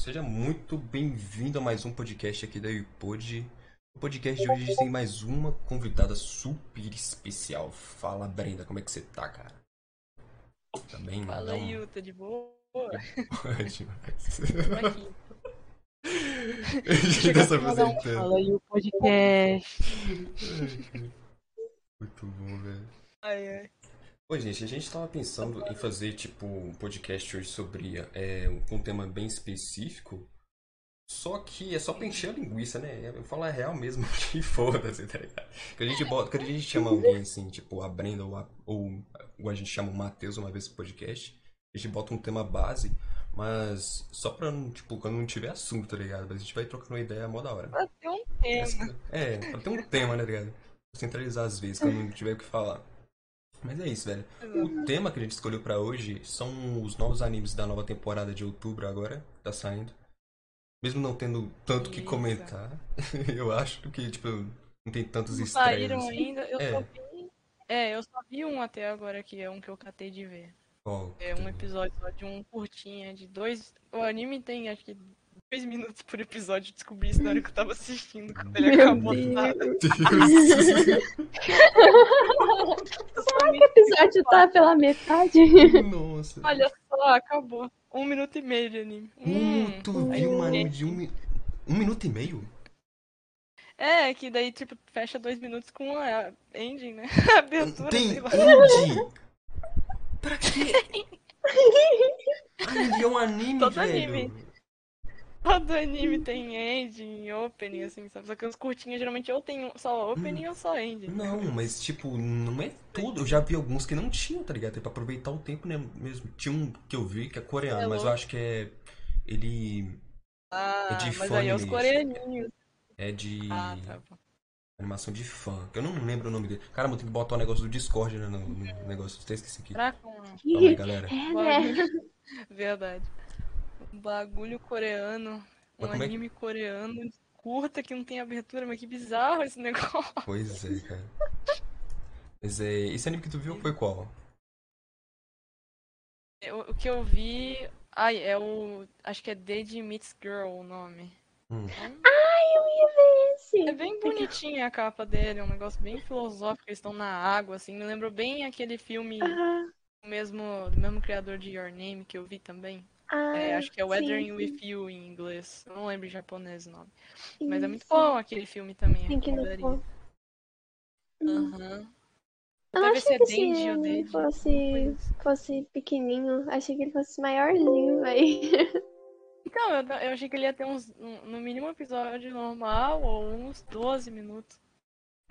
Seja muito bem-vindo a mais um podcast aqui da iPod. No podcast de hoje a gente tem mais uma convidada super especial. Fala, Brenda, como é que você tá, cara? Tá bem? Fala um- aí, tá de boa? Ótimo. Aqui. Tá se apresentando. Fala aí o podcast. Muito bom, velho. Ai, ai. Oi, gente, a gente tava pensando em fazer, tipo, um podcast hoje sobre é, um tema bem específico. Só que é só pra encher a linguiça, né? Eu falo a real mesmo, que foda-se, tá ligado? Quando a gente bota, quando a gente chama alguém assim, tipo a Brenda ou, a, ou, ou a gente chama o Matheus uma vez pro podcast, a gente bota um tema base, mas só pra, tipo, quando não tiver assunto, tá ligado? Mas a gente vai trocando uma ideia mó da hora. Pra ter um tema. É, pra ter um tema, né, tá ligado? Pra centralizar às vezes, quando não tiver o que falar. Mas é isso, velho. O tema que a gente escolheu pra hoje são os novos animes da nova temporada de outubro agora, tá saindo. Mesmo não tendo tanto que comentar, eu acho que, tipo, não tem tantos Não estreias. saíram ainda, eu É. só vi. É, eu só vi um até agora, que é um que eu catei de ver. Ó, É um episódio só de um curtinha, de dois. O anime tem acho que dois minutos por episódio. Descobri isso na hora que eu tava assistindo, quando ele Meu acabou. Deus. sabe? O episódio tá pela metade. Nossa. Olha só, acabou. Um minuto e meio de anime. Hum, Hum. tu viu um anime de um, um minuto e meio? É, que daí, tipo, fecha dois minutos com a ending, né? A abertura, Tem indie! Pra quê? Ai, é um anime, Todo velho. anime. Todo anime tem ending, opening, assim, sabe? Só que os curtinhos geralmente ou tem só opening ou só ending. Não, mas tipo, não é tudo. Eu já vi alguns que não tinham, tá ligado? É pra aproveitar o tempo né, mesmo. Tinha um que eu vi que é coreano, É mas eu acho que é. Ele Ah, É de mas aí é os coreaninhos. é de Ah, tá bom. animação de fã. que Eu não lembro o nome dele. Caramba, tem que botar o negócio do Discord né, no, no negócio. Até esqueci aqui. Um Calma aí, galera. É, né? Verdade. Um bagulho coreano. Um Mas como é que- anime coreano curta que não tem abertura, mas que bizarro esse negócio. Pois é, cara. Mas é. Esse anime que tu viu foi qual? Eu- O que eu vi. Ai, é o. Acho que é Dead Meets Girl o nome. Hum. Eu ia ver esse. É bem bonitinha a capa dele, é um negócio bem filosófico, eles estão na água, assim. Me lembrou bem aquele filme Ah, do mesmo, do mesmo criador de Your Name que eu vi também. Ah, É, acho que é Weathering sim. with You em inglês. Eu não lembro em japonês o nome. Mas é muito bom aquele filme também. Tem que. Hum. Aham. Eu Deve achei ser que Denji ou anime Deji. fosse, fosse pequenininho. Achei que ele fosse maiorzinho, velho. Então, eu, eu achei que ele ia ter uns, um- no mínimo um episódio normal ou uns 12 minutos.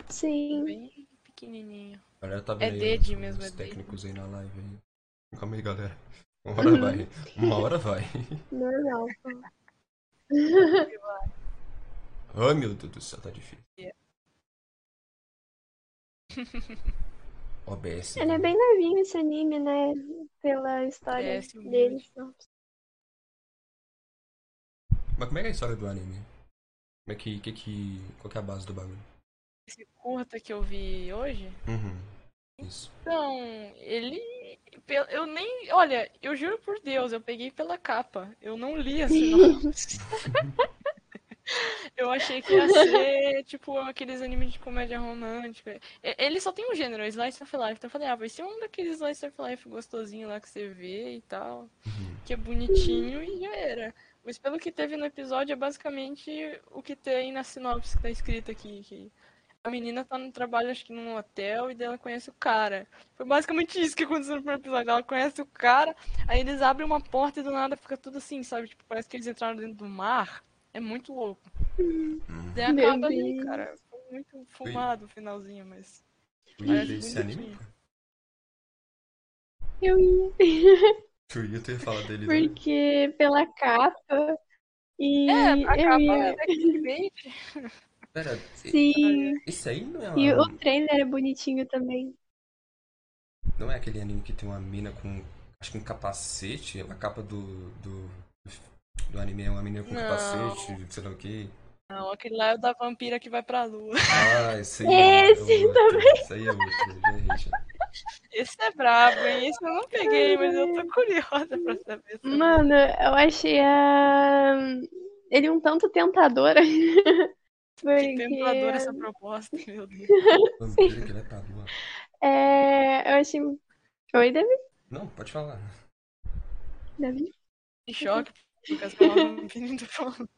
Sim. Bem pequenininho. A galera tá É vendo aí Dead os- mesmo, os é Dead. técnicos aí na live aí. Calma aí, galera. Uma hora vai. Uma hora vai. Normal. pô. Ai, meu Deus do céu, tá difícil. OBS. Ele é bem novinho esse anime, né? Pela história É, dele. humilde. Mas como é que é a história do anime? Como é que, que, que. Qual que é a base do bagulho? Esse curta que eu vi hoje. Uhum. Isso. Então, ele. Eu nem. Olha, eu juro por Deus, eu peguei pela capa. Eu não li a sinopse. Eu achei que ia ser, tipo, aqueles animes de comédia romântica. Ele só tem um gênero, Slice of Life. Então eu falei, ah, vai ser um daqueles Slice of Life gostosinho lá que você vê e tal. Uhum. Que é bonitinho e já era. Mas pelo que teve no episódio, é basicamente o que tem na sinopse que tá escrito aqui. Que a menina tá no trabalho, acho que num hotel, e daí ela conhece o cara. Foi basicamente isso que aconteceu no primeiro episódio. Ela conhece o cara, aí eles abrem uma porta e do nada fica tudo assim, sabe? Tipo, parece que eles entraram dentro do mar. É muito louco. Uhum. Daí acaba ali, cara. Foi muito fumado o finalzinho, mas. Tu ia Parece ver esse anime? bonitinho. Eu ia, Tu ia ter falado dele, né? porque pela capa. E É, a eu capa ia. é clickbait. Pera, Sim. esse aí não é, E uma, o trailer é bonitinho também. não é aquele anime que tem uma mina com. Acho que um capacete? A capa do. do, do anime é uma menina com Não. capacete, sei lá o quê. Não, aquele lá é o da vampira que vai pra lua. Ah, esse aí Esse é outro. Esse aí é outro. Esse é brabo, hein? Esse eu não peguei, mas eu tô curiosa pra saber. Mano, eu achei a... ele um tanto tentador. Que tentadora essa proposta, meu Deus. Vai pra lua. é, eu achei. Oi, Davi? Não, pode falar. Davi? Que choque, porque as palavras não falando.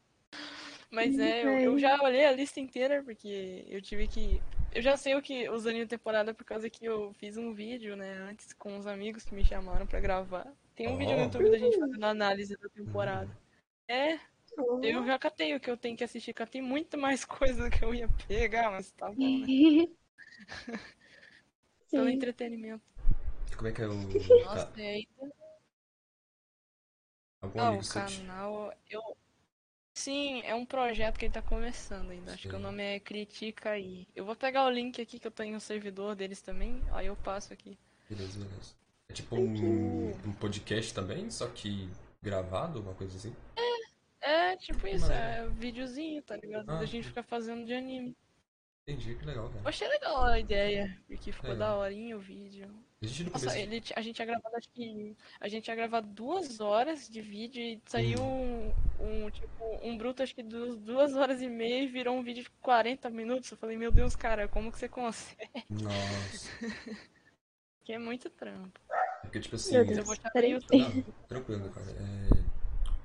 Mas é, eu, eu já olhei a lista inteira, porque eu tive que. Eu já sei o que os aninhos de temporada por causa que eu fiz um vídeo, né, antes com os amigos que me chamaram pra gravar. Tem um vídeo no Oh. YouTube da gente fazendo análise da temporada. É, eu já catei o que eu tenho que assistir, catei muito mais coisa do que eu ia pegar, mas tá bom, né? Pelo entretenimento. Como é que é o. Nossa, Tá, aí algum Ah, o te- canal, eu... Sim, é um projeto que ele tá começando ainda. Acho que o nome é Critica aí. Eu vou pegar o link aqui que eu tenho no servidor deles também, aí eu passo aqui. Beleza, beleza. É tipo um, um podcast também, só que gravado, alguma coisa assim? É, tipo isso, é videozinho, tá ligado? Ah, a gente fica fazendo de anime. Entendi, que legal, Eu cara. achei legal a ideia, porque ficou É. da horinha o vídeo. A gente no Nossa, começo. ele, a gente tinha gravado, acho que. A gente tinha gravado duas horas de vídeo e saiu Hum. um, um, tipo, um bruto, acho que du- duas horas e meia e virou um vídeo de 40 minutos. Eu falei, meu Deus, cara, como que você consegue? Nossa. Que é muito trampo. Porque, tipo assim. Meu eu vou. Não, tranquilo, cara. É,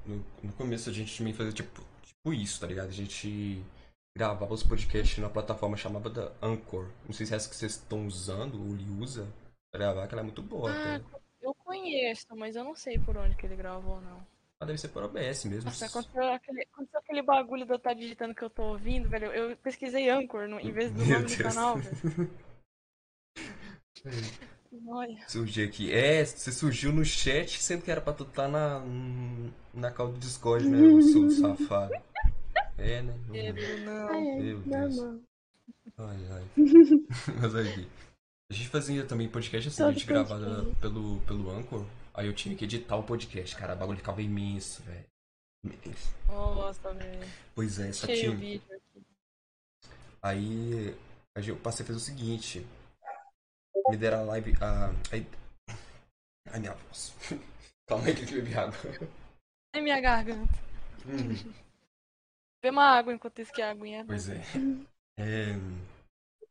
no, no começo a gente também fazia tipo, tipo isso, tá ligado? A gente gravava os podcasts na plataforma chamada da Anchor. Não sei se é essa que vocês estão usando ou ele usa pra gravar, que ela é muito boa. Ah, tá? eu conheço, mas eu não sei por onde que ele gravou, não. Ah, deve ser por OBS mesmo. Nossa, aconteceu aquele, aconteceu aquele bagulho de eu estar digitando que eu tô ouvindo, velho. Eu pesquisei Anchor no, em vez do Meu nome do Deus. canal, velho. Olha. Surgiu aqui. É, você surgiu no chat, sendo que era pra tu estar na, na call do Discord, né? O seu safado. É, né? Pedro, não. Ah, é, Meu Deus. normal. Ai, ai. Mas aí. A gente fazia também podcast assim, a Todo gente gravava pelo, pelo Anchor. Aí eu tinha que editar o podcast, cara. O bagulho ficava imenso, velho. Nossa, velho. Pois é, só Cheio aqui. aí a gente- eu passei a fazer o seguinte. Me deram a live. A. Ai, minha voz. Calma aí que eu bebi água. Ai, minha garganta. Hum, Vê uma água enquanto isso que a aguinha é pois é. É,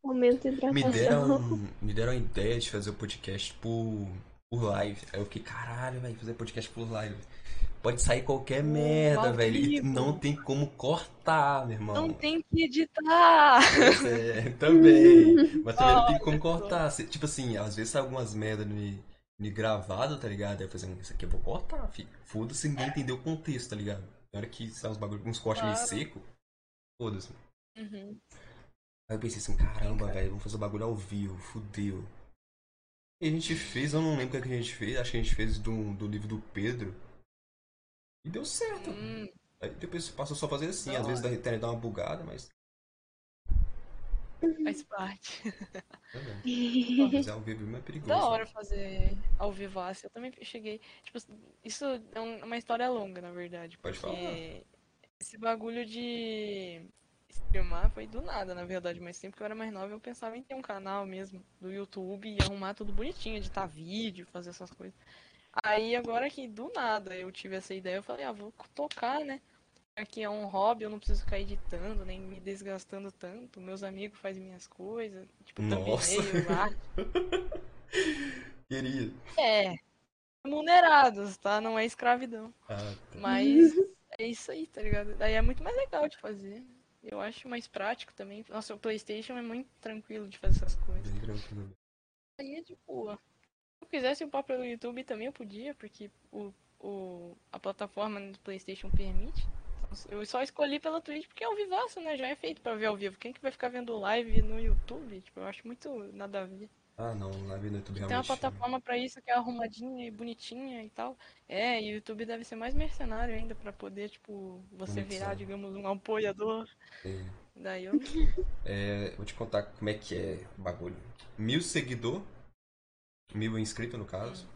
Momento de Me hidratação. deram, me deram a ideia de fazer o podcast por, por live. Aí eu fiquei, caralho, velho, fazer podcast por live. Pode sair qualquer merda, velho. E não tem como cortar, meu irmão. Não tem que editar! Pois é, também. Mas também não tem como cortar. Tipo assim, às vezes algumas merda me, me gravado, tá ligado? Aí eu falei assim, isso aqui eu vou cortar, filho. Foda-se, ninguém entendeu o contexto, tá ligado? Na hora que sai uns bagulho, uns cortes meio Claro. seco, foda-se. Uhum. Aí eu pensei assim, caramba, velho, vamos fazer o bagulho ao vivo, fudeu. E a gente fez, eu não lembro o que a gente fez, acho que a gente fez do, do livro do Pedro. E deu certo. Hum, Aí depois passou só a fazer assim, Da às vezes da internet dá uma bugada, mas. faz parte. Tá bom. Fazer ao vivo é perigoso. Da hora fazer ao vivaço. Eu também cheguei. Tipo, isso é um- uma história longa, na verdade. Pode falar. Esse bagulho de streamar foi do nada, na verdade. Mas sempre que eu era mais nova, eu pensava em ter um canal mesmo do YouTube e arrumar tudo bonitinho, editar vídeo, fazer essas coisas. Aí agora que do nada eu tive essa ideia, eu falei, ah, vou tocar, né? Aqui é um hobby, eu não preciso ficar editando, nem me desgastando tanto. Meus amigos fazem minhas coisas, tipo, Nossa. arte. Queria. É, remunerados, tá? Não é escravidão. Ah, tá. Mas é isso aí, tá ligado? Daí é muito mais legal de fazer. Eu acho mais prático também. Nossa, o PlayStation é muito tranquilo de fazer essas coisas. Bem tranquilo. Aí é de boa. Se eu quisesse upar pelo YouTube também eu podia, porque o, o, a plataforma do PlayStation permite. Então, Eu só escolhi pela Twitch porque é ao vivaço, né? Já é feito pra ver ao vivo. Quem que vai ficar vendo live no YouTube? Tipo, eu acho muito nada a ver. Ah, não, live no YouTube Tem uma realmente. plataforma pra isso que é arrumadinha e bonitinha e tal. É, e o YouTube deve ser mais mercenário ainda pra poder, tipo, você virar, digamos, um apoiador. É. Daí eu. É, vou te contar como é que é o bagulho. Mil seguidor, mil inscritos no caso.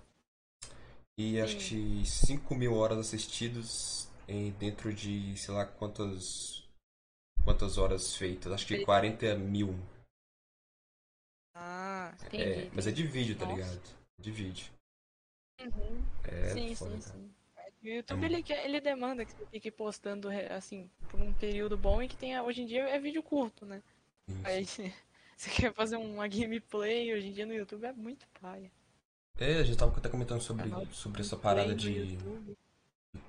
E acho que 5 mil horas assistidos em dentro de sei lá quantas quantas horas feitas. Acho que Feito. 40 mil. Ah, entendi. É, mas é de vídeo, tá Nossa. ligado? De vídeo. Uhum. É sim, foda, sim, sim. O YouTube, É ele, quer, ele demanda que você fique postando, assim, por um período bom e que tenha, hoje em dia é vídeo curto, né? Isso. Aí você, quer fazer uma gameplay, hoje em dia no YouTube é muito paia. É, a gente tava até comentando sobre, sobre essa parada de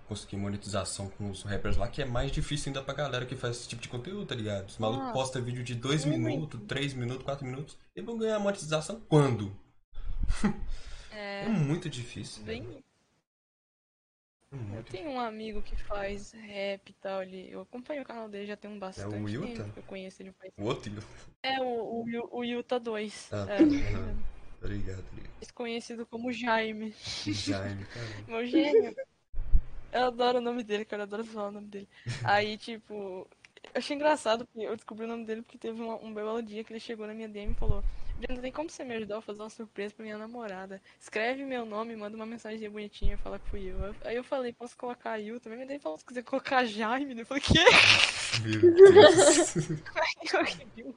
conseguir monetização com os rappers lá, que é mais difícil ainda pra galera que faz esse tipo de conteúdo, tá ligado? Os malucos Nossa. postam vídeo de 2 Muito. minutos, 3 minutos, 4 minutos, e vão ganhar monetização quando? É É, muito difícil. bem. velho. É Eu tenho um amigo que faz rap e tal, ele, eu acompanho o canal dele já tem um bastante Wilton? tempo que eu conheço ele faz. O outro. É o, o, o Yuta 2. Ah, é, tá. Não. Tá ligado, tá ligado. mais conhecido como Jaime. Jaime, cara. Meu gênio. Eu adoro o nome dele, cara. Eu adoro falar o nome dele. Aí, tipo, eu achei engraçado porque eu descobri o nome dele porque teve uma- um belo dia que ele chegou na minha DM e falou: Brenda, tem como você me ajudar a fazer uma surpresa pra minha namorada? Escreve meu nome, manda uma mensagem bonitinha e fala que fui eu. Eu- Aí eu falei: posso colocar Yu também? Mas daí falou: se quiser colocar Jaime. Eu falei: quê? Meu Deus. Eu.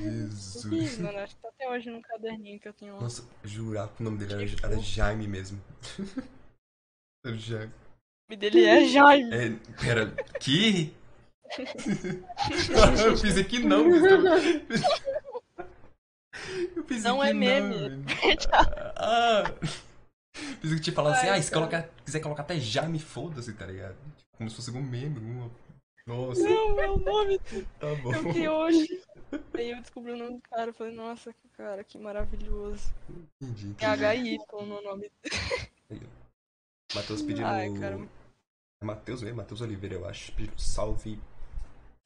Jesus. Eu mano. Acho que tá até hoje num caderninho que eu tenho lá. Nossa, jurar que o nome dele era, Que era. Jaime mesmo. Era Jaime. O nome dele é Jaime. É, pera, que? eu pensei que não. mas eu- pensei Não que é meme, velho. Ah! Pensei que tinha falado assim, ah, se colocar, quiser colocar até Jaime, foda-se, tá ligado? Como se fosse algum meme, alguma... Nossa, Não, é o nome tá bom. Eu vi hoje. Aí eu descobri o nome do cara. Eu falei, nossa, cara, que maravilhoso. Entendi, Tem entendi. HY no nome. Matheus pedindo... Ai, cara. É Matheus mesmo? Matheus Oliveira, eu acho. Pedindo salve...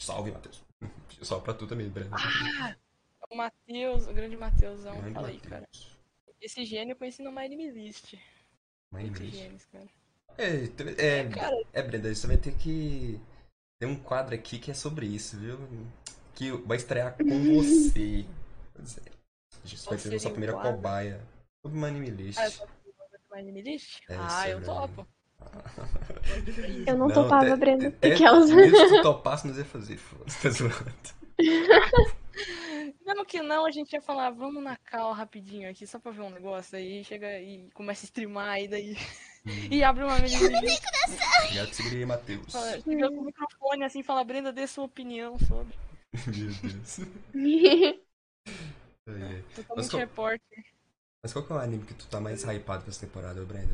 Salve, Matheus. Salve pra tu também, Breno. O Matheus, o grande Matheusão. Grande Fala aí, cara. Esse gênio eu conheci no My Name List. Muitos inglês. gênios, cara. É, te- é, Cara, é, Brenda, você vai ter que. Tem um quadro aqui que é sobre isso, viu? Que vai estrear com você. É. A gente vai ser nossa primeira quadro? cobaia. Sobre uma anime list. ah, eu My Name List? É, ah, é eu topo. Eu não Não, topava, Brenda. até- Aquelas. Mesmo se tu topasse, nós ia fazer. Foda-se, tá zoando. Mesmo que não, a gente ia falar, vamos na cal rapidinho aqui, só pra ver um negócio. Aí chega e começa a streamar, e daí. e abre uma List. Obrigado que segurei, Matheus. fala- Chega com o microfone assim, fala, Brenda, dê sua opinião sobre. Meu Deus. É. Totalmente qual- repórter. Mas qual que é o anime que tu tá mais hypado pra essa temporada, Brenda?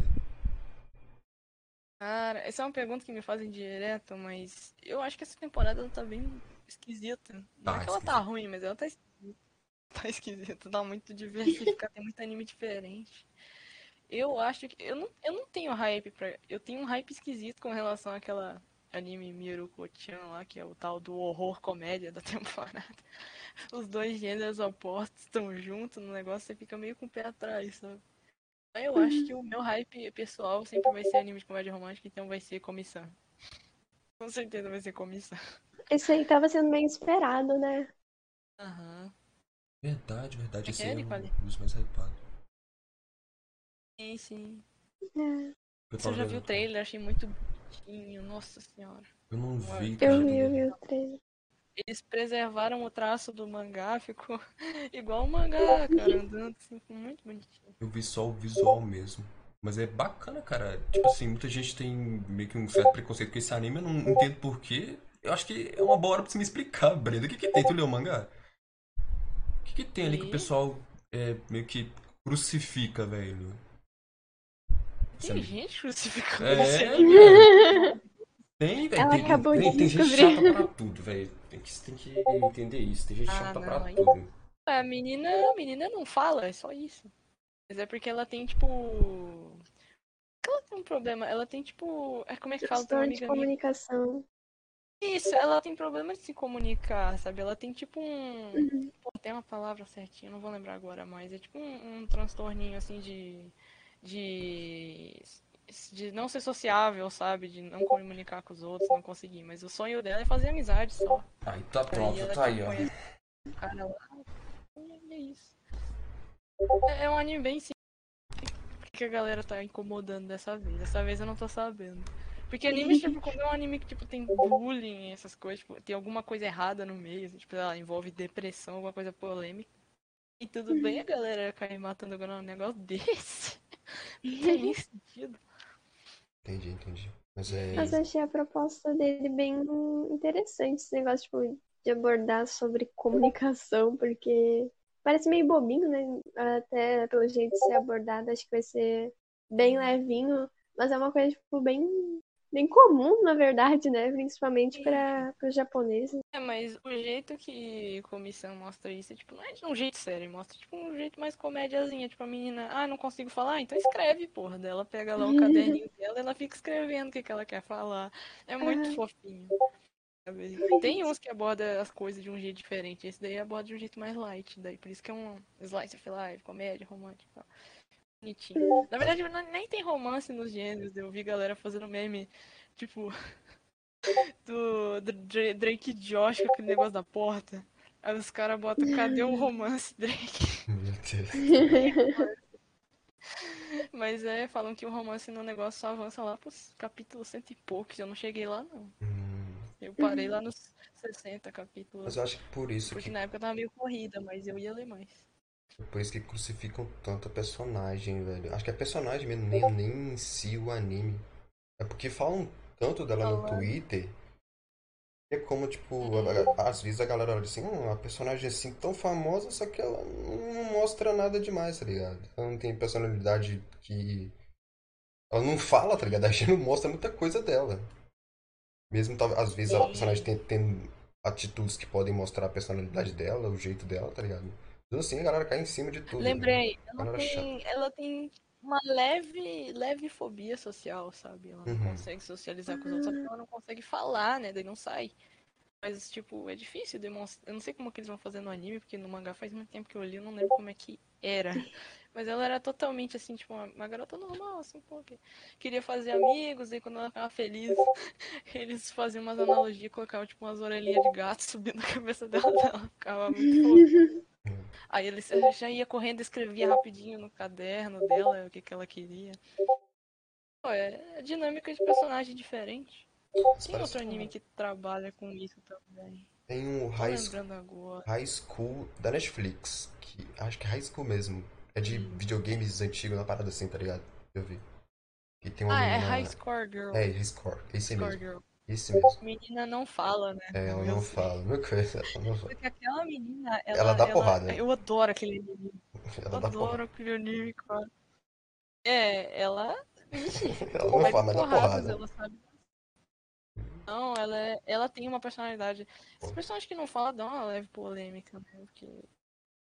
Cara, essa é uma pergunta que me fazem direto, mas eu acho que essa temporada ela tá bem esquisita. Não Tá é que ela tá ruim, mas ela tá esquisita. Tá esquisita, tá muito diversificada, tem muito anime diferente. Eu acho que. Eu não, eu não tenho hype pra. Eu tenho um hype esquisito com relação àquela anime Miruko-chan lá, que é o tal do horror comédia da temporada. Os dois gêneros opostos estão juntos no negócio, você fica meio com o pé atrás, sabe? Mas Eu acho que o meu hype pessoal sempre vai ser anime de comédia romântica, então vai ser comissão. Com certeza vai ser comissão. Esse aí tava sendo meio esperado, né? Aham. Verdade, verdade. Esse é qual é? um dos mais hypados. Sim, sim. É. Eu, Você tava já viu o trailer? Achei muito bonitinho. Nossa senhora. eu não vi, Eu vi, eu vi o trailer. Eles preservaram o traço do mangá, ficou igual o mangá, cara, andando assim, ficou muito bonitinho. Eu vi só o visual mesmo. Mas é bacana, cara. Tipo assim, muita gente tem meio que um certo preconceito com esse anime, eu não entendo porquê. Eu acho que é uma boa hora pra você me explicar, Brenda. O que que tem? Tu leu o mangá? O que que tem ali que o pessoal é, meio que crucifica, velho? Tem Você- gente crucificando É. Tem, velho. Ela Tem, acabou tem, de tem gente chata pra tudo, velho. Tem que, tem que entender isso. Tem gente Ah, chata não, pra aí- tudo. A menina, a menina não fala, é só isso. Mas é porque ela tem, tipo. Ela tem um problema, ela tem, tipo. É como é que fala? Transtorno de amiga minha. Isso, ela tem problema de se comunicar, sabe? Ela tem tipo um. Uhum. Pô, tem uma palavra certinha, não vou lembrar agora, mas é tipo um, um transtorninho assim de. de. de não ser sociável, sabe? De não comunicar com os outros, não conseguir. Mas o sonho dela é fazer amizade só. Aí tá Aí pronto, ela tá tipo, aí, ó. conhece o cara lá. E é isso. É, é um anime bem simples. Por que a galera tá incomodando dessa vez? Dessa vez eu não tô sabendo. Porque anime, tipo, quando é um anime que tipo, tem bullying, essas coisas, tipo, tem alguma coisa errada no meio, assim, tipo, ela envolve depressão, alguma coisa polêmica. E tudo bem a galera cair matando agora um negócio desse? Não tem nem sentido. Entendi, entendi. Mas é. Mas eu achei a proposta dele bem interessante, esse negócio, tipo, de abordar sobre comunicação, porque parece meio bobinho, né? Até pelo jeito de ser abordado, acho que vai ser bem levinho, mas é uma coisa, tipo, bem, bem comum, na verdade, né? Principalmente para os japoneses. É, mas o jeito que a comissão mostra isso é, tipo, não é de um jeito sério, mostra, tipo, um jeito mais comédiazinha. Tipo, a menina, ah, não consigo falar, então escreve, porra. Dela pega lá o caderninho dela e ela fica escrevendo o que, que ela quer falar. É muito Uhum. fofinho. Tem uns que abordam as coisas de um jeito diferente. Esse daí aborda de um jeito mais light. Daí por isso que é um slice of life, comédia, romântica e tal. Bonitinho. Na verdade, não- nem tem romance nos gêneros. Eu vi galera fazendo meme, tipo, do, do Dra- Drake e Josh com aquele negócio da porta. Aí os caras botam, cadê o romance, Drake? Meu Deus. Mas é, falam que o romance no negócio só avança lá pros capítulos cento e poucos. Eu não cheguei lá, não. Hum, Eu parei lá nos 60 capítulos. Mas eu acho que por isso Porque que na época tava meio corrida, mas eu ia ler mais. Por isso que crucificam tanto a personagem, velho. Acho que é personagem mesmo, nem, nem em si o anime. É porque falam tanto dela no. Twitter. É como, tipo, a- a- às vezes a galera olha assim, hum, uma personagem assim tão famosa, só que ela não mostra nada demais, tá ligado? Ela não tem personalidade que. Ela não fala, tá ligado? A gente não mostra muita coisa dela. Mesmo, às vezes, a personagem tem, tem atitudes que podem mostrar a personalidade dela, o jeito dela, tá ligado? Então, assim, a galera cai em cima de tudo. Lembrei, ela Galera tem, ela tem uma leve, leve fobia social, sabe? Ela não Uhum. consegue socializar com os outros, só porque ela não consegue falar, né? Daí não sai. Mas, tipo, é difícil demonstrar. Eu não sei como que eles vão fazer no anime, porque no mangá faz muito tempo que eu li, eu não lembro como é que era. Mas ela era totalmente assim, tipo, uma, uma garota normal, assim, pô, que queria fazer amigos, e quando ela ficava feliz, eles faziam umas analogias, colocavam, tipo, umas orelhinhas de gato subindo na cabeça dela, ela ficava muito fofa. Aí ele já ia correndo e escrevia rapidinho no caderno dela o que, que ela queria. Pô, é dinâmica de personagem diferente. Mas Tem outro anime que trabalha com isso também. Tem um High School. High School da Netflix, que acho que é High School mesmo. É de Hum. videogames antigos, uma parada assim, tá ligado? Eu vi. E tem uma Ah, é menina... High Score Girl. É, High Score, esse Score mesmo. Girl. Mesmo. Menina não fala, né? É, ela não fala, não coisa, ela não fala. Porque aquela menina, ela, Ela dá porrada, né? Eu adoro aquele anime. Ela Eu dá adoro porrada. aquele anime, cara. É, ela. Ela não vai fala, mas dá porrada. ela sabe. Não, ela, é, ela tem uma personalidade. As pessoas que não falam dão uma leve polêmica, né? Porque é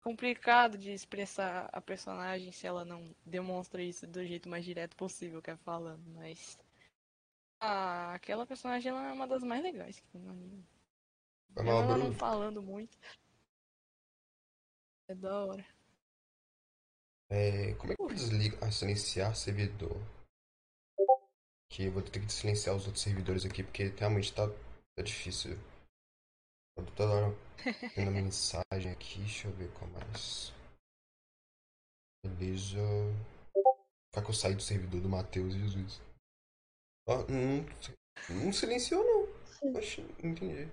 complicado de expressar a personagem se ela não demonstra isso do jeito mais direto possível que é falando, mas. Ah, aquela personagem ela é uma das mais legais que tem no anime. Mesmo mal, ela não falando muito. É da hora. É, como é que eu desligo? Ah, silenciar servidor. Que eu vou ter que silenciar os outros servidores aqui, porque realmente tá, tá difícil. Eu tô toda hora tendo mensagem aqui, deixa eu ver qual mais. Beleza. Será que eu saí do servidor do Matheus, Jesus? Ah, não, não silenciou não. Oxe, não entendi.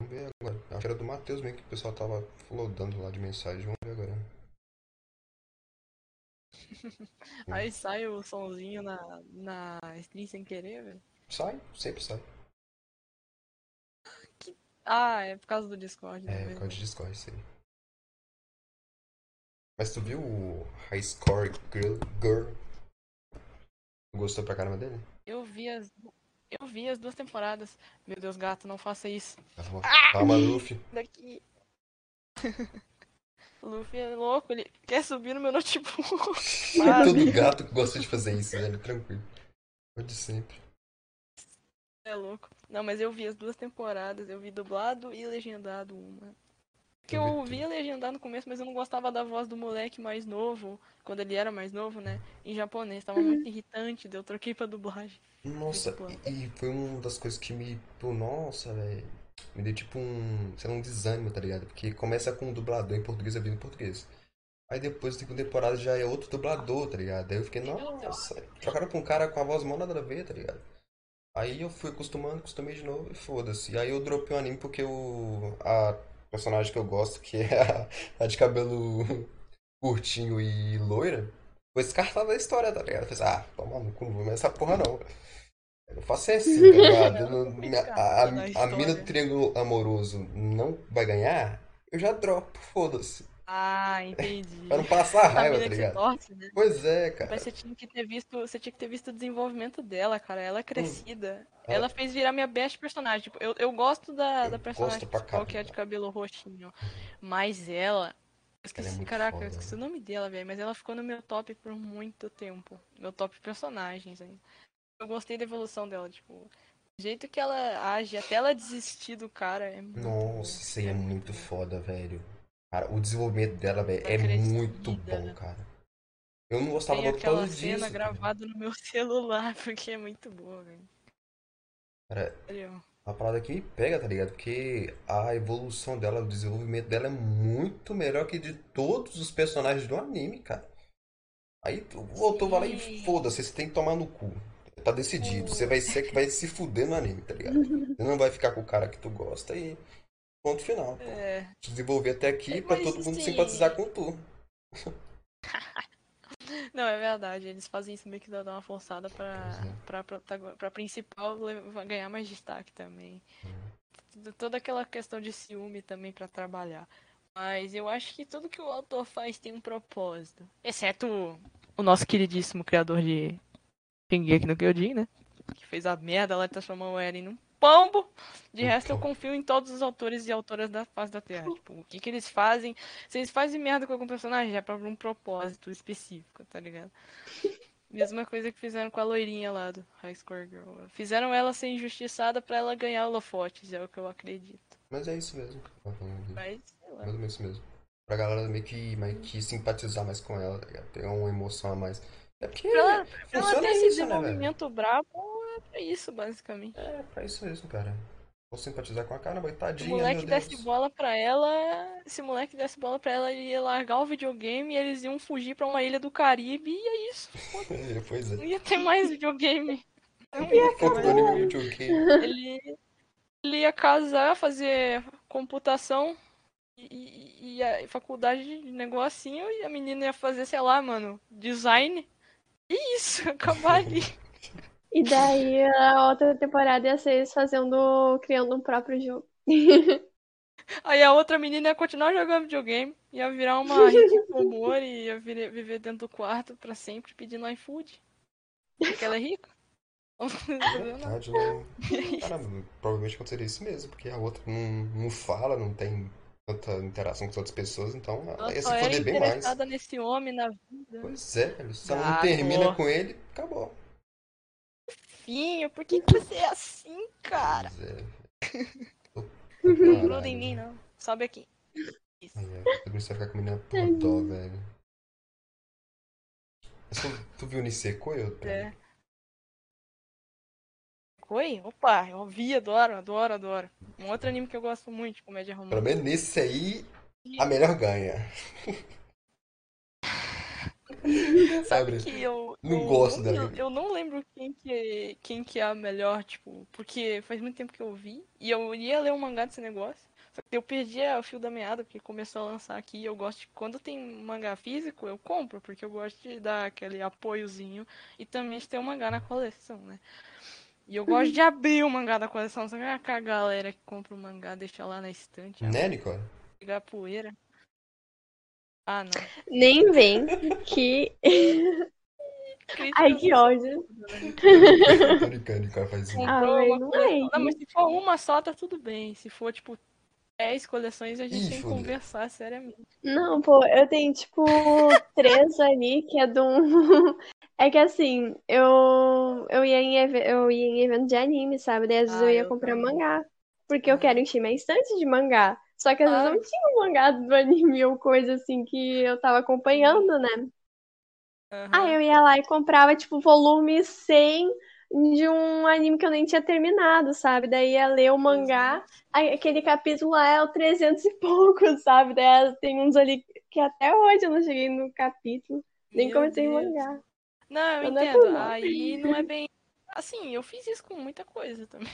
Vamos ver agora. Acho que era do Matheus mesmo que o pessoal tava flodando lá de mensagem. Vamos ver agora. Aí sai o sonzinho na, na stream sem querer, velho. Sai, sempre sai. Ah, é por causa do Discord, né? É, por causa de Discord, isso aí. Mas tu viu o High Score Girl? Girl? Gostou pra caramba dele? Eu vi as. Eu vi as duas temporadas. Meu Deus, gato, não faça isso. Calma, calma Luffy. Daqui. Luffy é louco, ele quer subir no meu notebook. Para. Todo gato gosta de fazer isso, velho. Tranquilo. Pode sempre. É louco. Não, mas eu vi as duas temporadas. Eu vi dublado e legendado uma. Porque Eu vi eu tudo. via legendado no começo, mas eu não gostava da voz do moleque mais novo. Quando ele era mais novo, né? Em japonês. Tava muito irritante, daí eu troquei pra dublagem. Nossa, e, e foi uma das coisas que me. Pô, nossa, velho. Me deu tipo um. Sei lá, um desânimo, tá ligado? Porque começa com um dublador em português, eu vi em português. Aí depois, da segunda temporada, já é outro dublador, tá ligado? Aí eu fiquei, nossa, trocaram pra um cara com a voz mó nada a ver, tá ligado? Aí eu fui acostumando, acostumei de novo e foda-se. Aí eu dropei o anime porque o, a personagem que eu gosto, que é a, a de cabelo curtinho e loira, foi descartada da história, tá ligado? Eu falei, ah, toma no cu, não vou mais essa porra não. Eu não faço assim, tá ligado? Não- minha- a, a, a mina do triângulo amoroso não vai ganhar, eu já dropo, foda-se. Ah, entendi. Pra não passar A raiva, tá ligado? torce, né? Pois é, cara. Mas você tinha que ter visto, você tinha que ter visto o desenvolvimento dela, cara. Ela é crescida. Ela- Ela fez virar minha best personagem. Tipo, eu, eu gosto da, Eu da personagem gosto principal, que é de cabelo roxinho. Mas ela. Esqueci, muito caraca, foda, eu esqueci o né? nome dela, velho. Mas ela ficou no meu top por muito tempo. Meu top personagens ainda. Eu gostei da evolução dela, tipo. O jeito que ela age, até ela desistir do cara, é muito. Nossa, isso aí é muito foda, velho. Cara, o desenvolvimento dela, velho, Tá é muito bom, cara. Eu não gostava Tem do aquela cena disso. cara. gravada no meu celular, porque é muito boa, velho. Cara, Sério. uma parada que me pega, tá ligado? Porque a evolução dela, o desenvolvimento dela é muito melhor que de todos os personagens do anime, cara. Aí tu voltou, lá e foda-se, você tem que tomar no cu. Tá decidido. Você vai ser que vai se fuder no anime, tá ligado? Você não vai ficar com o cara que tu gosta e ponto final, pô. É. Desenvolver até aqui É, pra mas todo mundo assim- simpatizar com tu. Não, é verdade. Eles fazem isso meio que dá uma forçada pra, é. pra, protago- pra principal ganhar mais destaque também. Uhum. Toda aquela questão de ciúme também pra trabalhar. Mas eu acho que tudo que o autor faz tem um propósito. Exceto o nosso queridíssimo criador de Shingeki no Kyojin, né? Que fez a merda lá e transformou o Eren num pombo. De resto, eu confio em todos os autores e autoras da face da Terra. Tipo, o que que eles fazem se eles fazem merda com algum personagem, é pra um propósito específico, tá ligado? Mesma coisa que fizeram com a loirinha lá do High Score Girl. Fizeram ela ser injustiçada pra ela ganhar holofotes, é o que eu acredito. Mas é isso mesmo. que eu tava falando. Mas, sei lá. Mais ou menos isso mesmo. Pra galera meio que, meio que simpatizar mais com ela, tá? Ter uma emoção a mais. É porque Pra ela, pra ela ter esse isso, né, desenvolvimento brabo, é pra isso, basicamente. É, pra isso mesmo, cara. Vou simpatizar com a cara, mas Se o tadinha, moleque meu desse bola pra ela, se moleque desse bola pra ela, ele ia largar o videogame e eles iam fugir pra uma ilha do Caribe e é isso. pois Não é. ia ter mais videogame. Não ia ter mais videogame. Ele, ele ia casar, fazer computação e, e- e a faculdade de negocinho e a menina ia fazer, sei lá, mano, design. E isso, acabar ali. E daí a outra temporada ia ser eles fazendo, criando um próprio jogo. Aí a outra menina ia continuar jogando videogame, ia virar uma rica com humor e ia vire- viver dentro do quarto pra sempre pedindo iFood. Porque ela é rica. Verdade, né? Cara, provavelmente aconteceria isso mesmo, porque a outra não, não fala, não tem tanta interação com as outras pessoas, então ela Ela ia só se foder bem mais. interessada nesse homem na vida. Pois é. Se ela Ah, não termina pô. com ele, acabou. Finho, por que, que você é assim, cara? É. Tô- Não Caralho, gruda em mim, não. Sobe aqui. Isso. Ai, é, eu comecei a ficar com a menina por dó, velho. Mas tu, tu viu Nisekoi? Eu- É. Oi? Opa, eu vi, adoro, adoro, adoro. Um outro anime que eu gosto muito de comédia Pelo romântica. menos nesse aí, a melhor ganha. Sabe? Que eu, Não gosto dela. Eu, eu não lembro quem que, quem que é a melhor, tipo, porque faz muito tempo que eu vi. E eu ia ler um mangá desse negócio. Só que eu perdi o fio da meada, porque começou a lançar aqui. E eu gosto de. Quando tem mangá físico, eu compro, porque eu gosto de dar aquele apoiozinho. E também de ter um mangá na coleção, né? E eu gosto de abrir o mangá da coleção. Só que a galera que compra o mangá deixa lá na estante. Né, Nicole? Pegar poeira. Ah, não. Nem vem que. Ai, que ódio. Ah, não mas se for uma só, tá tudo bem. Se for, tipo, 10 coleções, a gente Ih, tem que conversar seriamente. Não, pô, eu tenho tipo três ali que é de um. É que assim, eu, eu, ia em, eu ia em evento de anime, sabe? Daí às vezes Ah, eu ia eu comprar também. mangá. Porque eu quero encher minha estante de mangá. Só que às vezes Claro. não tinha um mangá do anime ou coisa assim que eu tava acompanhando, né? Aham. Aí eu ia lá e comprava, tipo, volume 100 de um anime que eu nem tinha terminado, sabe? Daí ia ler o mangá, aí aquele capítulo lá é o 300 e pouco, sabe? Daí tem uns ali que até hoje eu não cheguei no capítulo, nem Meu comecei o Deus. mangá. Não, eu não é entendo. por mal. Aí não é bem. Assim, eu fiz isso com muita coisa também.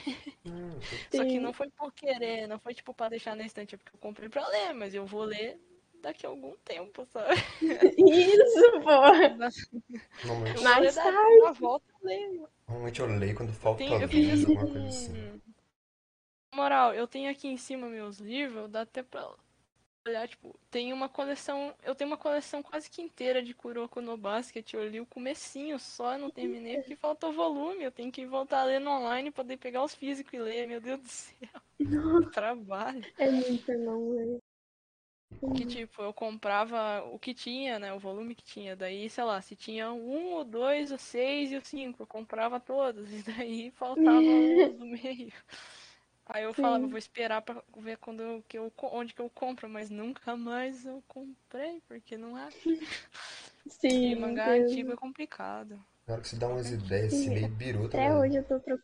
Hum, Só que não foi por querer, não foi tipo pra deixar na estante, é porque eu comprei pra ler, mas eu vou ler daqui a algum tempo, sabe? Isso, pô. Normalmente, ler daqui uma volta eu leio. normalmente eu leio quando falta Tem, eu fiz alguma coisa assim. Moral, eu tenho aqui em cima meus livros, dá até pra olhar, tipo, tem uma coleção. Eu tenho uma coleção quase que inteira de Kuroko no Basket. Eu li o comecinho só, não terminei porque faltou volume. Eu tenho que voltar a ler no online poder pegar os físicos e ler. Meu Deus do céu. Trabalho. É muito bom, velho. Que tipo, eu comprava o que tinha, né? O volume que tinha. Daí, sei lá, se tinha um, o dois, o seis e o cinco, eu comprava todos. E daí faltava os do meio. Aí eu falava, Sim. vou esperar pra ver quando eu, que eu, onde que eu compro, mas nunca mais eu comprei, porque não é. E Sim, mangá eu- antigo é complicado. Na hora que você dá umas ideias, assim, meio biruta, Até né? hoje eu tô procurando.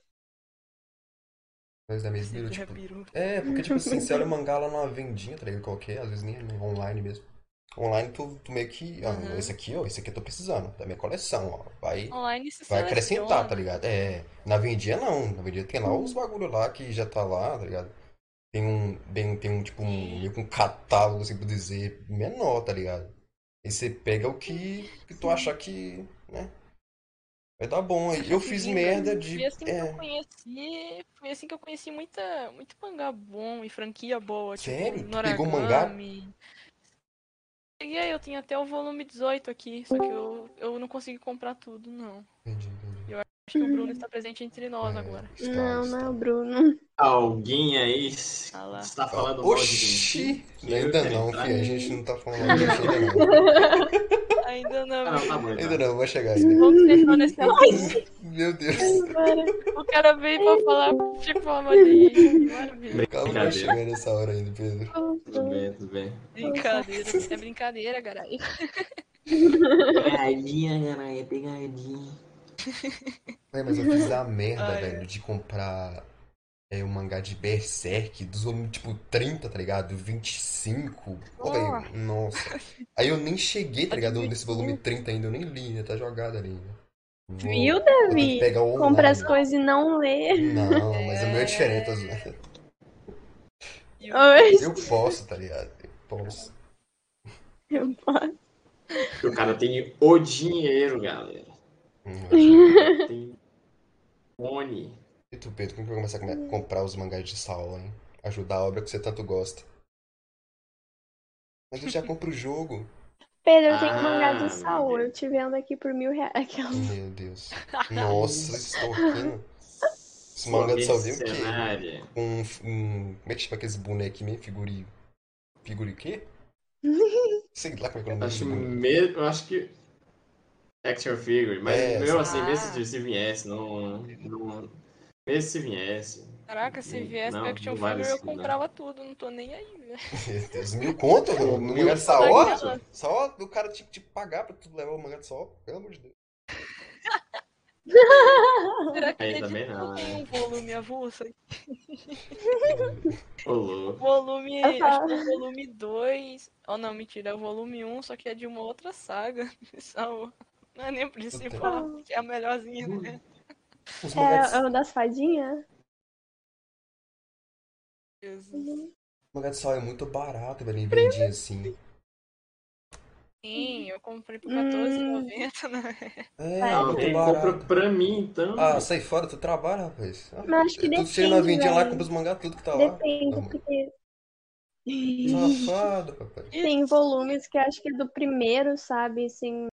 Mas dá meio biruta, já tipo... É, porque, tipo assim, você olha o mangá lá numa vendinha, tá ligado? Qualquer, às vezes nem é online mesmo. Online tu, tu meio que... Ah, Uhum. esse aqui, ó, esse aqui eu tô precisando, da minha coleção, ó. Vai... Online se Vai acrescentar, tá ligado? É, na vendinha não. Na vendinha tem lá os bagulho lá que já tá lá, tá ligado? Tem um, bem, tem um tipo um, meio que um catálogo, assim por dizer, menor, tá ligado? E você pega o que, que tu achar que, né? Vai dar bom. aí. Eu fiz merda Foi de. assim que eu É, conheci. Foi assim que eu conheci muita, muito mangá bom e franquia boa. Sério? Tipo, Tu pegou mangá? Peguei, eu tenho até o volume 18 aqui, só que eu, eu não consegui comprar tudo, não. entendi, entendi. Acho que o Bruno está presente entre nós É, agora. está, Não, está. não é o Bruno. Alguém aí Ah está falando mal de Oxi! Genshin? Ainda Eu não, filho. A gente não tá falando mal ainda não. Ainda não. Ah, não, tá bom, Ainda então. não, vai chegar ainda. Vamos fechar nesse. Meu Deus. O cara veio pra falar de forma de. Maravilha. Calma, vai chegar nessa hora ainda, Pedro. Tudo bem, tudo bem. Brincadeira. É brincadeira, caralho. Pegadinha, caralho, pegadinha. É, mas eu fiz a merda, Ai, velho, de comprar é, o mangá de Berserk, dos volumes tipo 30, tá ligado? 25. Pô, velho, nossa. Aí eu nem cheguei, tá ligado? Nesse volume 30 ainda, eu nem li, né? Tá jogado ali. né? Vou- Viu, Davi? pegar Compra as coisas e não lê. Não, mas o meu é diferente, tô zoando. E o- Oi, Eu posso, tá ligado? Eu posso. eu posso. O cara tem o dinheiro, galera. Tem fone. Tu, Pedro, como que vai começar a come- comprar os mangás de Saul, hein? Ajudar a obra que você tanto gosta. Mas eu já compro o jogo. Pedro, eu tenho Ah, mangá de meu Saul. Deus. Eu te vendo aqui por mil reais. Aquela- Meu Deus. Nossa, extorquindo. Esse mangá de Saul veio o quê? Mercenária. Um, um. Como é que chama aqueles bonecos mesmo? Figuri. Figuri o quê? Sei lá como é que é o nome Acho, desse boneco. mesmo, eu acho que. Action figure, mas É, mesmo sim. assim, mesmo Ah. se- se viesse, não. não mesmo se viesse. Caraca, se viesse Não, Action Figure, eu isso, não. comprava tudo. Não tô nem aí, velho. Deus, mil conto no, no mangá de daquela. Só o cara tinha que te pagar pra tu levar o mangá de Saul, pelo amor de Deus. Será que Aí ele também tipo, não, tem né? um volume avulso? Ô, louco. Volume. Eu Acho que é o volume 2. Oh não, mentira, é o volume 1, só que é de uma outra saga. Não é nem o principal, que é a melhorzinha, né? Os É, é de, o das fadinhas? Jesus. mangá de Saul é muito barato, velho, em vendinha assim. Sim, eu comprei por R$14,90, né? É, Ah, Não, muito quem barato. compra pra mim, então. Ah, sai fora, tu trabalha, rapaz. Ah, Mas acho que tu chega na depende, vendinha lá, compra os mangá, tudo que tá lá. Depende, Não, porque Safado, rapaz. tem volumes que acho que é do primeiro, sabe? Assim,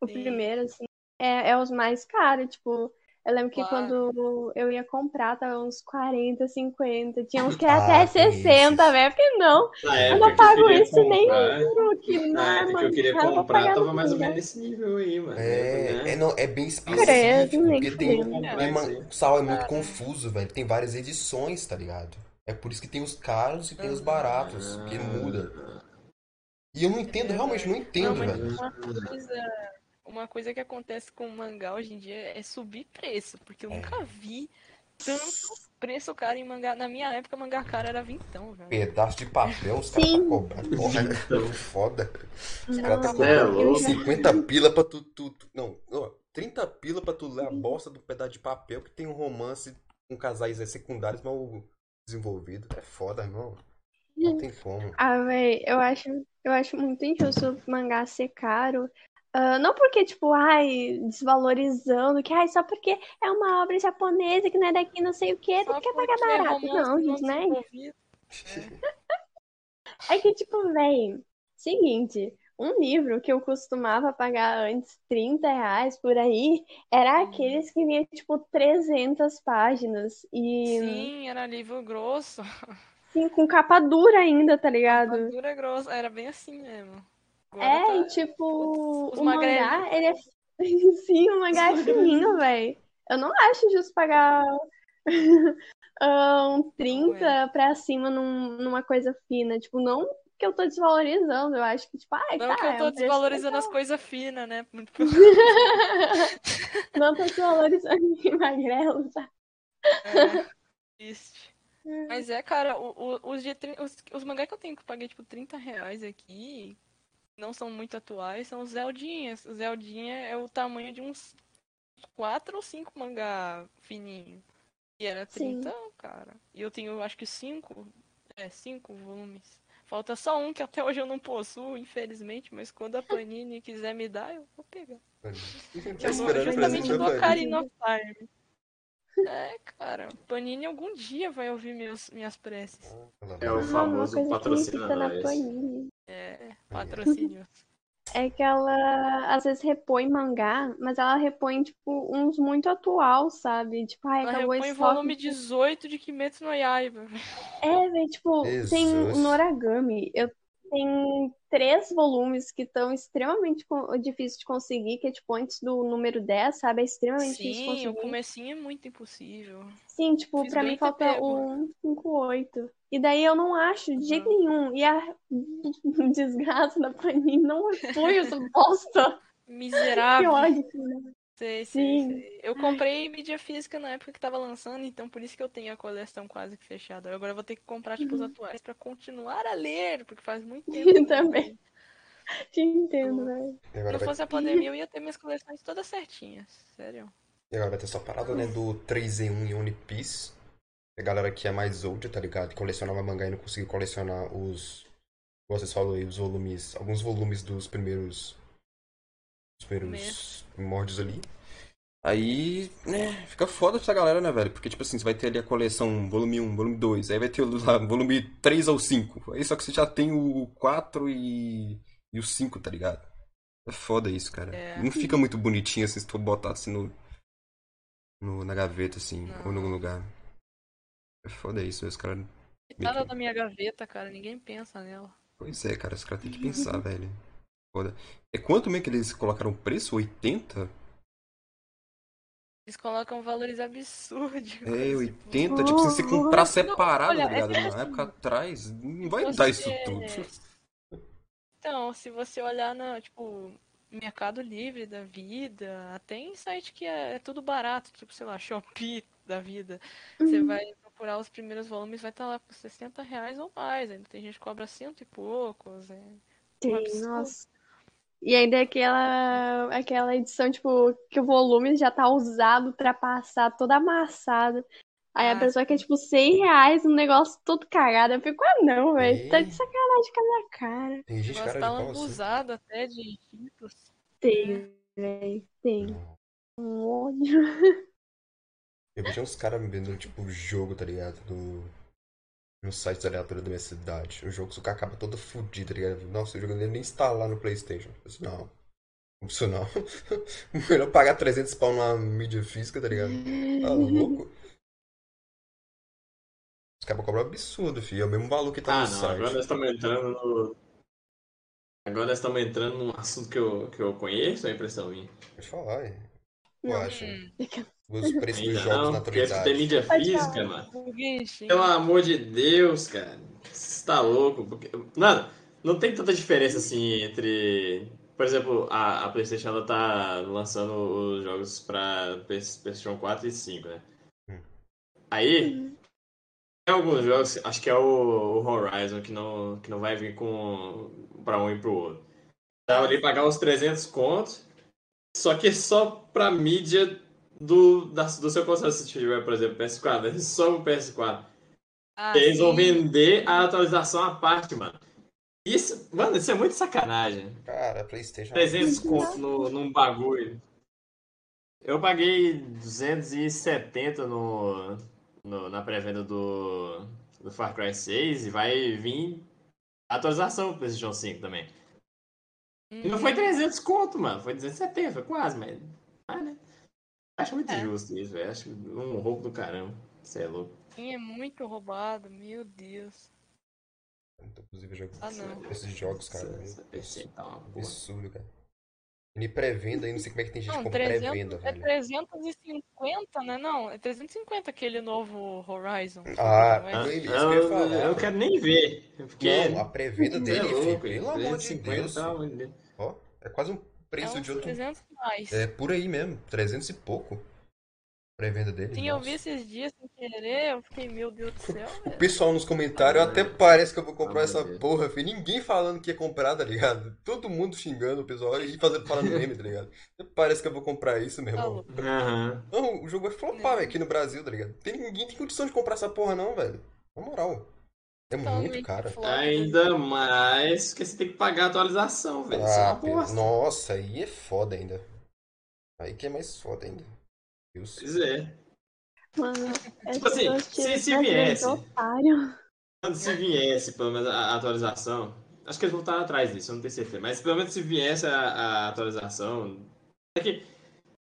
o Sim. primeiro, assim, é, é os mais caros. Tipo, eu lembro que Claro. quando eu ia comprar, tava uns 40, 50. Tinha uns que Ah, era até tem 60, esses. velho. Porque não, eu não que pago queria isso nem comprar, no que não Na é época que eu queria eu comprar, tava mais ou menos nesse nível aí, mano. É, né? é, não, é bem Credo, específico, nem porque tem. É, tem o Saul é muito Cara. confuso, velho. Tem várias edições, tá ligado? É por isso que tem os caros e tem os baratos, porque muda. E eu não entendo, É realmente não entendo, Não, velho. uma coisa, uma coisa que acontece com o mangá hoje em dia é subir preço, porque eu É. nunca vi tanto preço caro em mangá. Na minha época, mangá caro era vintão, velho. Pedaço de papel, os caras tá cobrando. Porra, é Então. foda. Os caras tá é cobrando louco. 50 pila pra tu, tu, tu- Não, ó, 30 pila pra tu ler a bosta do pedaço de papel que tem um romance com casais é, secundários mal desenvolvido. É foda, irmão. Não tem como. Ah, véi, eu acho, eu acho muito injusto o mangá ser caro. Ah, não porque, tipo, ai, desvalorizando, que ai, só porque é uma obra japonesa que não é daqui, não sei o quê, tu Só quer pagar é barato. romance Não, gente, né? desenvolvido. É que, tipo, véi, seguinte, um livro que eu costumava pagar antes 30 reais por aí, era aqueles que vinha, tipo, 300 páginas. E, Sim, era livro grosso. sim, com capa dura ainda, tá ligado? Dura grossa. Era bem assim mesmo. É, tá- e tipo, os o mangá, ele é. Sim, o mangá é fininho, velho. Eu não acho justo pagar ah, um 30 pra cima num- numa coisa fina. Tipo, não que eu tô desvalorizando, eu acho que, tipo, ai, Não tá, que eu é tô um preço desvalorizando as coisas finas, né? Não tô desvalorizando em magrelo, tá? É, triste. Mas é, cara, os, tri- os, os mangá que eu tenho que eu paguei, tipo, 30 reais aqui, não são muito atuais, são os Zeldinhas. O Zeldinha é o tamanho de uns 4 ou 5 mangá fininho. E era Sim. 30, cara. E eu tenho, acho que 5, é, 5 volumes. Falta só um que até hoje eu não possuo, infelizmente, mas quando a Panini quiser me dar, eu vou pegar. Tá Eu vou justamente Panini. Ocarina of Time. É, cara, Panini algum dia vai ouvir meus, minhas preces. É o Ah, famoso coisa Panini. É, patrocínio. É que ela às vezes repõe mangá, mas ela repõe, tipo, uns muito atual, sabe? Tipo, ai, Ela acabou repõe volume 18 de Kimetsu no Yaiba. É, velho, tipo, tem Jesus. o Noragami. Eu tenho três volumes que estão extremamente difíceis de conseguir, que é tipo antes do número 10, sabe? É extremamente difícil de Sim, o comecinho é muito impossível. Sim, tipo, Fiz pra mim falta pego. o 158. E daí eu não acho de jeito Uhum. nenhum. E a desgraça da Panini não foi essa bosta. Que Miserável. ódio. cara. Sei, sei, Sim. sei. Eu comprei mídia física na época que tava lançando, então por isso que eu tenho a coleção quase que fechada. Agora eu vou ter que comprar, tipo, os Uhum. atuais pra continuar a ler, porque faz muito tempo. que eu Também. Te entendo, velho. E Se agora não vai, fosse a pandemia, eu ia ter minhas coleções todas certinhas. Sério. e agora vai ter só parada, né, do 3 em 1 em One Piece. A galera que é mais old, tá ligado? Que colecionava mangá e não conseguiu colecionar os. Como vocês falaram aí, os volumes. Alguns volumes dos primeiros. Os primeiros primórdios ali. Aí, né, fica foda pra essa galera, né, velho? Porque, tipo assim, você vai ter ali a coleção volume 1, volume 2, aí vai ter lá, volume 3 ou 5. Aí só que você já tem o 4 e, e o 5, tá ligado? É foda isso, cara. É. Não fica muito bonitinho assim se tu botar assim no, no- na gaveta, assim, Não. ou em algum lugar. É foda isso, os caras. Nada da minha gaveta, cara, ninguém pensa nela. Pois é, cara, os caras têm que pensar, velho. Foda. É quanto mesmo que eles colocaram o preço? 80? Eles colocam valores absurdos. É, coisa, 80, tipo, se você comprar separado, olha, tá ligado? é Na época atrás, não vai Você- dar isso tudo. Então, se você olhar na, tipo, Mercado Livre da vida, até em site que é, é tudo barato, tipo, sei lá, Shopee da vida. Você Uhum. vai procurar os primeiros volumes, vai estar lá por 60 reais ou mais. Ainda tem gente que cobra cento e poucos. É. Sim, absurdo. nossa. E ainda é aquela, aquela edição, tipo, que o volume já tá usado, ultrapassado, todo amassado. Aí a Ah, pessoa quer, tipo, 100 reais, um negócio todo cagado. Eu fico, ah, não, velho. Tá de sacanagem com a minha cara. Tem gente O cara tá assim. lambuzado até de títulos. Tem, velho. Tem. Um ódio. Eu vejo uns caras vendendo, tipo, jogo, tá ligado? No, nos sites aleatórios da minha cidade. Um jogo que o cara acaba todo fudido, tá ligado? Nossa, o jogo nem instalar no Playstation. Eu disse, não. Não. Melhor pagar 300 pau numa mídia física, tá ligado? Tá louco? Os caras cobram absurdo, filho. É o mesmo valor que tá Ah, no não, site. agora nós estamos entrando no. Agora nós estamos entrando num assunto que eu, que eu conheço, é impressão minha. Pode falar, é. Eu Não. acho. Hum, Os preços dos jogos não, na porque esse tem atualidade. mídia física, mano. Pelo amor de Deus, cara. Você tá louco? Porque... Mano, não tem tanta diferença assim entre. Por exemplo, a, a PlayStation ela tá lançando os jogos pra PlayStation 4 e 5, né? Hum. Aí, tem alguns jogos, acho que é o, o Horizon, que não, que não vai vir com pra um e pro outro. Tava ali pagar uns 300 contos. Só que é só pra mídia do, da, do seu console se tiver, por exemplo, PS4. É só o PS4. Ah, Eles vão sim. vender a atualização à parte, mano. Isso, mano, isso é muito sacanagem. Cara, PlayStation. 300 conto no, num bagulho. Eu paguei 270 no, no, na pré-venda do, do Far Cry 6 e vai vir atualização pro PlayStation 5 também. E não Uhum. foi 300 conto, mano. Foi 270, foi quase, mas. Ah, né? Acho muito É. justo isso, velho. Acho um roubo do caramba. Você é louco. Sim, é muito roubado, meu Deus. Inclusive, jogo, Ah, não. esses jogos, cara. Essa- essa PC tá uma porra. Absurdo, cara. E pré-venda aí, não sei como é que tem gente que Não, 300, pré-venda, é velho. 350, né? Não, é 350 aquele novo Horizon. Ah, Mas- Ah, é isso que eu ia falar. eu, quero nem ver. Porque Não, a pré-venda é dele, filho, louco, pelo amor de 350 Deus. tá. Ó, é quase um é preço uns de outro. 300 mais. É por aí mesmo, 300 e pouco. Pré-venda dele. Sim, eu nossa. vi esses dias sem querer, eu fiquei, meu Deus do céu, O velho. pessoal nos comentários até parece que eu vou comprar Ah, essa Deus. porra, filho. Ninguém falando que ia comprar, tá ligado? Todo mundo xingando o pessoal e fazendo, falando meme, tá ligado? Até parece que eu vou comprar isso, meu irmão. Aham. Não, o jogo vai flopar, É. velho, aqui no Brasil, tá ligado? Tem, ninguém tem condição de comprar essa porra, não, velho. Na moral. É muito caro. flop. Ainda mais que você tem que pagar a atualização, velho. Isso é Ah, bosta. nossa, aí é foda ainda. Aí que é mais foda ainda. Deus. Pois é. Mano, Tipo assim, se- se essa viesse. Quando se viesse, pelo menos, a a atualização. Acho que eles vão estar atrás disso, eu não tenho certeza. Mas pelo menos se viesse a, a atualização. É que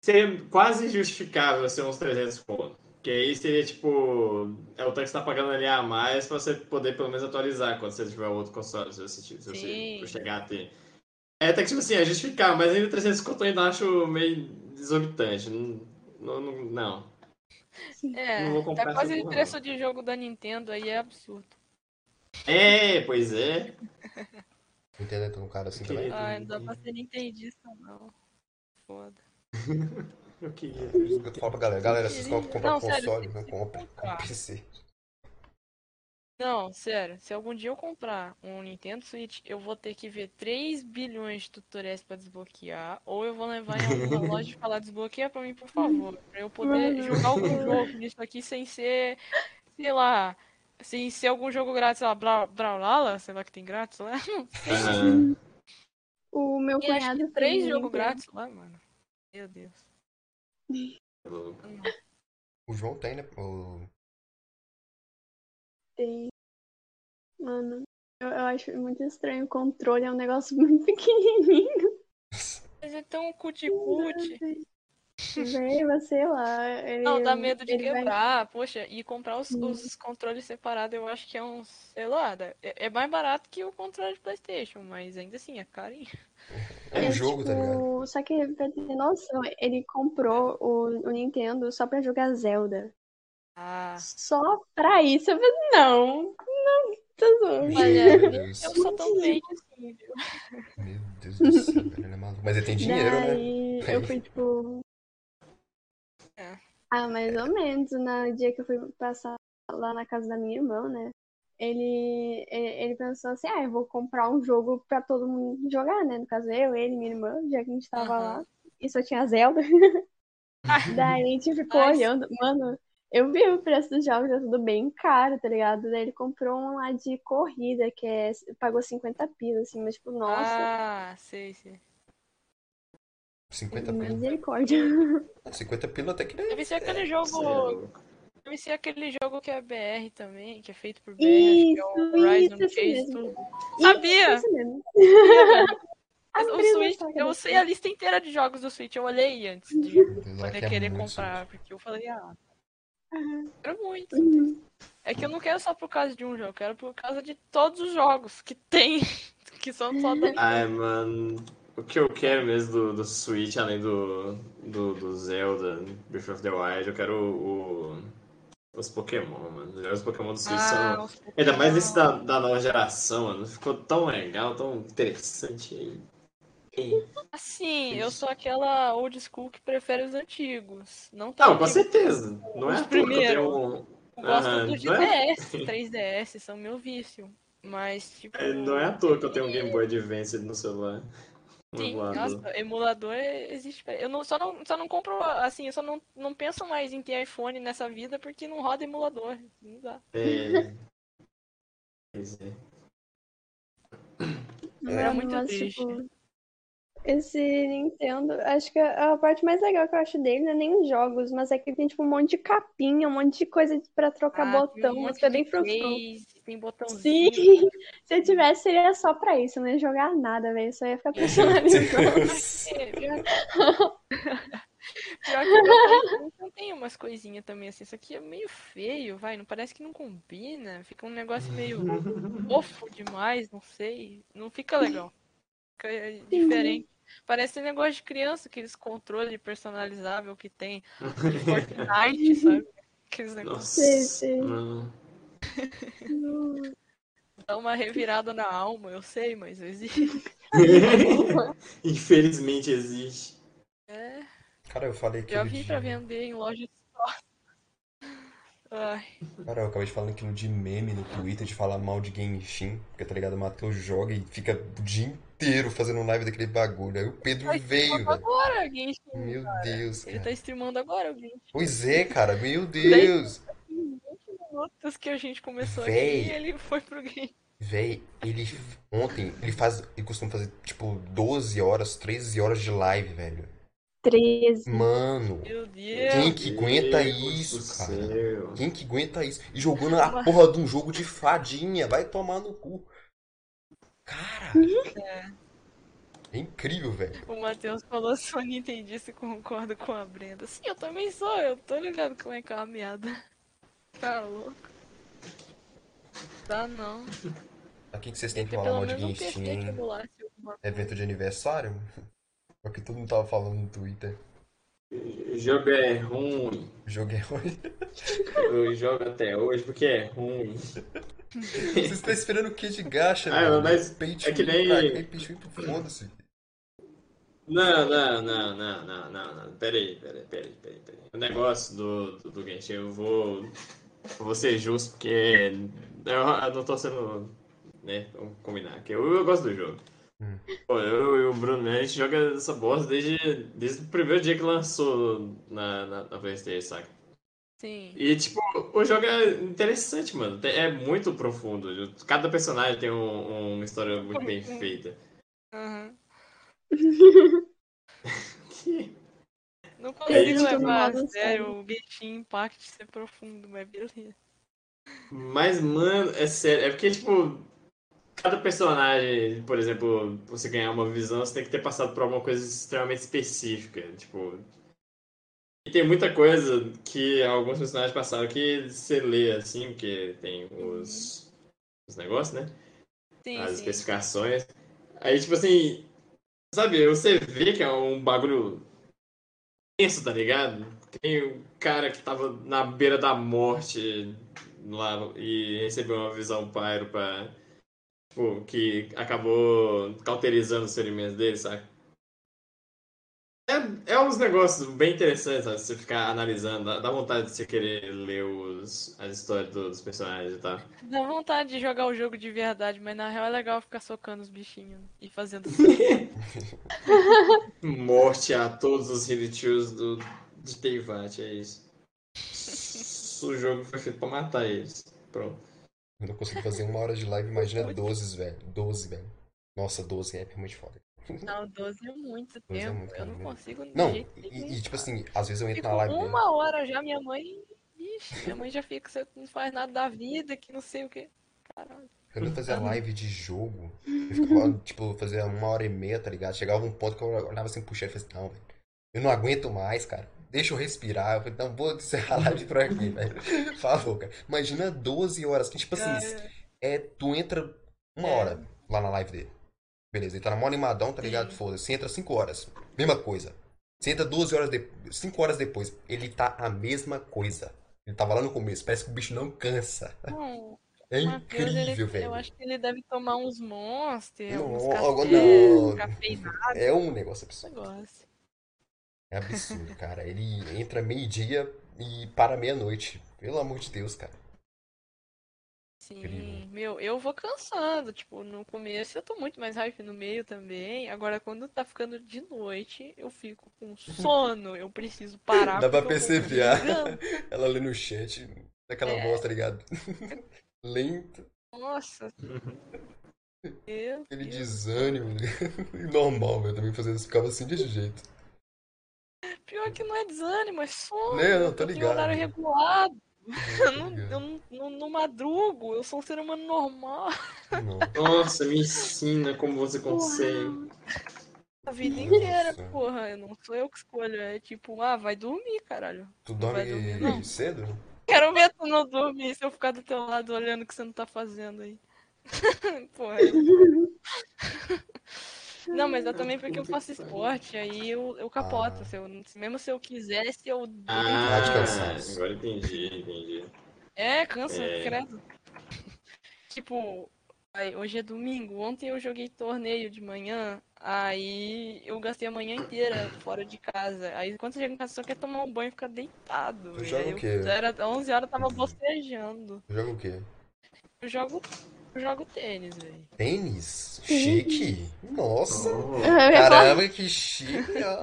seria quase justificável ser uns 300 pontos. Porque aí seria tipo. É o tanto que você tá pagando ali a mais pra você poder pelo menos atualizar quando você tiver outro console, se você, se você chegar a ter. É até que tipo assim, é justificável, mas ainda 300 conto eu ainda acho meio exorbitante. Não. Não. não. É, Não vou comprar tá quase o preço de jogo da Nintendo aí, é absurdo. É, pois é. Entendeu? Tem um cara assim também. Ah, não dá pra ser nintendista, não. Foda. Eu queria. Por isso que eu falo pra galera. Galera, vocês Queria- compram Não, sério, console, tem não comprem. comprar. Compre PC. Não, sério, se algum dia eu comprar um Nintendo Switch, eu vou ter que ver 3 bilhões de tutoriais pra desbloquear, ou eu vou levar em alguma loja e falar desbloqueia pra mim, por favor, pra eu poder jogar algum jogo nisso aqui sem ser, sei lá, sem ser algum jogo grátis, sei lá, Bra Brawlhalla, sei lá que tem grátis lá. Aham. O meu cunhado tem jogos Nintendo. grátis lá, mano. Meu Deus. O João tem, né? O... Tem. Mano, eu, eu acho muito estranho. O controle é um negócio muito pequenininho. Mas é tão cuti-cuti. Velho, sei lá. Ele, Não, dá medo de ele vai- quebrar, poxa, e comprar os, os controles separados eu acho que é um, sei lá, é, é mais barato que o controle de Playstation, mas ainda assim é carinho. É um jogo, tá ligado? tipo, Só que, pra ter noção, ele comprou o, o Nintendo só pra jogar Zelda. Ah, Só pra isso. Eu falei, não, não, tá zoando. Olha, eu sou tão doente assim, viu? Meu Deus do céu, velho, ele é maluco. Mas ele tem dinheiro, né? Daí eu fui, tipo. Ah, mais ou menos. No dia que eu fui passar lá na casa da minha irmã, né? Ele, ele, ele pensou assim: ah, eu vou comprar um jogo pra todo mundo jogar, né? No caso, eu, ele, minha irmã, já que a gente tava Aham. lá. E só tinha Zelda. Daí a gente ficou olhando. Mano, eu vi o preço dos jogos, é tudo bem caro, tá ligado? Daí ele comprou um lá de corrida, que é. Pagou 50 pilas, assim, mas tipo, nossa, Ah, sei, sei. 50 pila. misericórdia. 50 pila até que nem. Deve ser aquele é jogo. louco. Deve ser aquele jogo que é BR também, que é feito por BR, Isso, acho que é o Horizon isso, Chase tudo. Sabia? Isso mesmo. O Switch, eu sei a lista inteira de jogos do Switch, eu olhei antes de ela poder quer querer comprar, porque eu falei, ah, Aham. quero muito. Uhum. É que eu não quero só por causa de um jogo, eu quero por causa de todos os jogos que tem, que são só da Ai, mano. O que eu quero mesmo do, do Switch, além do, do, do Zelda, Breath of the Wild, eu quero o, o- os Pokémon, mano. Os Pokémon do Switch Ah, são. Ainda mais esse da, da nova geração, mano. Ficou tão legal, tão interessante aí. É. Assim, eu sou aquela old school que prefere os antigos. Não tão Não, com certeza. Não é Os à toa que eu um. Eu gosto Aham, do é- DS, 3DS, são meu vício. Mas, tipo. É, Não é à toa que eu tenho um Game Boy Advance no celular. Um Sim, emulador. nossa, emulador é- existe. pra- Eu não, só, não, só não compro, assim, eu só não, não penso mais em ter iPhone nessa vida porque não roda emulador. Não dá. É. Pois é. Muito mas, triste. tipo, esse Nintendo, acho que a a parte mais legal que eu acho dele não é nem os jogos, mas é que tem tipo um monte de capinha, um monte de coisa pra trocar Ah, um botão, monte mas de bem frustrante. Tem botãozinho. Sim, se eu tivesse seria só pra isso, eu não ia jogar nada, velho, só ia ficar personalizando. É, pior... pior que o botão não tem umas coisinhas também assim. Isso aqui é meio feio, vai. Não parece que não combina. Fica um negócio meio fofo demais, não sei. Não fica legal. Fica diferente. Parece negócio de criança, aqueles controles personalizável que tem Fortnite, sabe? Aqueles negócios. Sei, Nossa. sei. Dá uma revirada na alma, eu sei, mas existe. Infelizmente existe. É, Cara, eu falei já aquilo vi de... pra vender em loja de sorte. Ai, Cara, eu acabei de falar aquilo de meme no Twitter, de falar mal de Genshin, porque tá ligado, o Matheus joga e fica o dia inteiro fazendo live daquele bagulho. Aí o Pedro tá veio, velho. agora, Genshin. Meu Deus, Ele tá cara. streamando agora, alguém. Pois é, cara, meu Deus. Minutos que a gente começou Véi. aqui e ele foi pro game. Véi, ele ontem, ele faz, ele costuma fazer tipo 12 horas, 13 horas de live, velho. 13. Mano, Meu Deus. quem que aguenta Deus isso, cara? céu. Quem que aguenta isso? E jogando a porra de um jogo de fadinha, vai tomar no cu. Cara, é incrível, velho. O Matheus falou, sou nintendista e concordo com a Brenda. Sim, eu também sou, eu tô ligado como é que é uma meada. Tá louco. Tá não. A quem que vocês têm que de menos um PC Genshin, que hein? emulasse alguma Evento de aniversário? É o que todo mundo tava falando no Twitter. Jogo é ruim. O jogo é ruim. Eu jogo até hoje porque é ruim. Vocês estão esperando o que de gacha, Ah, mano? mas é que nem- cara, to win, foda-se. Não, não, não, não, não, não, não. Peraí, peraí, peraí, peraí, peraí. O negócio do, do, do Genshin, eu vou, vou ser justo, porque eu, não tô sendo, né, vamos combinar, que eu, eu gosto do jogo. Hum. Pô, eu e o Bruno, né, a gente joga essa bosta desde, desde o primeiro dia que lançou na, na, na Playstation, saca? Sim. E, tipo, o jogo é interessante, mano. É muito profundo. Cada personagem tem um- uma história muito bem feita. Aham. Que- Não É consigo isso. levar a sério o Genshin Impact ser profundo, mas beleza. Mas, mano, é sério. É porque, tipo, cada personagem, por exemplo, você ganhar uma visão, você tem que ter passado por alguma coisa extremamente específica. Tipo. E tem muita coisa que alguns personagens passaram que você lê assim, porque tem os, os negócios, né? Sim, As sim. especificações. Aí, tipo assim, sabe, você vê que é um bagulho tenso, tá ligado? Tem um cara que tava na beira da morte lá e recebeu uma visão pyro pra. Tipo, que acabou cauterizando os ferimentos dele, sabe? É, é uns negócios bem interessantes, sabe? Você ficar analisando, dá, dá vontade de você querer ler os, as histórias do- dos personagens e tal. Dá vontade de jogar o jogo de verdade, mas na real é legal ficar socando os bichinhos e fazendo. Morte a todos os Hilichus do, de Teyvat, é isso. O jogo foi feito pra matar eles. Pronto. Eu não consigo fazer uma hora de live, imagina 12, velho. 12, velho. Nossa, 12 é muito foda. Não, 12 é muito é tempo. muito, eu cara, não consigo Não, e, e, tipo assim, às vezes eu entro Fico na live dele. uma hora já, minha mãe. Ixi, minha mãe já fica, você não faz nada da vida, que não sei o que. Caralho. Quando eu fazia live de jogo, eu ficava, tipo, fazia uma hora e meia, tá ligado? Chegava um ponto que eu olhava assim pro chefe e falei, não, velho, eu não aguento mais, cara. Deixa eu respirar. Eu falei, não, vou encerrar a live por aqui, velho. Favor, cara. Imagina 12 horas, que, tipo assim, é, tu entra uma É. hora lá na live dele. Beleza, ele tá na mó animadão, tá ligado? Foda-se. Você entra 5 horas. Mesma coisa. Você entra 12 horas depois, 5 horas depois. Ele tá a mesma coisa. Ele tava lá no começo. Parece que o bicho não cansa. Não, É o Matheus, ele- incrível, velho. Eu acho que ele deve tomar uns monsters, Não, não. cafeinados, É um negócio absurdo. negócio. É absurdo, cara. Ele entra meio-dia e para meia-noite. Pelo amor de Deus, cara. Sim, Incrível. meu, eu vou cansando. Tipo, no começo eu tô muito mais hype no meio também. Agora, quando tá ficando de noite, eu fico com sono. Eu preciso parar. Dá pra perceber. ah. Ela lê no chat, daquela É. voz, tá ligado? Lento, Nossa. Meu aquele Deus. desânimo. Normal, velho. Também fazendo isso, ficava assim desse jeito. Pior que não é desânimo, é sono. Né, não, tô ligado. horário regulado. Eu Tô não, eu não, não, não madrugo, eu sou um ser humano normal. Não. Nossa, me ensina como você consegue. A vida Nossa. inteira, porra. Eu não sou eu que escolho. É tipo, ah, vai dormir, caralho. Tu dorme vai dormir, não. cedo? Quero ver tu não dormir se eu ficar do teu lado olhando o que você não tá fazendo aí. Porra. Não, mas é também porque eu faço esporte, aí eu, eu capoto. Ah. Se eu, mesmo se eu quisesse, eu. Ah, de cansaço. agora entendi, entendi. É, cansa, É. credo. Tipo, aí, hoje é domingo. Ontem eu joguei torneio de manhã. Aí eu gastei a manhã inteira fora de casa. Aí quando você chega em casa, você só quer tomar um banho e ficar deitado. E joga aí o eu- quê? Era 11 horas, eu tava bocejando. Joga o quê? Eu jogo, eu jogo tênis, velho. Tênis? Chique? Nossa! Oh, Caramba, que chique! ó.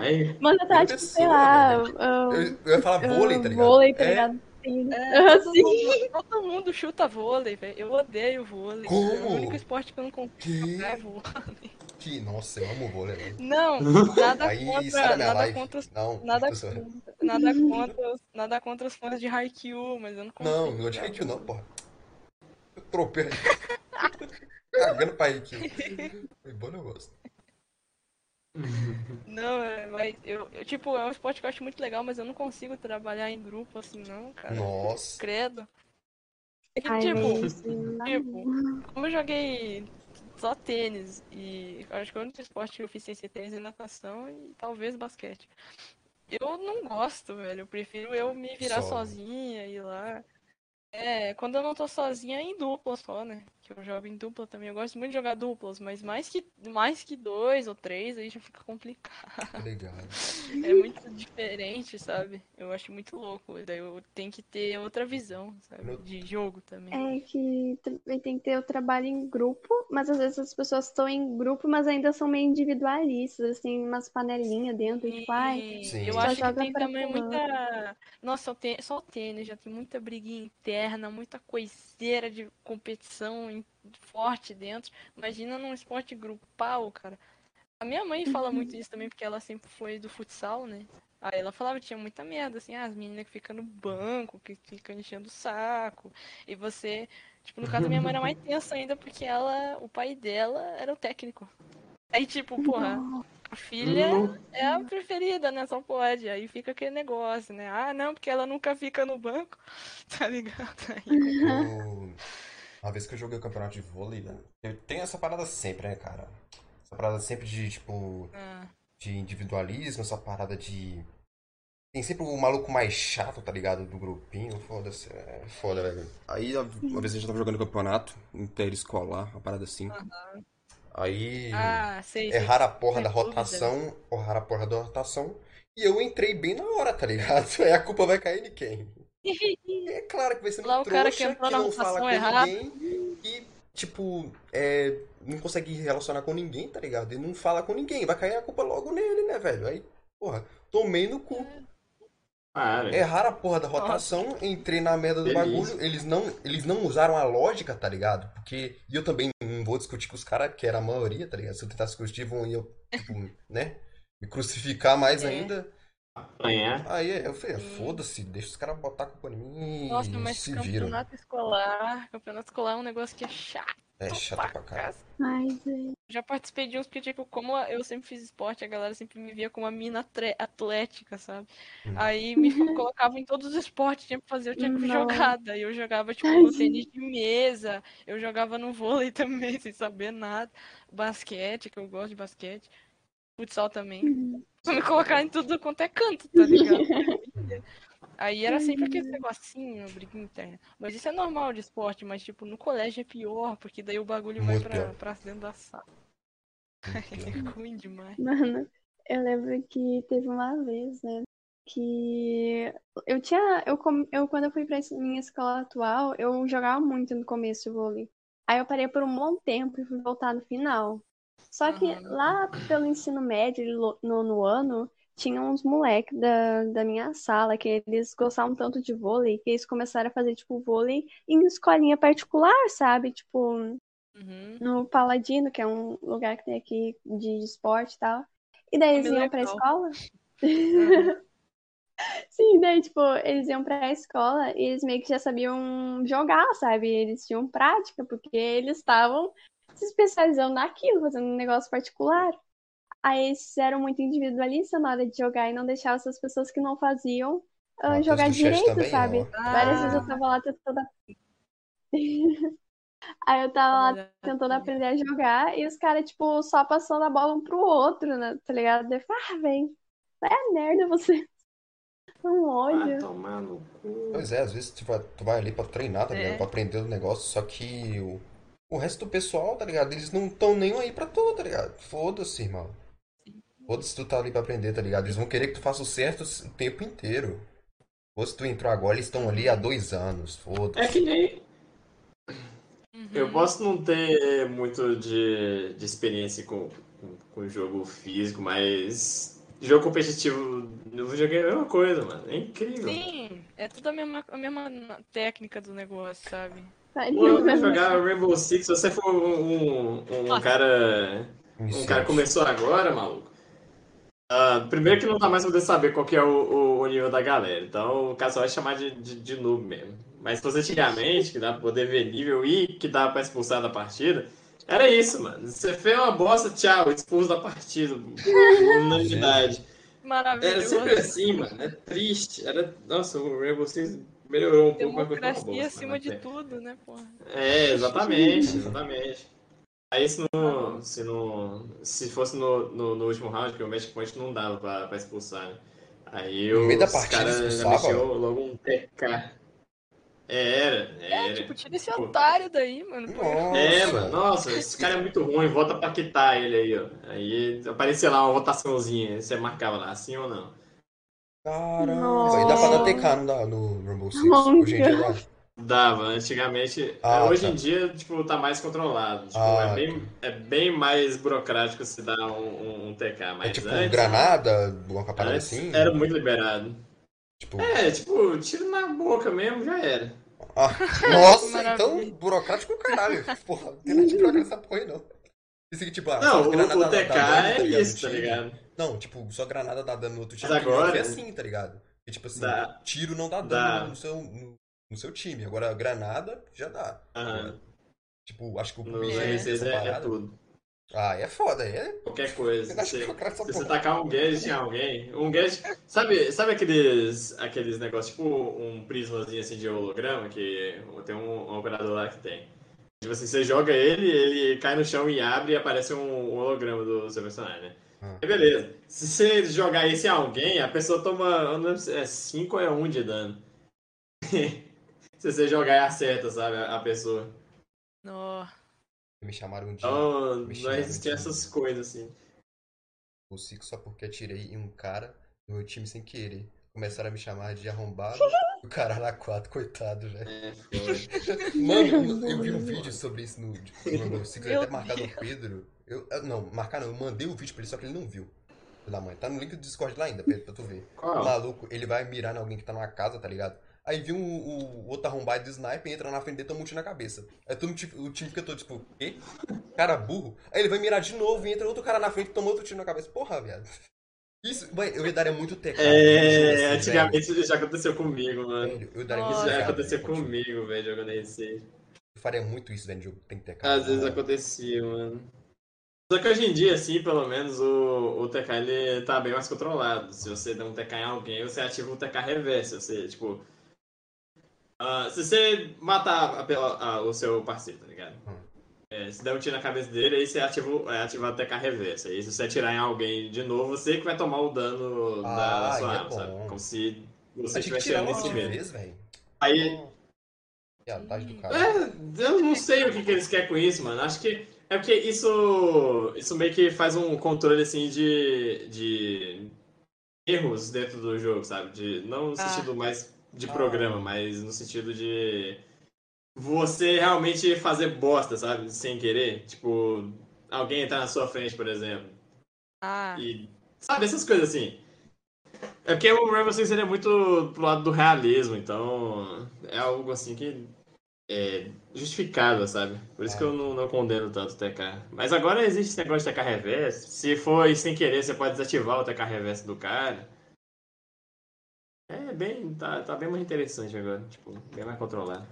ai, Mano, eu tava, tipo, sei lá. Eu, eu- eu ia falar vôlei, tá ligado? Vôlei, tá É, ligado? Sim. É, todo, mundo, todo mundo chuta vôlei, velho. Eu odeio vôlei. Como? É o único esporte que eu não consigo é vôlei. que? Nossa, eu amo vôlei, velho. Não, nada Aí, contra, nada live. contra os Não, Nada, zoando. nada, contra, os- nada contra os fãs de Haikyuu, mas eu não consigo. Não, não é de Haikyuu não, porra. Eu tropei. Cagando pra Haikyuu. Foi bom eu gosto. Não, é, mas eu, eu, tipo, é um esporte que eu acho muito legal, mas eu não consigo trabalhar em grupo assim, não, cara. Nossa. Credo. É que, Ai, tipo, tipo, como eu joguei só tênis e acho que o único esporte que eu fiz sem ser tênis é natação e talvez basquete. Eu não gosto, velho. Eu prefiro eu me virar Solo. sozinha e ir lá. É, quando eu não tô sozinha é em dupla só, né? Que eu jogo em dupla também. Eu gosto muito de jogar duplas, mas mais que, mais que dois ou três aí já fica complicado. Tá ligado. É muito diferente, sabe? Eu acho muito louco. Daí eu tenho que ter outra visão, sabe? No- De jogo também. É que também tem que ter o trabalho em grupo, mas às vezes as pessoas estão em grupo, mas ainda são meio individualistas, têm umas panelinhas dentro, tipo, ai, E Sim. eu Só acho que joga tem também muita. Nossa, só tênis já tem muita briguinha interna, muita coiseira de competição forte dentro. Imagina num esporte grupal, cara. A minha mãe fala muito isso também, porque ela sempre foi do futsal, né? Aí ela falava que tinha muita merda, assim, ah, as meninas que ficam no banco, que ficam enchendo o saco. E você. Tipo, no caso, a minha mãe era mais tensa ainda, porque ela, o pai dela era o técnico. Aí, tipo, porra, a filha é a preferida, né? Só pode. Aí fica aquele negócio, né? Ah, não, porque ela nunca fica no banco. Tá ligado? Aí, Eu- Uma vez que eu joguei o campeonato de vôlei, velho, eu tenho essa parada sempre, né, cara? Essa parada sempre de, tipo, ah, de individualismo, essa parada de. Tem sempre o maluco mais chato, tá ligado? Do grupinho, foda-se. É foda, velho. Aí, uma vez a gente tava jogando campeonato interescolar, uma parada assim. Aí. ah, sei, sei. erraram a porra da rotação, erraram a porra da rotação, e eu entrei bem na hora, tá ligado? Aí a culpa vai cair de quem? É claro que vai ser um Lá o cara trouxa que entrou que na não fala com errada. ninguém e, tipo, é, não consegue relacionar com ninguém, tá ligado? E não fala com ninguém, vai cair a culpa logo nele, né, velho? Aí, porra, tomei no cu. Para. Erraram a porra da rotação, entrei na merda do Delícia. bagulho, eles não, eles não usaram a lógica, tá ligado? Porque e eu também não vou discutir com os caras, que era a maioria, tá ligado? Se eu tentasse discutir, vão eu, tipo, né? Me crucificar mais É. ainda. Apanhar. Aí eu falei, Sim. foda-se, deixa os caras botar a culpa em mim Nossa, e mas se viram. campeonato escolar. Campeonato escolar é um negócio que é chato. É chato pra caralho. Ai, velho. Já participei de uns que, tipo, como eu sempre fiz esporte, a galera sempre me via como uma mina atlética, sabe? Hum. Aí me colocavam em todos os esportes, tinha que fazer, eu tinha que Nossa. jogar. Daí eu jogava, tipo, no tênis de mesa, eu jogava no vôlei também, sem saber nada. Basquete, que eu gosto de basquete. Futsal também. Uhum. Me colocar em tudo quanto é canto, tá ligado? Aí era sempre aquele negocinho, briga interna. Mas isso é normal de esporte, mas tipo, no colégio é pior, porque daí o bagulho vai Muito pra, pior. pra dentro da sala. É ruim demais. Mano, eu lembro que teve uma vez, né? que eu tinha. Eu, com- eu, quando eu fui pra minha escola atual, eu jogava muito no começo de vôlei. Aí eu parei por um bom tempo e fui voltar no final. Só que Aham. lá pelo ensino médio, lo- nono ano, tinha uns moleques da, da minha sala que eles gostavam tanto de vôlei que eles começaram a fazer, tipo, vôlei em escolinha particular, sabe? Tipo, Uhum. no Paladino, que é um lugar que tem aqui de esporte e tal. E daí eles Nome iam pra legal. escola. Uhum. Sim, daí, tipo, eles iam pra escola e eles meio que já sabiam jogar, sabe? Eles tinham prática, porque eles estavam se especializando naquilo, fazendo um negócio particular. Aí eles fizeram muito individualista na hora de jogar e não deixavam essas pessoas que não faziam ah, Matheus jogar direito, também, sabe? ó. Várias vezes eu Ah. tava lá tentando. Aí eu tava lá Olha, tentando aprender a jogar e os caras, tipo, só passando a bola um pro outro, né? Tá ligado? Eu falei, ah, velho, vai a merda você. Um ódio. tomar no cu. Pois é, às vezes tu vai, tu vai ali pra treinar, tá ligado? É. Pra aprender o negócio, só que o, o resto do pessoal, tá ligado? Eles não tão nem aí pra tu, tá ligado? Foda-se, irmão. Foda-se tu tá ali pra aprender, tá ligado? Eles vão querer que tu faça o certo o tempo inteiro. Ou se tu entrou agora, eles estão ali há dois anos, É foda-se. que nem. Uhum. Eu posso não ter muito de, de experiência com, com, com jogo físico, mas. Jogo competitivo no videogame é a mesma coisa, mano. É incrível. Sim, é tudo a mesma, a mesma técnica do negócio, sabe? Pô, eu vou jogar Rainbow Six, se você for um, um, um cara. Um cara que começou agora, maluco. Ah, primeiro que não dá mais pra poder saber qual que é o, o- o nível da galera. Então o cara só vai chamar de, de, de noob mesmo. Mas se fosse antigamente, que dá pra poder ver nível e que dá pra expulsar da partida, era isso, mano. Você fez uma bosta, tchau, expulso da partida. Unanimidade. Era Maravilhoso. sempre assim, mano. É triste. Era... Nossa, o Rainbow Six melhorou um pouco, mas foi uma bosta. acima de tudo, né, porra? É, exatamente, exatamente. Aí se não. Se, não, se fosse no, no, no último round, que o match point não dava pra, pra expulsar, né? Aí No meio da os partida expulsava? logo um TK. Era, É, era. tipo, tira esse Pô. otário daí, mano. pô. É, mano, nossa, esse cara é muito ruim, volta pra quitar ele aí, ó. Aí aparecia lá uma votaçãozinha, você marcava lá, sim ou não. Caramba. E dá pra dar TK não dá, no Rainbow Six. Hoje em dia dá. Dava, antigamente. Ah, hoje tá. em dia, tipo, tá mais controlado. Tipo, Ah, é, bem, é bem mais burocrático se dar um, um, um TK. Mas É tipo antes, granada, alguma parada antes assim? era muito liberado. Tipo, É, tipo, tiro na boca mesmo, já era. ah, nossa, então burocrático caralho. Porra, não tem nada de burocrático nessa porra aí, não. Isso aqui, tipo, ah, Não, o, granada o dá- dá TK dano, é ligado, isso, tá tiro. ligado? Não, tipo, só granada dá dano no outro time. Mas agora- é assim, tá ligado? E tipo assim, Dá. tiro não dá Dá. dano no seu, no, no seu time. Agora, granada já dá. Aham. Tipo, acho que o No PUBG É. tem R6 essa é, tudo. Ah, é foda, é. Qualquer coisa. Você, se você tacar um gadget em alguém, um gadget. Sabe, sabe aqueles, aqueles negócios, tipo um prismazinho assim de holograma, que tem um, um operador lá que tem. Tipo assim, você joga ele, ele cai no chão e abre e aparece um, um holograma do seu personagem, né? Ah. E beleza. Se você jogar esse em alguém, a pessoa toma. não É 5 ou é 1 de dano. se você jogar e acerta, sabe? A, a pessoa. Nó. Me chamaram um dia. Me não existem de- essas coisas assim. o Six só porque atirei em um cara no meu time sem querer. Começaram a me chamar de arrombado. o caralho a quatro, coitado, velho. É, foda. Mano, eu vi um vídeo sobre isso no, no Six, eu Meu até marcado o Pedro. Eu, não, marcar não, eu mandei o vídeo pra ele, só que ele não viu. Da mãe. Tá no link do Discord lá ainda, Pedro, pra tu ver. O Qual? maluco, ele vai mirar em alguém que tá numa casa, tá ligado? Aí viu o, o outro arrombado de sniper, entra na frente dele e toma um tiro na cabeça. Aí todo, tipo, o time fica todo tipo, quê? Cara burro. Aí ele vai mirar de novo e entra outro cara na frente e toma outro tiro na cabeça. Porra, viado. Isso, vai, eu daria muito TK. É, assim, antigamente isso já aconteceu comigo, mano. Velho, eu daria Nossa. Isso muito já aconteceu velho. comigo, velho, jogando R6. Eu faria muito isso, velho, no jogo tem que TK. Às vezes acontecia, mano. Só que hoje em dia, assim, pelo menos o, o TK ele tá bem mais controlado. Se você der um TK em alguém, você ativa o TK reverso. Você, tipo. Ah, se você matar a pe- a- o seu parceiro, tá ligado? Hum. É, se der um tiro na cabeça dele, aí você ativa, é, ativa TK reverso. Aí se você atirar em alguém de novo, você que vai tomar o dano da Ah, sua é arma, sabe? bom. Como se você estivesse tirar tirando logo esse de mesmo. Aí, do cara. é, eu não sei o que, que eles querem com isso, mano. Acho que é porque isso, isso meio que faz um controle assim de, de erros dentro do jogo, sabe? De, não no Ah. sentido mais de Ah. programa, mas no sentido de você realmente fazer bosta, sabe? Sem querer. Tipo, alguém entrar na sua frente, por exemplo. Ah, E, sabe, essas coisas assim. É porque o Rainbow Six ele é muito pro lado do realismo, então é algo assim que é justificável, sabe? Por isso que eu não, não condeno tanto o TK. Mas agora existe esse negócio de TK reverse. Se for sem querer, você pode desativar o TK reverse do cara. É bem. Tá, tá bem mais interessante agora. Tipo, bem mais controlado.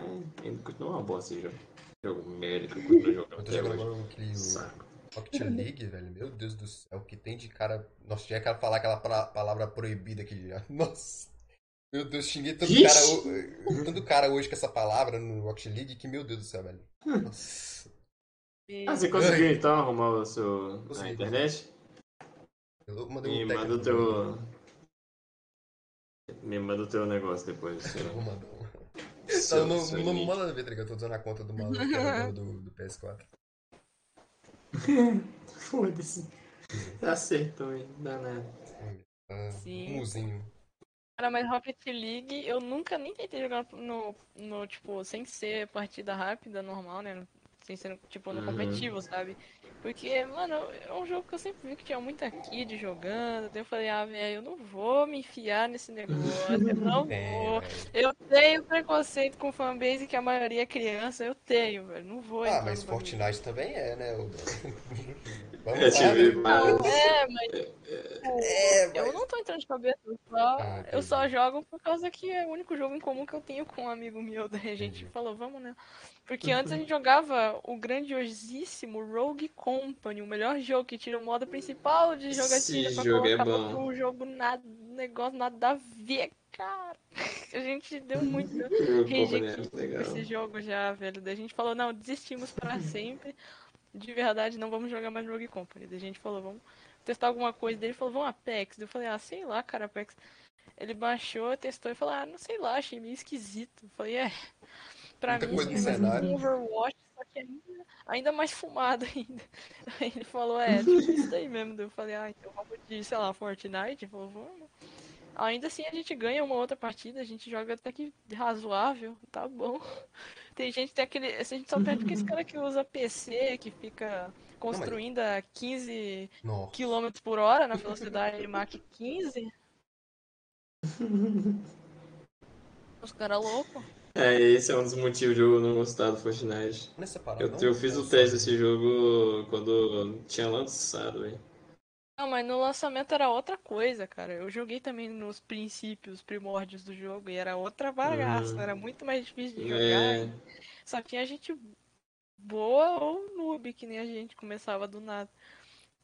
É, ainda continua uma bosta esse jogo. Jogo merda que eu continuo jogando Eu tô jogando aquele Saco. Rocket League, velho. Meu Deus do céu, que tem de cara. Nossa, tinha que falar aquela pra- palavra proibida aqui já. Nossa. Meu Deus, xinguei tanto Ixi. cara, ho- tanto cara hoje com essa palavra no Rocket League que, meu Deus do céu, velho. Nossa. e- Ah, você conseguiu então arrumar o seu, Consegui, a internet? Eu mandei um manda o teu. Me manda o teu negócio depois. seu- Eu vou mandar um. seu- Não, não, seu não, link. manda ver, tá ligado? Eu tô usando a conta do maluco que era do, do PS4. Foda-se. Acertou, hein? Danado. Ah, Sim. um muzinho. Cara, mas Rocket League eu nunca nem tentei jogar no, no tipo, sem ser partida rápida, normal, né? Sem ser, tipo, no Uhum. competitivo, sabe? Porque, mano, é um jogo que eu sempre vi que tinha muita kid jogando. Daí eu falei, ah, velho, eu não vou me enfiar nesse negócio, eu não É, vou. Eu tenho preconceito com fanbase que a maioria é criança, eu tenho, velho. Não vou Ah, mas. Fortnite também é, né? Vamos É, lá, tipo, né? mas... É, mas É, eu mas... não tô entrando de cabeça, eu só, Ah, eu só jogo por causa que é o único jogo em comum que eu tenho com um amigo meu. Daí a gente Entendi. falou, vamos, né? Porque antes a gente jogava o grandiosíssimo Rogue Company, o melhor jogo que tira o modo principal de jogatina Esse pra jogo é colocar bom. pra um jogo nada, negócio nada a ver, cara. A gente deu muito rage é legal. esse jogo já, velho. Daí a gente falou, não, desistimos pra sempre. De verdade, não vamos jogar mais Rogue Company. Daí a gente falou, vamos testar alguma coisa. Daí ele falou, vamos Apex. Daí eu falei, ah, sei lá, cara, Apex. Ele baixou, testou e falou, ah, não sei lá, achei meio esquisito. Eu falei, é. Pra Muita mim, isso é mais um Overwatch, só que ainda, ainda mais fumado ainda. Aí ele falou, é, tipo isso aí mesmo. Daí eu falei, ah, então vamos de, sei lá, Fortnite. Ele falou, vamos. Ainda assim a gente ganha uma outra partida, a gente joga até que razoável, tá bom. Tem gente que tem aquele. A gente só perde porque esse cara que usa PC, que fica construindo a 15 Nossa. km por hora na velocidade Mach 15. Os caras loucos. É, esse é um dos motivos de eu não gostar do Fortnite. Eu, não, eu fiz não o só- teste desse jogo quando tinha lançado, velho. Não, mas no lançamento era outra coisa, cara. Eu joguei também nos princípios, primórdios do jogo, e era outra bagaça. Uhum. Era muito mais difícil de jogar. É, Só tinha gente boa ou noob, que nem a gente começava do nada.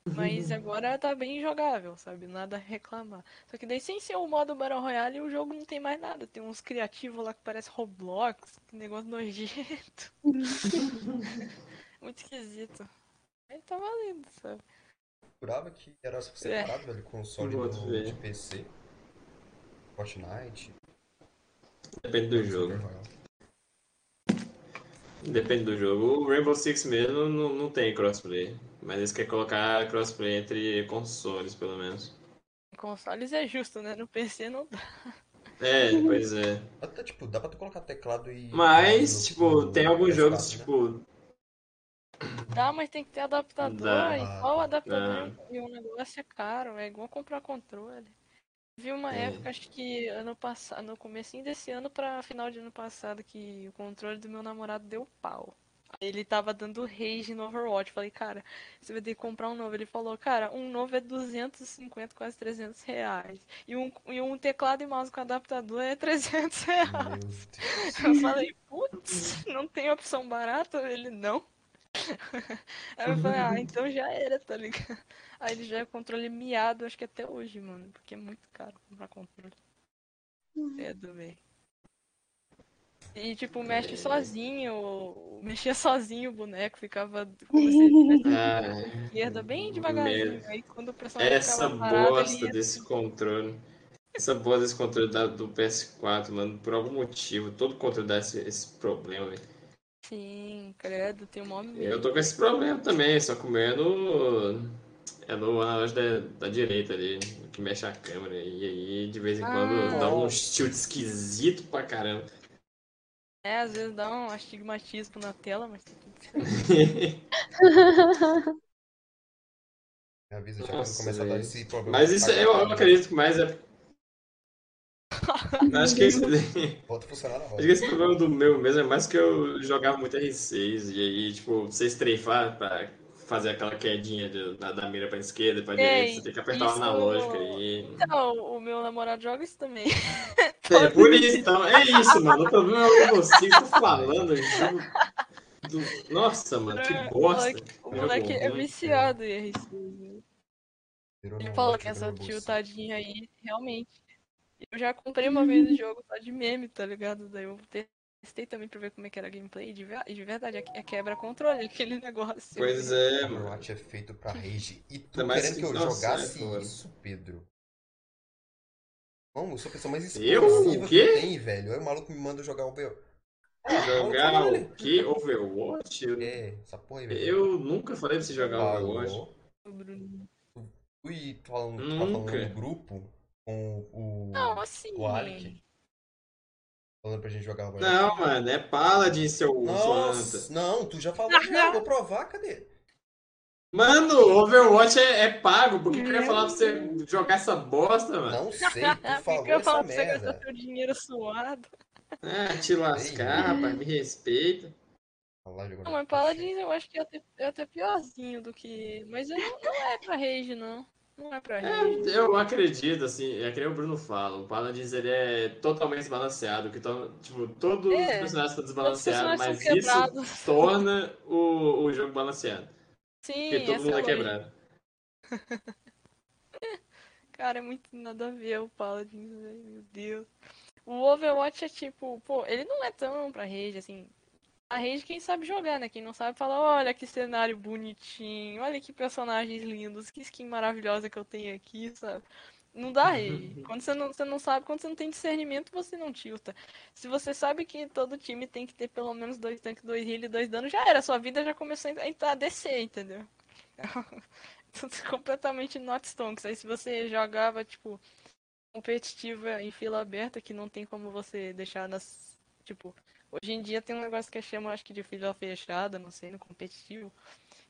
Mas agora tá bem jogável, sabe? Nada a reclamar. Só que daí sem ser o modo Battle Royale, o jogo não tem mais nada. Tem uns criativos lá que parece Roblox, que negócio nojento. Muito esquisito. Aí tá valendo, sabe? Jurava que era separado, velho, console do, de PC. Fortnite. depende do jogo. Depende do jogo. O Rainbow Six mesmo não, não tem crossplay. Mas eles querem colocar crossplay entre consoles, pelo menos. Em consoles é justo, né? No PC não dá. É, pois é. Até, tipo, dá pra tu colocar teclado e. Mas, no- tipo, no tem alguns PS4, jogos, né? tipo. Dá, mas tem que ter adaptador. Dá. E qual adaptador e o negócio é caro. É igual comprar controle. Vi uma É. época, acho que ano passado, no comecinho desse ano pra final de ano passado, que o controle do meu namorado deu pau. Ele tava dando rage no Overwatch. Falei, cara, você vai ter que comprar um novo. Ele falou, cara, um novo é 250, quase 300 reais. E um, e um teclado e mouse com adaptador é 300 reais. Eu falei, putz, não tem opção barata? Ele, não. Aí eu falei, ah, então já era, tá ligado? Aí ele já é controle miado, acho que até hoje, mano, porque é muito caro comprar controle. É do bem. E tipo, mexe sozinho, mexia sozinho o boneco, ficava como se ele tivesse Ah, na esquerda bem devagarzinho. Aí quando o personagem essa parado, bosta ia... desse controle. Essa bosta desse controle da- do PS4, mano, por algum motivo, todo controle dá esse, esse problema, velho. Sim, credo, tem um medo. Eu tô com esse problema também, só que o meu é no. é no analógico da, da direita ali, que mexe a câmera. E aí, de vez em quando, Ah. dá um tilt esquisito pra caramba. É, às vezes dá um astigmatismo na tela, mas tá tudo certo. Avisa já quando começar a dar esse problema. Mas isso eu acredito que mais é. Acho que esse, Volta a funcionar na acho que esse problema do meu mesmo é mais que eu jogava muito R6 e aí, tipo, você strafar pra fazer aquela quedinha de- da, da mira pra esquerda e pra Ei, direita, você tem que apertar o isso- analógico aí. Então, o meu namorado joga isso também. É por isso, então. É isso, mano. O problema é que você tô falando. jogo do- Nossa, mano, que bosta. O moleque é viciado em R6. né? Ele lote, que essa bolso. tiltadinha aí, realmente. Eu já comprei uma vez o jogo só de meme, tá ligado? Daí eu testei também pra ver como é que era a gameplay. De, ver- de verdade, é quebra controle aquele negócio. Pois é, mano. Overwatch é feito pra rage. E tu mais querendo que- que eu nossa, jogasse é, isso, Pedro? Como? Eu sou a pessoa mais Eu? explosiva O quê? que tem, velho. Aí o maluco me manda jogar Over... Jogar Fala, o que? Overwatch? Eu, É, essa porra aí, velho. eu nunca falei pra você jogar Overwatch. Falou. Bruno. Fui falando, Nunca. falando no grupo com o, Não, assim. o Alec. Falando pra gente jogar Overwatch. Não, mano, é Paladin, seu Nossa, não, tu já falou já, vou provar, cadê? Mano, Overwatch é, é pago. Por que, que eu ia falar pra você jogar essa bosta, mano? Não sei, tu Por falou que eu essa falo pra você gastar seu dinheiro suado? Ah, te lascar, rapaz, me respeita. Não, mas Paladins eu acho que é até, é até piorzinho do que. Mas eu não, não é pra rage, não. Não é pra rage. É, eu acredito, assim, é que nem o Bruno fala, o Paladins ele é totalmente desbalanceado, que to- tipo, todos os É, personagens estão os desbalanceados, mas são isso quebrados. torna o, o jogo balanceado, Sim, porque todo mundo é é quebrado. Cara, é muito nada a ver o Paladins. Meu Deus. O Overwatch é tipo, pô, ele não é tão pra rage, assim. A rage quem sabe jogar, né? Quem não sabe fala, olha que cenário bonitinho, olha que personagens lindos, que skin maravilhosa que eu tenho aqui, sabe? Não dá rage. Quando você não, você não sabe, quando você não tem discernimento, você não tilta. Se você sabe que todo time tem que ter pelo menos dois tanques, dois heal e dois danos, já era. Sua vida já começou a entrar- a descer, entendeu? completamente not stonks. Aí se você jogava, tipo, competitiva em fila aberta, que não tem como você deixar nas. Tipo, hoje em dia tem um negócio que chama, acho que de fila fechada, não sei, no competitivo.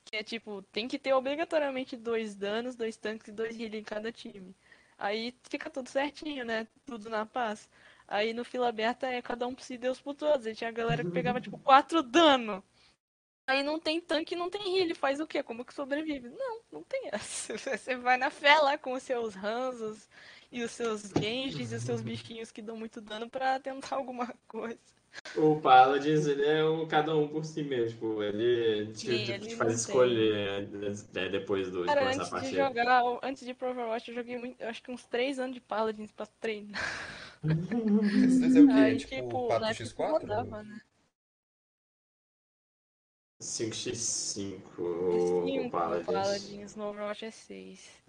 Que é tipo, tem que ter obrigatoriamente dois danos, dois tanques e dois heal em cada time. Aí fica tudo certinho, né? Tudo na paz. Aí no fila aberta é cada um por si, Deus por todos. Aí tinha a galera que pegava, tipo, quatro dano. Aí não tem tanque, não tem heal. Faz o quê? Como que sobrevive? Não, não tem essa. Você vai na fé lá com os seus Hanzos e os seus Genjis e os seus bichinhos que dão muito dano pra tentar alguma coisa. O Paladins, ele é um cada um por si mesmo, ele te, Sim, ele te faz tem. escolher é, depois do, de Cara, começar a antes de partida. jogar, antes de ir pro Overwatch, eu joguei muito, eu acho que uns 3 anos de Paladins pra treinar. Vocês é o quê? Aí, tipo, tipo, 4 na época x 4 rodava, né? 5x5 o, Cinco o Paladins. Paladins no Overwatch é 6.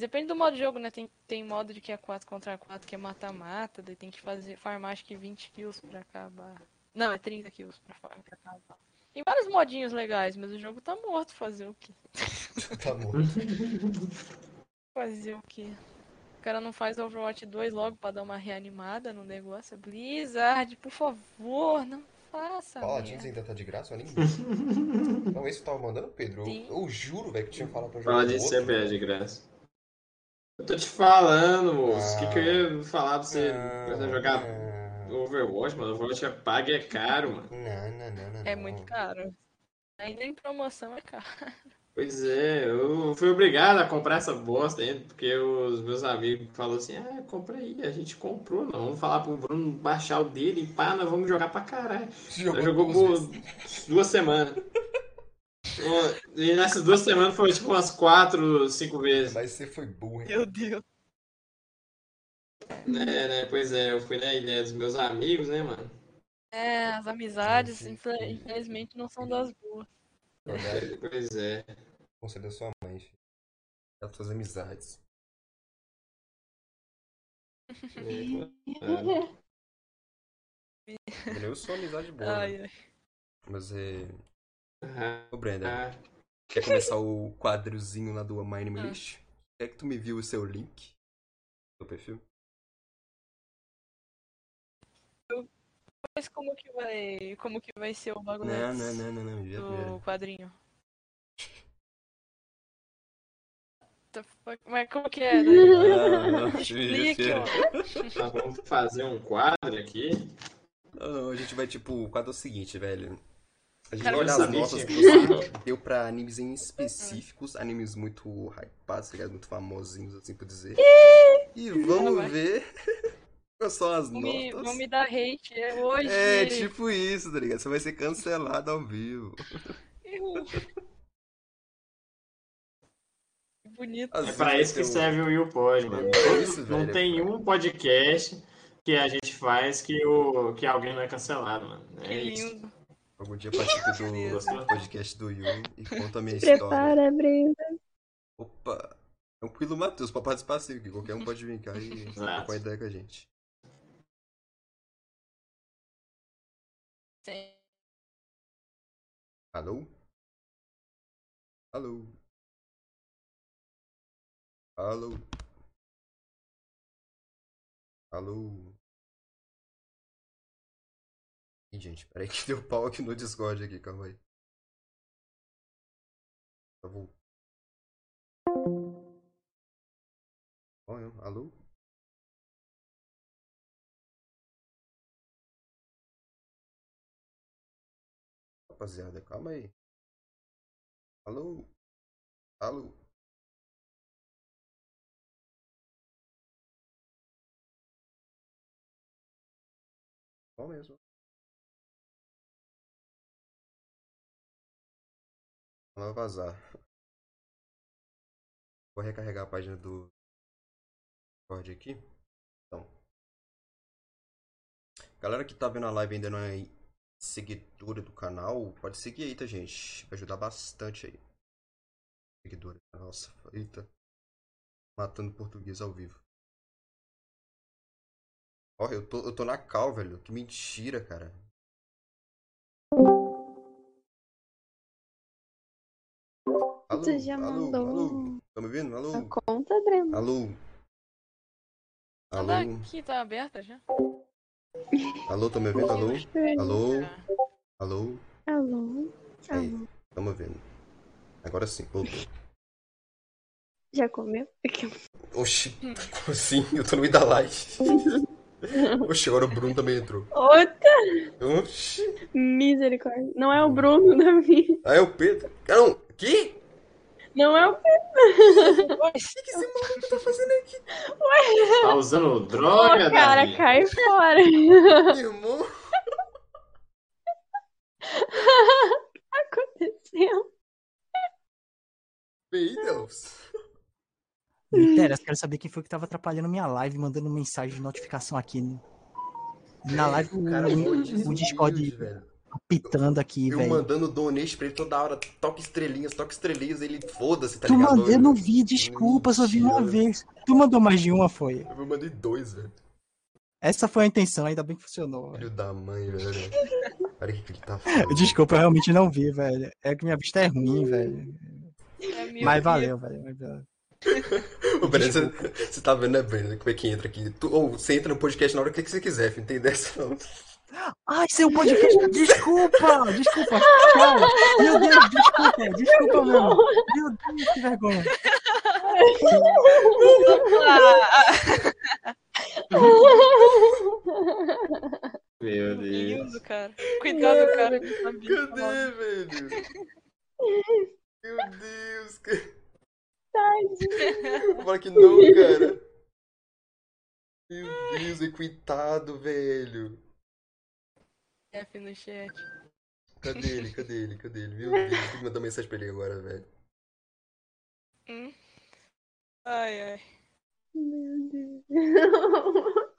Depende do modo de jogo, né? Tem, tem modo de que é 4 contra 4, que é mata-mata, daí tem que fazer farmar acho que 20 kills pra acabar. Não, é 30 kills pra, fa- pra acabar. Tem vários modinhos legais, mas o jogo tá morto, fazer o quê? Tá morto. Fazer o quê? O cara não faz Overwatch 2 logo pra dar uma reanimada no negócio. Blizzard, por favor, não faça. Paladins ainda tá de graça, olha. Então esse que tava mandando, Pedro. Eu, eu juro, velho, que tinha falado pra jogar Paladins sempre é de graça. Eu tô te falando, moço. O que, que eu ia falar pra você, pra você jogar Não, Overwatch, mano? Overwatch é pago e é caro, mano. não, não, não, não. É muito caro. Ainda em promoção é caro. Pois é, eu fui obrigado a comprar essa bosta aí, porque os meus amigos falaram assim, ah, compra aí, a gente comprou, não, vamos falar pro Bruno baixar o dele e pá, nós vamos jogar pra caralho. Jogou, jogou por duas semanas. E nessas duas semanas foi tipo umas quatro, cinco vezes. Mas você foi burro, hein? Meu Deus. É, né, pois é, eu fui na ideia dos meus amigos, né, mano? É, as amizades, infelizmente, não são das boas. Pois é. conselho da sua mãe, filho. Das suas amizades. É. Eu sou amizade boa, Ai, né? ai. Mas é. Ah, Ô, Brenda, ah, Quer começar o quadrozinho lá do My Name Ah. List? Quer que tu me viu o seu link? Seu perfil? Mas como que vai. Como que vai ser o bagulho Não, não, não, não, não. Já, do já. quadrinho? The fuck? Mas como que é? Dani? Ah, não, Explique, mentira. ó. Nós vamos fazer um quadro aqui. Não, não, a gente vai, tipo, o quadro é o seguinte, velho. A gente Cara, vai olhar eu as notas que que você deu pra animes em específicos, animes muito hypados, tá ligado? Muito famosinhos, assim por dizer. E vamos ver quais são as Vão me, notas. vão me dar hate é hoje. É, tipo isso, tá ligado? Você vai ser cancelado ao vivo. Que bonito. É pra isso que serve o Will Pod, mano. Não tem um podcast que a gente faz que, o, que alguém não é cancelado, mano. Que É isso. lindo. Algum dia participe do podcast do Yuri e conta a minha história. Prepara, Brenda. Opa! Tranquilo, Matheus, pode participar sim, que qualquer um pode vir cá e Exato. trocar ideia com a gente. Sim. Alô? Alô? Alô? Alô? Ih, gente, peraí que deu pau aqui no Discord aqui, calma aí. Tá. Olha, alô? Rapaziada, calma aí. Alô? Alô? Bom mesmo. Vazar. Vou recarregar a página do Discord aqui. Então. Galera que tá vendo a live ainda não é seguidora do canal, pode seguir aí, tá, gente? Vai ajudar bastante aí. Seguidora. Nossa, eita. Matando português ao vivo. Ó, eu tô, eu tô na cal, velho. Que mentira, cara. Já alô, mandou alô. Tá me ouvindo? Alô? a conta, Brenda? Alô? Tá Alô? aqui, tá aberta já? Alô, tá me ouvindo? Alô? Alô? Ah, Alô? Alô? Aí, Alô? tá me ouvindo. Agora sim, voltou. Já comeu? Oxi, como assim? Eu tô no meio da live. Oxi, agora o Bruno também entrou. Outra Oxi. misericórdia. Não é o Bruno da minha. Ah, é o Pedro. Não, que? Não é o Pedro. O que que esse maluco tá fazendo aqui? Tá usando droga, cara, Davi? cai fora. Meu irmão? tá acontecendo? Meu Deus. Literas, quero saber quem foi que tava atrapalhando minha live, mandando mensagem de notificação aqui. né? Na live, o, Cara, o desumilde, Discord velho. Apitando aqui, Eu velho. mandando donate pra ele toda hora. Toca estrelinhas, toca estrelinhas. Ele foda-se, tá Tu ligado? eu não vi, desculpa, só vi uma vez. Tu mandou mais de uma, foi? Eu mandei dois, velho. Essa foi a intenção, ainda bem que funcionou. velho. Filho da mãe, velho. Olha o que, que ele tá falando. Desculpa, eu realmente não vi, velho. É que minha vista é ruim, velho. é Mas valeu, velho. Ô, Breno, você, você tá vendo, né, Breno? Como é que entra aqui? Tu, ou você entra no podcast na hora que você quiser, filho. Não tem dessa, não. Ai, seu podcast. Desculpa! Desculpa! Cara, meu Deus, desculpa! Desculpa mesmo! Meu Deus, que vergonha! Meu que Deus. lindo, cara. Cuidado, cara. Cadê, velho? Meu Deus, cara. Fala que não, cara. Meu Deus, e coitado, velho. F no chat. Cadê ele? Cadê ele? Cadê ele? Meu Deus, tem que mandar mensagem pra ele agora, velho. Hum. Ai, ai. Meu Deus.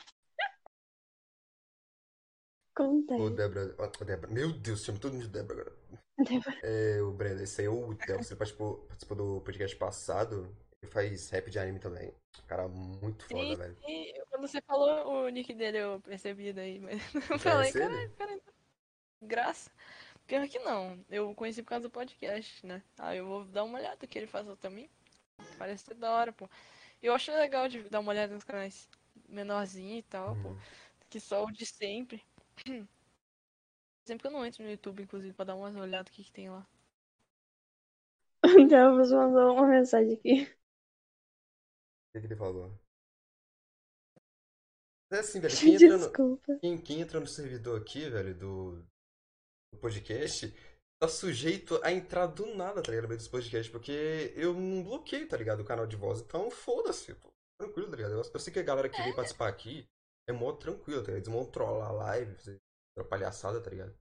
Acontece. Ô, Débora. Ó, Débora. Meu Deus, chama todo mundo de Débora agora. Débora. É, o Breno, esse aí é o Theo. Você participou, participou do podcast passado. Ele faz rap de anime também. Cara, muito foda, Sim. velho. E quando você falou o nick dele, eu percebi daí, mas eu falei, caralho, cara, graça. Pior que não. Eu conheci por causa do podcast, né? Aí eu vou dar uma olhada que ele faz também. Parece ser da hora, pô. Eu acho legal de dar uma olhada nos canais menorzinho e tal, pô. Uhum. Que só o de sempre. Sempre que eu não entro no YouTube, inclusive, pra dar uma olhada o que, que tem lá. O Delvos mandou uma mensagem aqui. O que, que ele falou? É assim, velho, quem entra, no, quem, quem entra no servidor aqui, velho, do, do podcast, tá sujeito a entrar do nada, tá ligado? No meio dos podcasts, porque eu não bloqueio, tá ligado? O canal de voz, então foda-se, pô. Tranquilo, tá ligado? Eu, eu sei que a galera que vem participar aqui é mó tranquilo, tá ligado? Eles vão trollar a live, fazer palhaçada, tá ligado?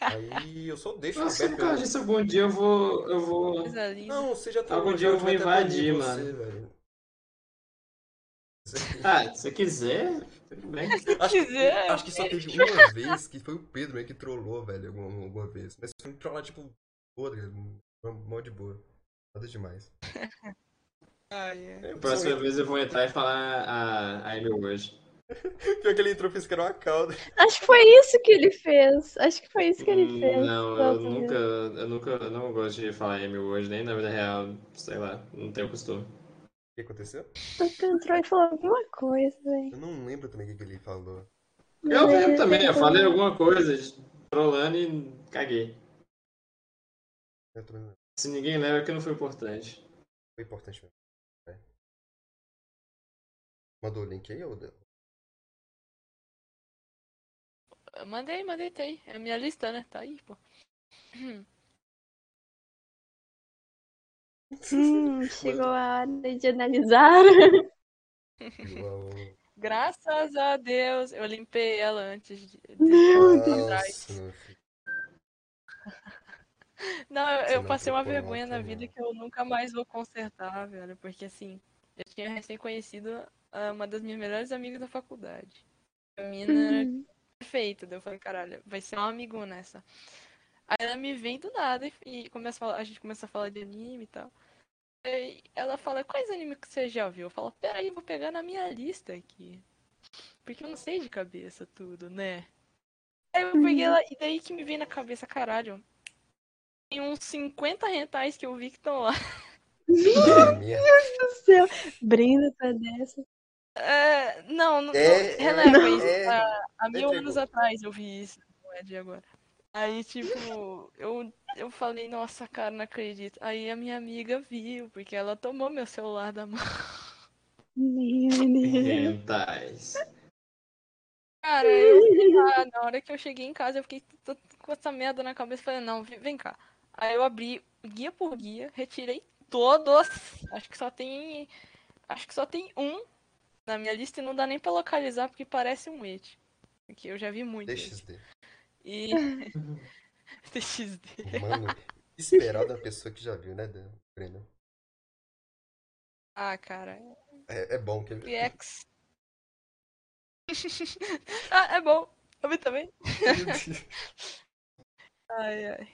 Aí eu só deixo Nossa, aberto. por causa disso, algum dia eu vou. Eu vou. Não, você já Algum trolou, dia eu vou invadir, banir você, mano. velho. Ah, se você quiser, tudo bem. Acho que, quiser, acho que só teve uma vez que foi o Pedro né, que trollou, velho, alguma, alguma vez. Mas foi um trollar, tipo, boa, tá mó de boa. Nada demais. Ai, é. É, Próxima só- vez eu vou entrar e falar a, a Amy hoje. Pior que ele entrou fez que era uma cauda. Acho que foi isso que ele fez. Acho que foi isso que ele fez. Hum, Não, eu nunca, eu nunca, eu não gosto de falar Amy hoje, nem na vida real, sei lá, não tenho costume. O que aconteceu? Tu entrou e falou alguma coisa, velho. Eu não lembro também o que, ele falou. Eu lembro também, eu falei alguma coisa, trolando e caguei. Eu também não lembro. Se ninguém lembra, é que não foi importante. Foi importante mesmo. É. Mandou o link aí, ou... Mandei, mandei, tá aí. É a minha lista, né? Tá aí, pô. Hum, chegou a hora de analisar. Graças a Deus, eu limpei ela antes de. Meu de Deus. Não, eu, eu passei uma vergonha na vida que eu nunca mais vou consertar, velho. Porque assim, eu tinha recém conhecido uma das minhas melhores amigas da faculdade. A mina era Uhum. perfeita. Daí eu falei, caralho, vai ser um amigo nessa. Aí ela me vem do nada e, começa a, falar, a gente começa a falar de anime e tal. Aí ela fala, quais animes que você já viu? Eu falo, peraí, vou pegar na minha lista aqui. Porque eu não sei de cabeça tudo, né? Aí eu peguei ela, e daí que me vem na cabeça, caralho. Tem uns 50 rentais que eu vi que estão lá. Ah, merda. do céu. Brenda tá dessa. É, não, não, É, não releva é, isso. é. Há, há mil pegou. anos atrás eu vi isso, não é de agora. Aí, tipo, eu, eu falei, nossa, cara, não acredito. Aí a minha amiga viu, porque ela tomou meu celular da mão. Rentais. Cara, eu, lá, na hora que eu cheguei em casa, eu fiquei com essa merda na cabeça, falei, não, vem cá. Aí eu abri guia por guia, retirei todos. Acho que só tem. Acho que só tem um na minha lista e não dá nem pra localizar porque parece um et. Porque eu já vi muito. et. E. TXD. Mano, esperado da pessoa que já viu, né, Dan? Brenda? Ah, cara. É, é bom que ele. PX. ah, é bom. Eu vi também. Ai, ai.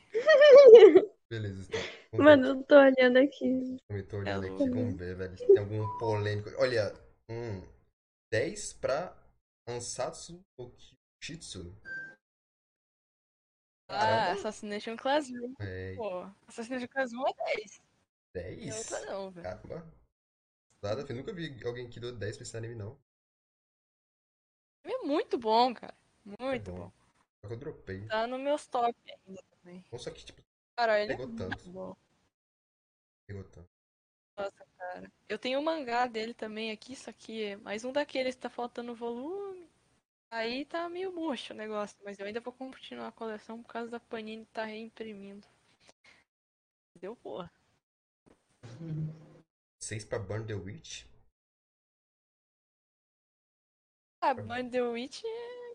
Beleza, então. Vamos Mano, eu tô olhando aqui. Eu tô olhando É aqui, louco. vamos ver, velho. se Tem algum polêmico. Olha, um 10 pra Ansatsu Okishitsu. Ah. Assassination Class 1. É, Pô, Assassination Class 1 é 10. Não é 10? outra não, velho. Caramba. Nada, eu nunca vi alguém que deu 10 pra esse anime, não. É muito bom, cara. Muito É bom. bom. Só que eu dropei. Tá no meus top ainda também. Só que, tipo, Cara, ele é Pegou muito tanto. bom. pegou tanto. Nossa, cara. Eu tenho o mangá dele também aqui, só que é mais um daqueles que tá faltando volume. Aí tá meio murcho o negócio, mas eu ainda vou continuar a coleção por causa da Panini tá reimprimindo. Deu porra. 6 pra Burn the Witch. Ah, Burn the Witch é...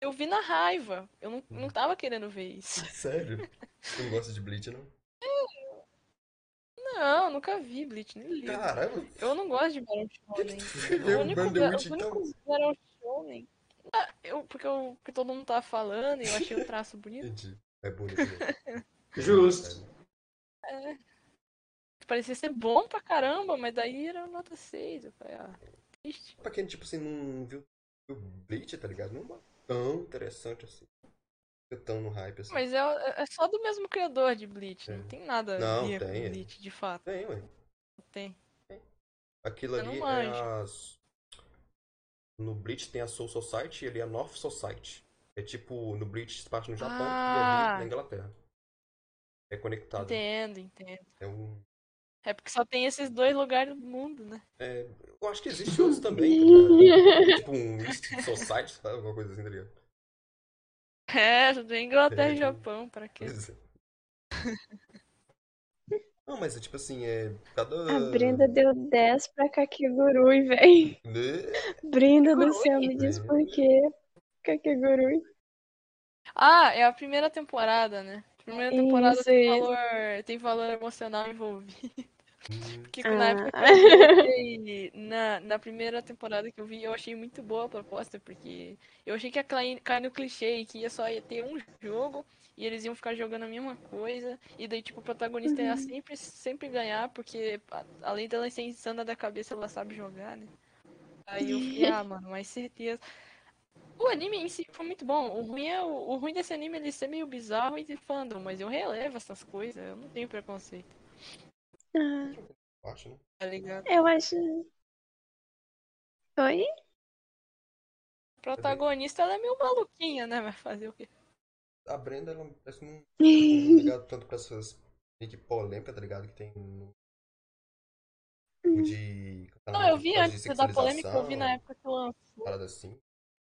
Eu vi na raiva. Eu não, não tava querendo ver isso. Sério? Você não gosta de Bleach, não? Não, nunca vi Bleach, nem li. Caramba. Eu não gosto de Barão Shonen. Eu O único, Burn the Witch, o então. Barão Shonen... Ah, eu, porque, eu, porque todo mundo tá falando e eu achei o traço bonito. Entendi. É bonito. Justo. Parecia ser bom pra caramba, mas daí era nota 6. Eu falei, ah, triste. Pra quem, tipo assim, não viu o Bleach, tá ligado? Não é tão interessante assim. fica tão no hype assim. Mas é, é só do mesmo criador de Bleach, É. não tem nada a Não, ver tem, é. com Bleach, de fato. Tem, ué. Não tem. Aquilo Eu ali é as. No Bleach tem a Soul Society e ali é a North Society. É tipo, no Bleach se parte no Japão e Ah. ali na Inglaterra. É conectado. Entendo, entendo. É um. É porque só tem esses dois lugares do mundo, né? É, eu acho que existe outros também, tá tipo um East Society, sabe? Alguma coisa assim, tá ligado? É, Inglaterra É, e Japão, pra quê? Pois é. Não, mas é tipo assim, é. Cada. A Brenda deu 10 pra Kakegurui, véi. Né? Brenda do céu, me diz por quê. Kakegurui. Ah, é a primeira temporada, né? Primeira Isso, temporada tem isso. valor, tem valor emocional envolvido. Hum, Porque na época que Ah. eu vi, na, na primeira temporada que eu vi, eu achei muito boa a proposta, porque eu achei que ia cair, cair no clichê e que ia só ia ter um jogo e eles iam ficar jogando a mesma coisa, e daí, tipo, o protagonista ia sempre, sempre ganhar, porque além dela ser insana da cabeça, ela sabe jogar, né? Aí eu fiquei, ah, mano, mas certeza. O anime em si foi muito bom. O ruim é o, o ruim desse anime é ele ser meio bizarro e de fandom, mas eu relevo essas coisas, eu não tenho preconceito, Ah, acho, né? tá ligado? eu acho. Oi? A protagonista ela é meio maluquinha, né? Vai fazer o quê? A Brenda, ela parece não é ligado tanto pra essas meio que polêmicas, tá ligado? Que tem no. no de. Não, eu vi antes da polêmica, eu vi na época que lançou. Parada assim.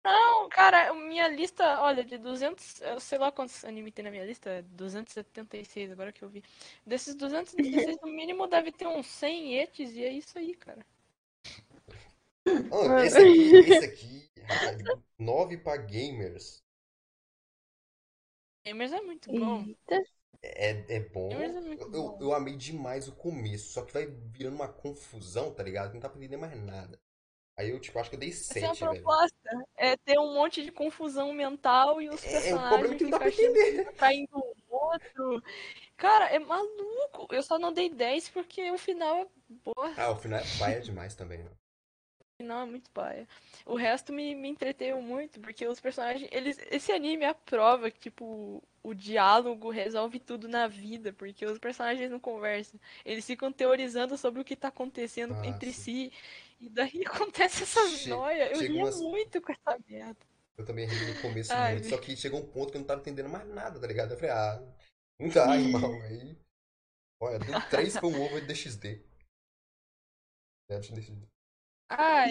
Não, cara, minha lista, olha, de 200, eu sei lá quantos anime tem na minha lista, é 276 agora que eu vi. Desses 276, no mínimo deve ter uns 100 etes e é isso aí, cara. Ah, esse aqui, esse aqui, rapaz, 9 pra gamers. Gamers é muito bom. Eita. É, é bom. É muito Eu, bom. eu, eu amei demais o começo, só que vai virando uma confusão, tá ligado? Não dá pra entender mais nada. Aí eu, tipo, acho que eu dei Essa é a 7, velho. proposta. É ter um monte de confusão mental e os É, o problema é personagens que não dá pra ficar entender. traindo o outro. Cara, é maluco. Eu só não dei 10 porque o final é boa. Ah, o final é paia demais também, né? Não, é muito paia. O resto me, me entreteu muito, porque os personagens. Eles, esse anime é a prova que, tipo, o diálogo resolve tudo na vida, porque os personagens não conversam. Eles ficam teorizando sobre o que tá acontecendo Ah, entre si. E daí acontece essa Che- noia. Eu ria umas- muito com essa merda. Eu também ri no começo Ai, muito, só que chegou um ponto que eu não tava entendendo mais nada, tá ligado? Eu falei, ah, não dá, irmão. Aí, olha, deu 3 com o over DXD. É, DXD. Ah,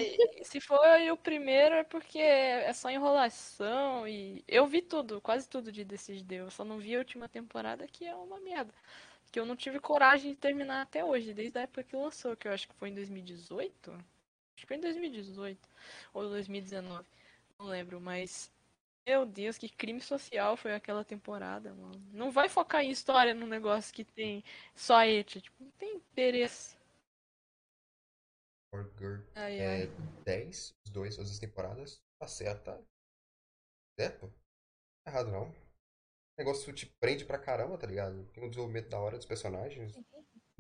se foi o primeiro é porque é só enrolação e eu vi tudo, quase tudo de Decide Eu só não vi a última temporada que é uma merda. Que eu não tive coragem de terminar até hoje, desde a época que lançou, que eu acho que foi em 2018. Acho que foi em 2018 ou 2019, não lembro, mas meu Deus, que crime social foi aquela temporada, mano. Não vai focar em história num negócio que tem só et, tipo, não tem interesse. For Girl Ai, é ai. 10, os dois, as duas temporadas. Tá certo, tá? Certo? Não tá errado não. O negócio te prende pra caramba, tá ligado? Tem um desenvolvimento da hora dos personagens.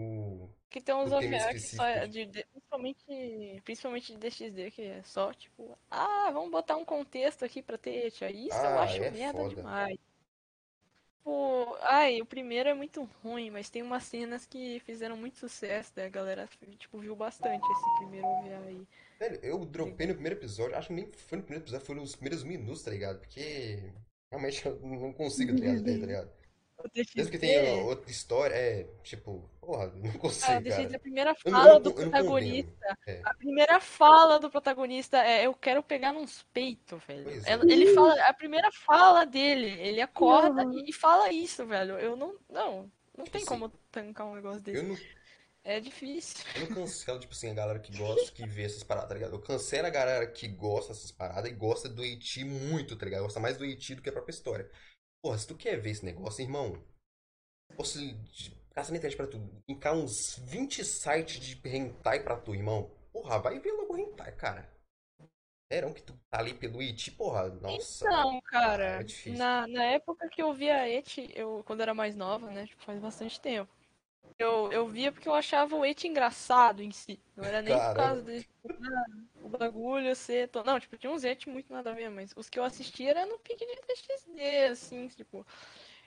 O. Que tem uns OVA que só é específico de, de- principalmente, principalmente de DXD, que é só tipo, ah, vamos botar um contexto aqui pra ter, tia. Isso eu Ah, acho é merda foda. demais. Tipo, ai, o primeiro é muito ruim, mas tem umas cenas que fizeram muito sucesso, daí a galera, tipo, viu bastante esse primeiro OVA aí. Velho, eu dropei no primeiro episódio, acho que nem foi no primeiro episódio, foi nos primeiros minutos, tá ligado? Porque realmente eu não consigo, tá ligado? Tá ligado? Mesmo que tenha outra história, é, tipo, porra, não ah, consigo, cara. a primeira não- fala eu do protagonista. É. a primeira fala do protagonista é eu quero pegar nos peitos, velho. É. Ele fala, a primeira fala dele, ele acorda Uhum. e fala isso, velho. Eu não, não, não tem Assim, como tancar um negócio desse. Eu não, É difícil. eu não cancelo, tipo assim, a galera que gosta, que vê essas paradas, tá ligado? Eu cancelo a galera que gosta dessas paradas e gosta do Iti muito, tá ligado? Gosta mais do Iti do que a própria história. Porra, se tu quer ver esse negócio, irmão, posso caça na internet pra tu, encar uns 20 sites de hentai pra tu, irmão. Porra, vai ver logo o hentai, cara. Serão que tu tá ali pelo Iti, porra, nossa. Então, cara, é na, na época que eu via a Et, eu, quando era mais nova, né? Tipo, faz bastante tempo. Eu, eu via porque eu achava o Eti engraçado em si. Não era nem por Caramba. causa de tipo, ah, o bagulho ser. to- Não, tipo, tinha uns Eti muito nada a ver, mas os que eu assistia era no pique de DXD, assim, tipo.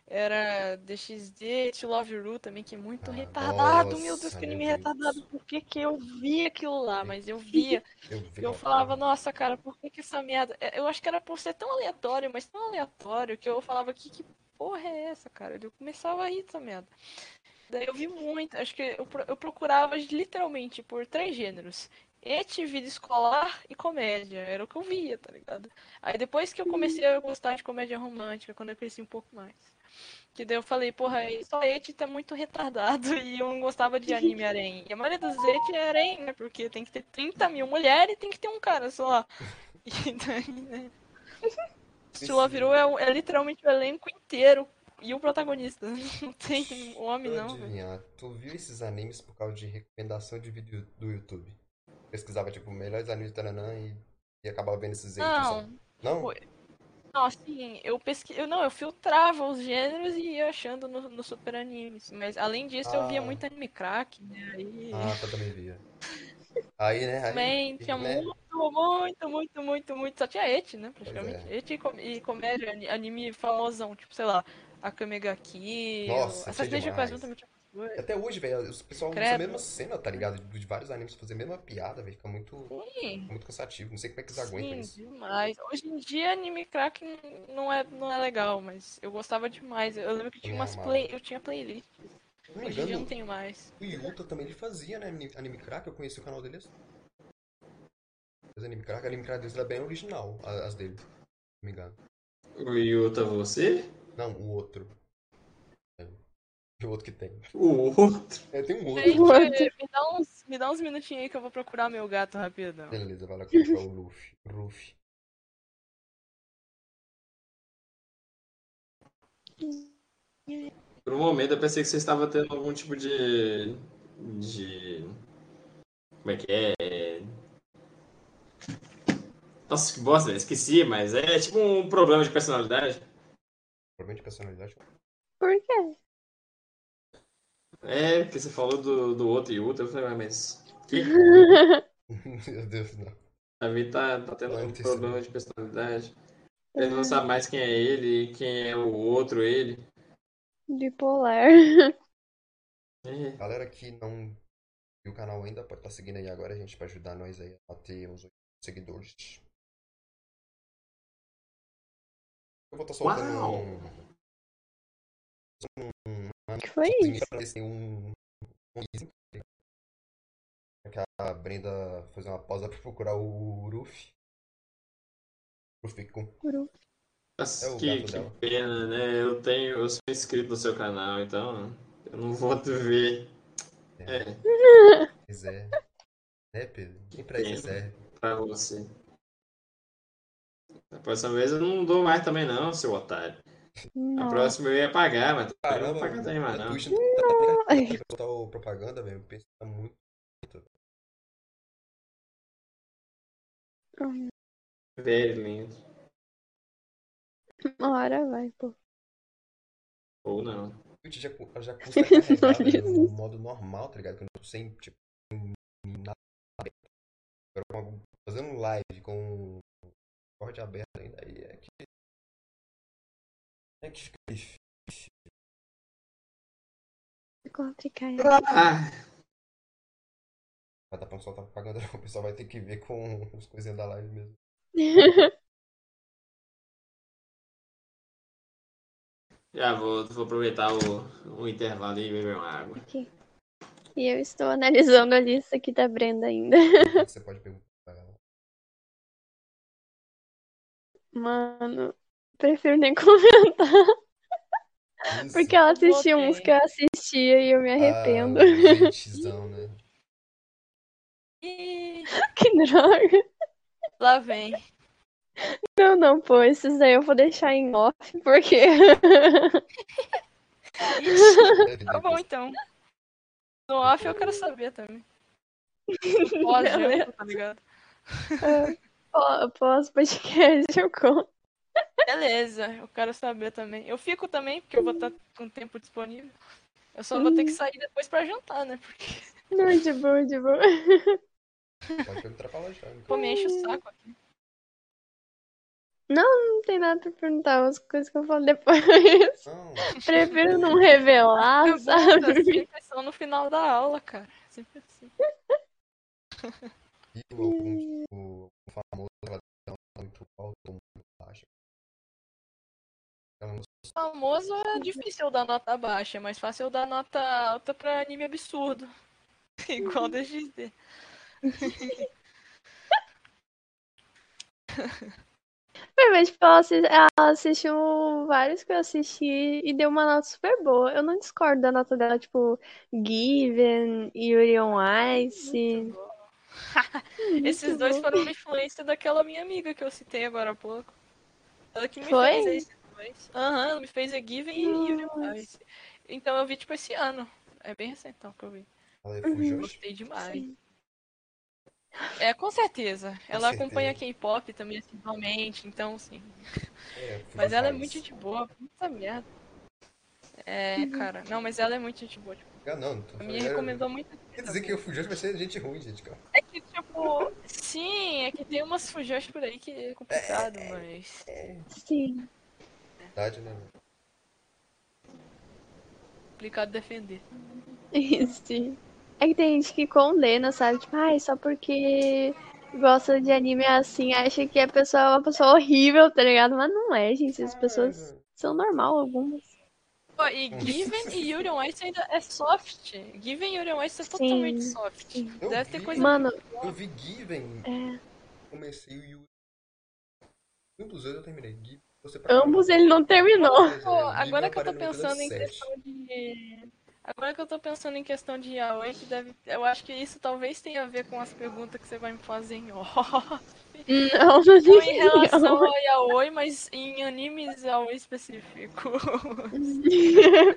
Era DXD, To Love Ru também, que é muito Ah, retardado. Meu nossa, Deus, que meu anime retardado. Por que que eu via aquilo lá? Mas eu via. Eu, vi Eu falava, nossa, cara, por que que essa merda. é, Eu acho que era por ser tão aleatório, mas tão aleatório, que eu falava, que, que porra é essa, cara? Eu começava a rir dessa merda. Daí eu vi muito, acho que eu, eu procurava literalmente por três gêneros. Et, vida escolar e comédia. Era o que eu via, tá ligado? Aí depois que eu comecei a gostar de comédia romântica, quando eu cresci um pouco mais. Que daí eu falei, porra, só Et tá muito retardado e eu não gostava de anime harém. E a maioria dos Et é harém, né? Porque tem que ter 30 mil mulheres e tem que ter um cara só. E daí, né? Stila virou é, é literalmente o elenco inteiro e o protagonista. Não tem homem, eu não, adivinhar, tu viu esses animes por causa de recomendação de vídeo do YouTube? Pesquisava, tipo, melhores animes, taranã, e, e acabava vendo esses. Não, Não? Foi. não, assim, eu pesqui... eu Não, eu filtrava os gêneros e ia achando no, no super animes. Mas além disso, eu via Ah. muito anime crack, né? Aí. Ah, tá, também via. Aí, né? Aí, Também tinha né? muito, muito, muito, muito, muito. Só tinha et, né? Pois Praticamente. é. Et e, com- e comédia, ani- anime famosão, tipo, sei lá, Akame ga Kill. Nossa, demais. também tinha coisa. Até hoje, velho, os pessoal usa a Credo. mesma cena, tá ligado? De vários animes fazer a mesma piada, velho. Fica muito, Sim. muito cansativo. Não sei como é que eles aguentam Sim, isso. demais. Hoje em dia anime crack não é, não é legal, mas eu gostava demais. Eu lembro que tinha Também umas amava. play, eu tinha playlist. Não Hoje em dia eu não tenho mais. o Yuta também ele fazia, né? Anime, crack, eu conheci o canal dele assim. Faz anime crack, anime crack deles era bem original, a- as dele. Se não me engano. O Yuta, você? Não, o outro. É, O outro que tem. O outro. É, tem um outro. Gente, me dá uns, me dá uns minutinhos aí que eu vou procurar meu gato rapidão. Beleza, vai lá comprar o Luffy. Luffy. Por um momento eu pensei que você estava tendo algum tipo de. de. Como é que é? Nossa, que bosta, esqueci, mas é tipo um problema de personalidade. Problema de personalidade. Por quê? É, porque você falou do, do outro Yuta, eu falei, "Ah, mas. Que? Meu Deus, não. A mim tá, tá tendo Vai um ter problema de personalidade. Ele não sabe mais quem é ele, quem é o outro ele. Bipolar. É. Galera que não viu o canal ainda, pode estar seguindo aí agora, gente, pra ajudar nós aí a bater uns 8 seguidores. Eu vou estar soltando Uau! um. O que foi isso? Assim, um. um que a Brenda fazer uma pausa pra procurar o Ruffy. Ruffy com. Nossa, É o que, que pena, né? Eu tenho, eu sou inscrito no seu canal, então eu não vou te ver. É, Pois é. Né, Pedro? Nem pra isso serve. pra você. Da próxima vez eu não dou mais também não, seu otário. A Nossa. próxima eu ia pagar, mas eu não Caramba, vou pagar também mais a não. Twitch não tá pra botar o propaganda, velho. Tá muito. Very lindo. Uma hora vai, pô. Ou não. Twitch já, já custa carregar velho, no modo normal, tá ligado? Que eu não tô sem, tipo, nada fazendo live com o Discord aberto ainda, aí é que. É que fica difícil. É complicado. Ah, Vai dar pra não soltar propaganda, não. O pessoal vai ter que ver com as coisinhas da live mesmo. já vou, vou aproveitar o, o intervalo e beber uma água. Aqui. E eu estou analisando a lista aqui da Brenda ainda. Você pode perguntar Mano, prefiro nem comentar. Isso. Porque ela assistiu Botei. uns que eu assistia e eu me arrependo. Ah, o gentzão, né? Que droga. lá vem. Não, não, pô, esses daí eu vou deixar em off, porque. Ixi, tá bom então. No off eu quero saber também. Pós-janta, tá ligado? Pô- Pós-podcast eu conto. Beleza, eu quero saber também. Eu fico também, porque eu vou estar com tempo disponível. Eu só vou ter Uhum. que sair depois pra jantar, né? Porque Não, de boa, de boa. Pode já. então. pô, me enche o saco aqui. Não tem nada pra perguntar, as coisas que eu falo depois. Não, Prefiro não revelar, Pergunta, sabe? sempre são no final da aula, cara. Sempre assim. e algum tipo, um famoso tá muito alto ou muito não Famoso é difícil eu dar nota baixa, é mais fácil eu dar nota alta pra anime absurdo. Igual DXD. Foi, mas, tipo, ela assi- ela assistiu vários que eu assisti e deu uma nota super boa. Eu não discordo da nota dela, tipo, Given, Yuri on Ice. Esses dois foram uma influência daquela minha amiga que eu citei agora há pouco. Ela que me Foi? fez esses dois. Aham, ela me fez a Given e. Então eu vi, tipo, esse ano. É bem recentão que eu vi. Ela é fugiu. Gostei demais. É, com certeza. Ela certeza. acompanha K-pop também assiduamente, então sim. É, Mas ela é muito gente boa, puta merda. É, cara. Não, mas ela é muito gente boa. Tipo, Ah, não, não tô me recomendou muito. Quer dizer que o Fujoshi vai ser gente ruim, gente, calma. É tipo, sim, é que tem umas fujoshi por aí que é complicado, mas. Sim. Verdade, né? complicado defender. Sim. É que tem gente que condena, sabe? Tipo, ai, só porque gosta de anime assim, acha que a pessoa é uma pessoa horrível, tá ligado? Mas não é, gente. As pessoas são normal, algumas. Pô, e Given e Yuri on Ice ainda é soft. Given e Yuri on Ice é totalmente Sim. soft. Eu Deve ter vi. coisa. Mano, Eu vi Given, é, comecei o Yuri. Um dos dois eu terminei. Given, ambos ele não terminou. É, Pô, agora que eu tô pensando em questão de. Agora que eu tô pensando em questão de yaoi, que deve. Eu acho que isso talvez tenha a ver com as perguntas que você vai me fazer em off. Não, não Não em relação a yaoi, mas em animes yaoi específico.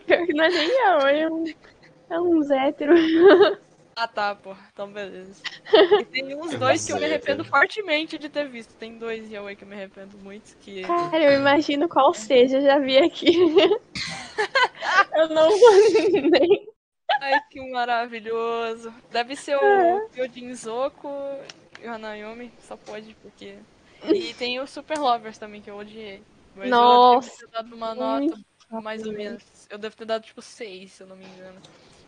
Pior que não é nem yaoi, é um, é uns héteros. Ah tá, pô. Então beleza. E tem uns dois que eu me arrependo fortemente de ter visto. Tem dois yaoi que eu me arrependo muito, que. Cara, eu imagino qual seja, eu já vi aqui. eu não vou nem. Ai, que maravilhoso. Deve ser É. o Yojinzoku e o Hanayomi, só pode, porque. E tem o Super Lovers também, que eu odiei. Mas Nossa, eu devo ter dado uma nota, mais ou menos. Eu devo ter dado tipo 6, se eu não me engano.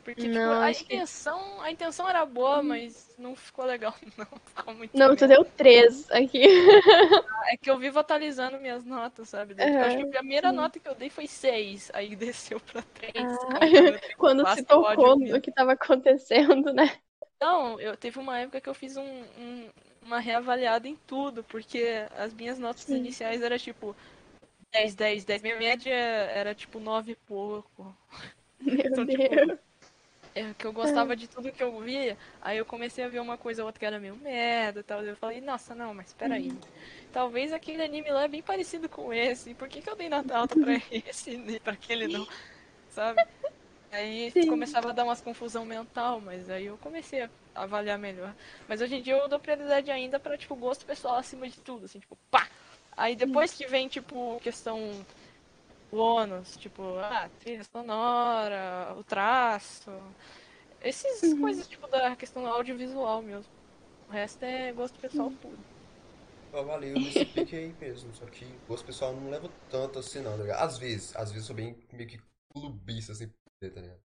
Porque, tipo, Não, a acho que- intenção, a intenção era boa, mas não ficou legal, não. Ficou muito Não, tu deu três aqui. É que eu vivo atualizando minhas notas, sabe? Eu acho que a primeira sim. nota que eu dei foi 6, aí desceu pra 3. Ah, Quando se tocou no que tava acontecendo, né? Não, eu teve uma época que eu fiz um, um- uma reavaliada em tudo, porque as minhas notas Sim. iniciais era tipo 10, 10, 10. Minha média era tipo 9 e pouco. Meu Então, tipo, Deus. É que eu gostava de tudo que eu via, aí eu comecei a ver uma coisa ou outra que era meio merda e tal. Eu falei, nossa, não, mas peraí. Talvez aquele anime lá é bem parecido com esse. Por que, que eu dei nota alta pra esse e pra aquele não? Sabe? Aí Sim. começava a dar umas confusão mental, mas aí eu comecei a avaliar melhor. Mas hoje em dia eu dou prioridade ainda pra, tipo, gosto pessoal acima de tudo, assim, tipo, pá! Aí depois que vem, tipo, questão bônus, tipo, ah, trilha sonora, o traço, essas Uhum. coisas, tipo, da questão audiovisual mesmo. O resto é gosto pessoal Uhum. puro. Eu avalio nesse pique aí mesmo, só que o gosto pessoal não leva tanto assim não, tá ligado? Às vezes, às vezes eu sou bem meio que clubista assim, tá ligado?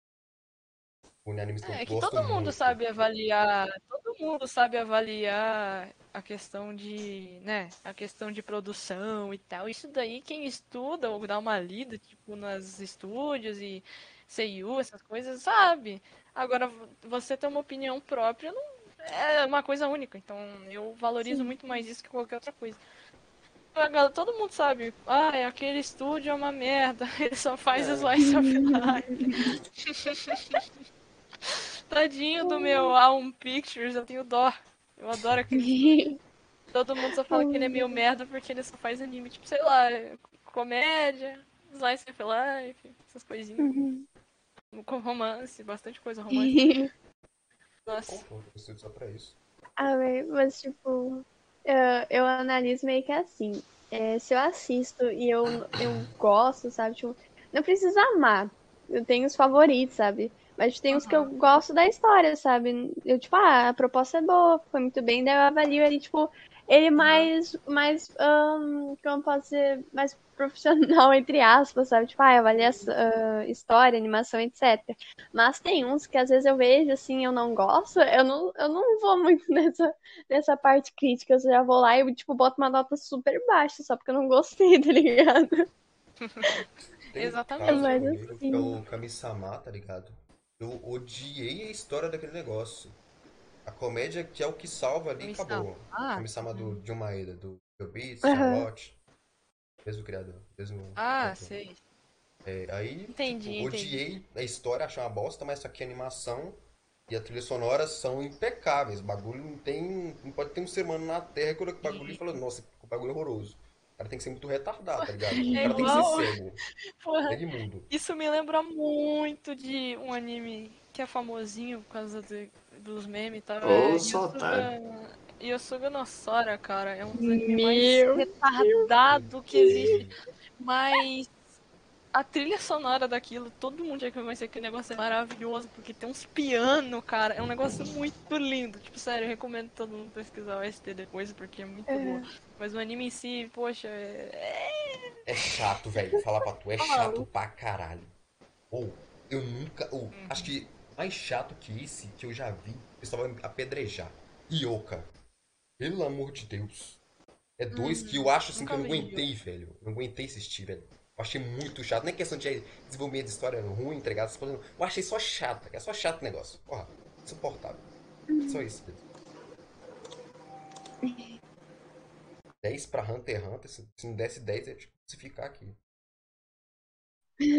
Que É que todo mundo muito. sabe avaliar, todo mundo sabe avaliar a questão de, né, a questão de produção e tal. Isso daí quem estuda ou dá uma lida, tipo, nas estúdios e CIU, essas coisas, sabe. Agora, vo- você ter uma opinião própria não é uma coisa única, então eu valorizo muito mais isso que qualquer outra coisa. Todo mundo sabe, ah, é aquele estúdio é uma merda, ele só faz slice of life. Tadinho do meu Alum Pictures, eu tenho dó. Eu adoro aquele. Todo mundo só fala que ele é meio merda porque ele só faz anime, tipo, sei lá, comédia, slice of life, essas coisinhas. Uhum. Com romance, bastante coisa romântica. Nossa. Eu só pra isso. Ah, mas, tipo, eu, eu analiso meio que assim. é, se eu assisto e eu, eu gosto, sabe? Tipo, não precisa amar, eu tenho os favoritos, sabe? Mas tem uns que eu gosto da história, sabe? Eu, tipo, ah, a proposta é boa, foi muito bem, daí eu avalio ele, tipo, ele mais, mais, um, como posso dizer, mais profissional, entre aspas, sabe? Tipo, ah, avalia uh, história, animação, etc. Mas tem uns que às vezes eu vejo, assim, eu não gosto, eu não, eu não vou muito nessa, nessa parte crítica, eu já vou lá e, tipo, boto uma nota super baixa, só porque eu não gostei, tá ligado? Exatamente. Mas comigo, assim- é o Kami-sama, tá ligado? Eu odiei a história daquele negócio. A comédia que é o que salva ali e Kami-sama. acabou. Ah, Kami-sama do John Maeda, do The Beats, Aham. Charlotte. Mesmo criador. Mesmo ah, autor. sei. É, aí, Entendi, tipo, entendi. odiei a história, achei uma bosta, mas só que a animação e a trilha sonora são impecáveis. O bagulho não tem. Não pode ter um ser humano na Terra que olha o bagulho e fala, nossa, que bagulho é horroroso. O cara tem que ser muito retardado, tá ligado? O É cara tem que igual- ser cego. Porra, É imundo. isso me lembra muito de um anime que é famosinho por causa de- dos memes e tal. Ô, é só Yosuga- Yosuga no Sora, cara. É um dos mais retardado que existe. Mas a trilha sonora daquilo, todo mundo já conhece que o negócio é maravilhoso, porque tem uns piano, cara. É um negócio muito lindo. Tipo, sério, eu recomendo todo mundo pesquisar o ST depois, porque é muito bom. Mas o anime em si, poxa, é. É chato, velho. Falar pra tu, é chato pra caralho. Ou, eu nunca. Ou, acho que mais chato que esse que eu já vi, o pessoal vai apedrejar. Ioka. Pelo amor de Deus. É dois que eu acho assim que eu não aguentei, velho. Eu não aguentei assistir, velho. Eu achei muito chato. Nem questão de desenvolvimento de história ruim, entregado, não. Eu achei só chato, é só chato o negócio. Porra, insuportável. Só isso mesmo. 10 pra Hunter x Hunter, se se não desse 10, é tipo, se ficar aqui.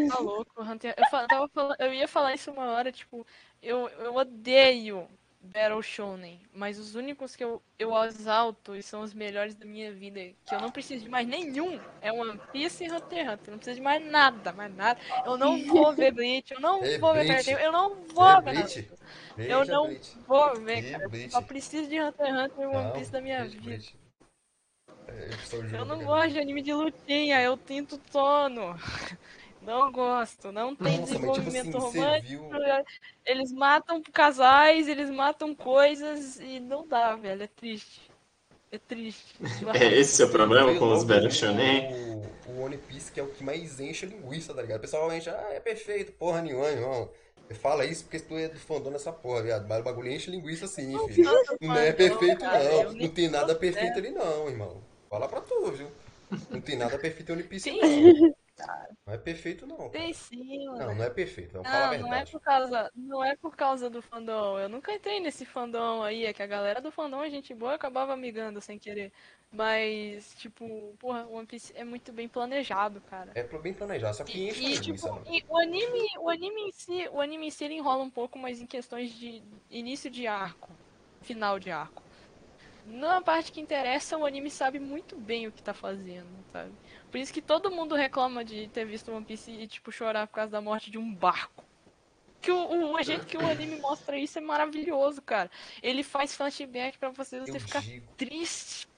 Tá louco, Hunter. Eu, tava falando, eu ia falar isso uma hora, tipo, eu, eu odeio Battle Shonen, mas os únicos que eu, eu exalto e são os melhores da minha vida, que eu não preciso de mais nenhum, é One Piece e Hunter x Hunter. Não preciso de mais nada, mais nada. Eu não vou ver Bleach, eu não É vou ver Bleach. Eu não vou ver. Bleach? Eu não Bleach. vou ver, cara. Eu Bleach. só preciso de Hunter x Hunter e One Piece da minha veja vida. Bleach. É, eu Eu não gosto de anime de lutinha, eu tinto tono. Não gosto, não tem Nossa, mas tipo desenvolvimento assim, você romântico. viu. Eles matam casais, eles matam coisas e não dá, velho. É triste. É triste. É esse o seu problema com os Battle Shonen? O, o One Piece que é o que mais enche a linguiça, tá ligado? O pessoal enche, ah, é perfeito, porra nenhuma, irmão. Fala isso porque tu é do fandom nessa porra, viado. Mas o bagulho enche linguiça sim, filho. Não é perfeito, não. Não tem nada sou perfeito ali, não, irmão. Fala pra tu, viu? Não tem nada perfeito em One Piece, Sim. não. Não é perfeito, não. cara. Tem sim, mano. Não, não é perfeito. Vamos falar a Não, não é por causa, não é por causa do fandom. Eu nunca entrei nesse fandom aí, é que a galera do fandom é gente boa, acabava amigando sem querer. Mas, tipo, porra, One Piece é muito bem planejado, cara. É bem planejado, só que enche a E, tipo, mano. e o anime, o anime em si, o anime em si ele enrola um pouco, mas em questões de início de arco, final de arco. Na parte que interessa, o anime sabe muito bem o que tá fazendo, sabe? Por isso que todo mundo reclama de ter visto One Piece e, tipo, chorar por causa da morte de um barco. Que o, o, jeito que o anime mostra isso é maravilhoso, cara. Ele faz flashback pra você, você Eu ficar digo, triste.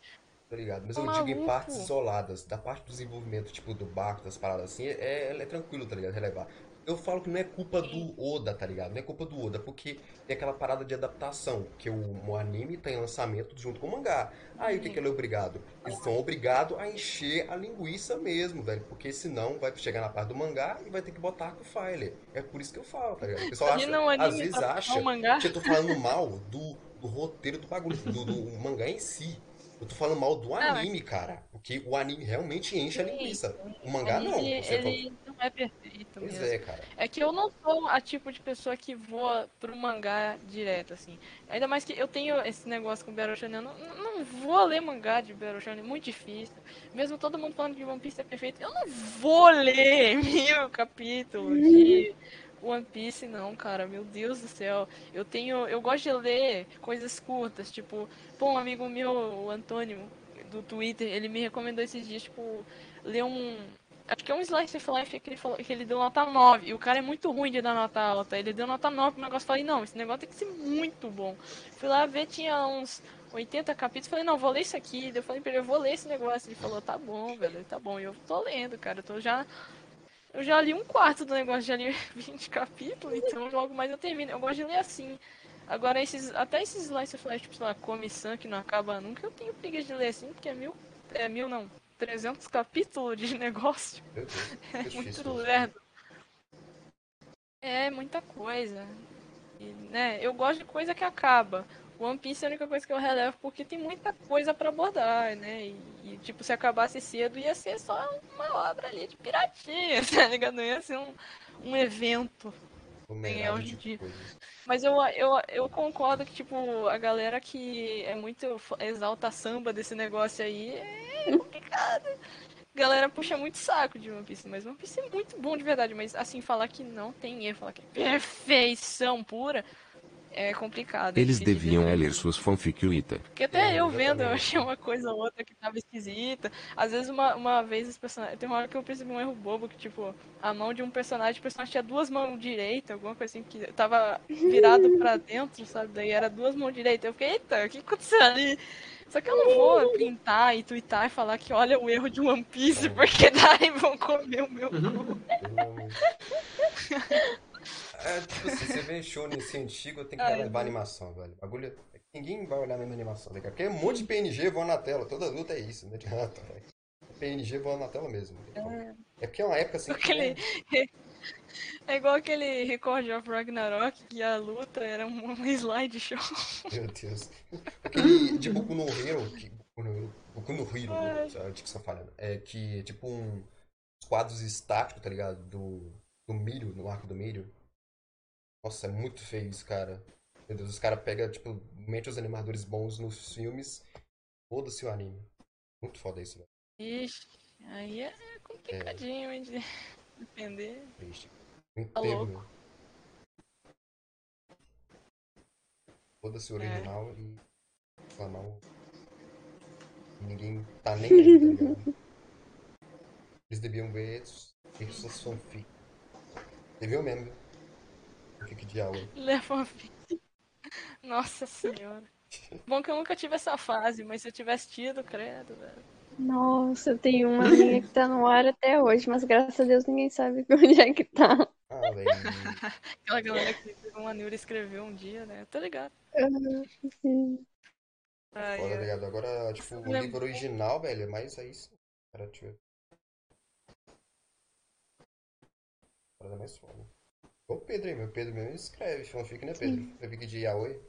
tá ligado? Mas Tá eu digo em maluco? partes isoladas. Da parte do desenvolvimento, tipo, do barco, das paradas assim, é, é tranquilo, tá ligado? Relevar. Eu falo que não é culpa do Oda, tá ligado? Não é culpa do Oda, porque tem aquela parada de adaptação, que o, o anime tá em lançamento junto com o mangá. Aí o que, que ele é obrigado? Eles são obrigados a encher a linguiça mesmo, velho, porque senão vai chegar na parte do mangá e vai ter que botar arco file. É por isso que eu falo, tá ligado? O pessoal acha, anime às vezes pra acha mangá. que eu tô falando mal do, do roteiro do bagulho, do, do mangá em si. Eu tô falando mal do Ah, mas- anime, cara. Porque o anime realmente enche a linguiça. O mangá não. anime, Você ele não é perfeito Pois mesmo. é, cara. É que eu não sou a tipo de pessoa que voa pro mangá direto, assim. Ainda mais que eu tenho esse negócio com Battle Shonen, eu não, não vou ler mangá de Battle Shonen, é muito difícil. Mesmo todo mundo falando que One Piece é perfeito, eu não vou ler mil capítulos de One Piece, não, cara. Meu Deus do céu. Eu tenho. Eu gosto de ler coisas curtas, tipo, pô, um amigo meu, o Antônio, do Twitter, ele me recomendou esses dias, tipo, ler um. Acho que é um Slice of Life que ele falou que ele deu nota 9. E o cara é muito ruim de dar nota alta. Ele deu nota 9 pro negócio. Falei, não, esse negócio tem que ser muito bom. Fui lá ver, tinha uns 80 capítulos. Falei, não, vou ler isso aqui. Eu falei pra ele, eu vou ler esse negócio. Ele falou, tá bom, velho, tá bom. E eu tô lendo, cara. Eu tô já Eu já li um quarto do negócio, já li 20 capítulos, então logo mais eu termino. Eu gosto de ler assim. Agora, esses, até esses Slice of Life, tipo, sei lá, Comissão, que não acaba nunca, eu tenho preguiça de ler assim, porque é mil. É mil não. 300 capítulos de negócio. Meu Deus. É difícil, muito lerdo. É muita coisa. E, né, eu gosto de coisa que acaba. One Piece é a única coisa que eu relevo porque tem muita coisa pra abordar, né? E, e, tipo, se acabasse cedo ia ser só uma obra ali de piratinha, tá ligado? Não ia ser um, um evento. Numerado hoje em dia. Mas eu, eu, eu concordo que, tipo, a galera que é muito exalta samba desse negócio aí é complicado. A galera puxa muito saco de One Piece, mas One Piece é muito bom de verdade. Mas, assim, falar que não tem erro, falar que é perfeição pura, é complicado. é Eles deviam ler suas fanficuita. Porque até É, eu vendo, eu achei uma coisa ou outra que tava esquisita. Às vezes, uma, uma vez, os personagens. Tem uma hora que eu percebi um erro bobo, que, tipo, a mão de um personagem, o personagem tinha duas mãos direitas, alguma coisa assim, que tava virado pra dentro, sabe? Daí era duas mãos direitas. Eu fiquei, eita, o que aconteceu ali? Só que eu não vou printar e twittar e falar que olha o erro de One Piece, porque daí vão comer o meu cu. É, tipo assim, você vê shonen assim antigo, tem que Ai, levar animação, velho. Bagulho. Ninguém vai olhar a mesma animação, tá ligado? Porque é um monte de PNG voando na tela, toda luta é isso, não adianta, velho. PNG voando na tela mesmo. tem como. É porque é uma época assim que. Aquele- É igual aquele Record of Ragnarok, que a luta era um, slideshow. Meu Deus. Aquele de Boku no Hero, que, Boku no Hero, Ai. a dicção é que é tipo um quadros estáticos, tá ligado? Do, do milho, no arco do milho. Nossa, é muito feio isso, cara. Meu Deus, os caras pegam, tipo, mente os animadores bons nos filmes, foda-se o anime. Muito foda isso, velho. Ixi, aí é complicadinho hein, de defender. Triste. Tá louco. meu. Foda-se o É. original e reclamar o... Ninguém tá nem aí, tá ligado? Eles deviam ver ter suas fanfic. Deviam mesmo. Fanfic de aula. Leva uma vida. Nossa senhora. Bom que eu nunca tive essa fase, mas se eu tivesse tido, credo, velho. Nossa, eu tenho uma minha que tá no ar até hoje, mas graças a Deus ninguém sabe onde é que tá. Ah. Aquela galera que o Anil escreveu um dia, né? Tô ligado. Sim. Ai, Foda, tá ai. ligado? Agora, tipo, o livro original, velho, é mais aí sim. Cara, deixa eu ver. Parada mais foda. Ô Pedro aí, meu Pedro mesmo escreve fanfic, né, Pedro? Fanfic de Yaoi.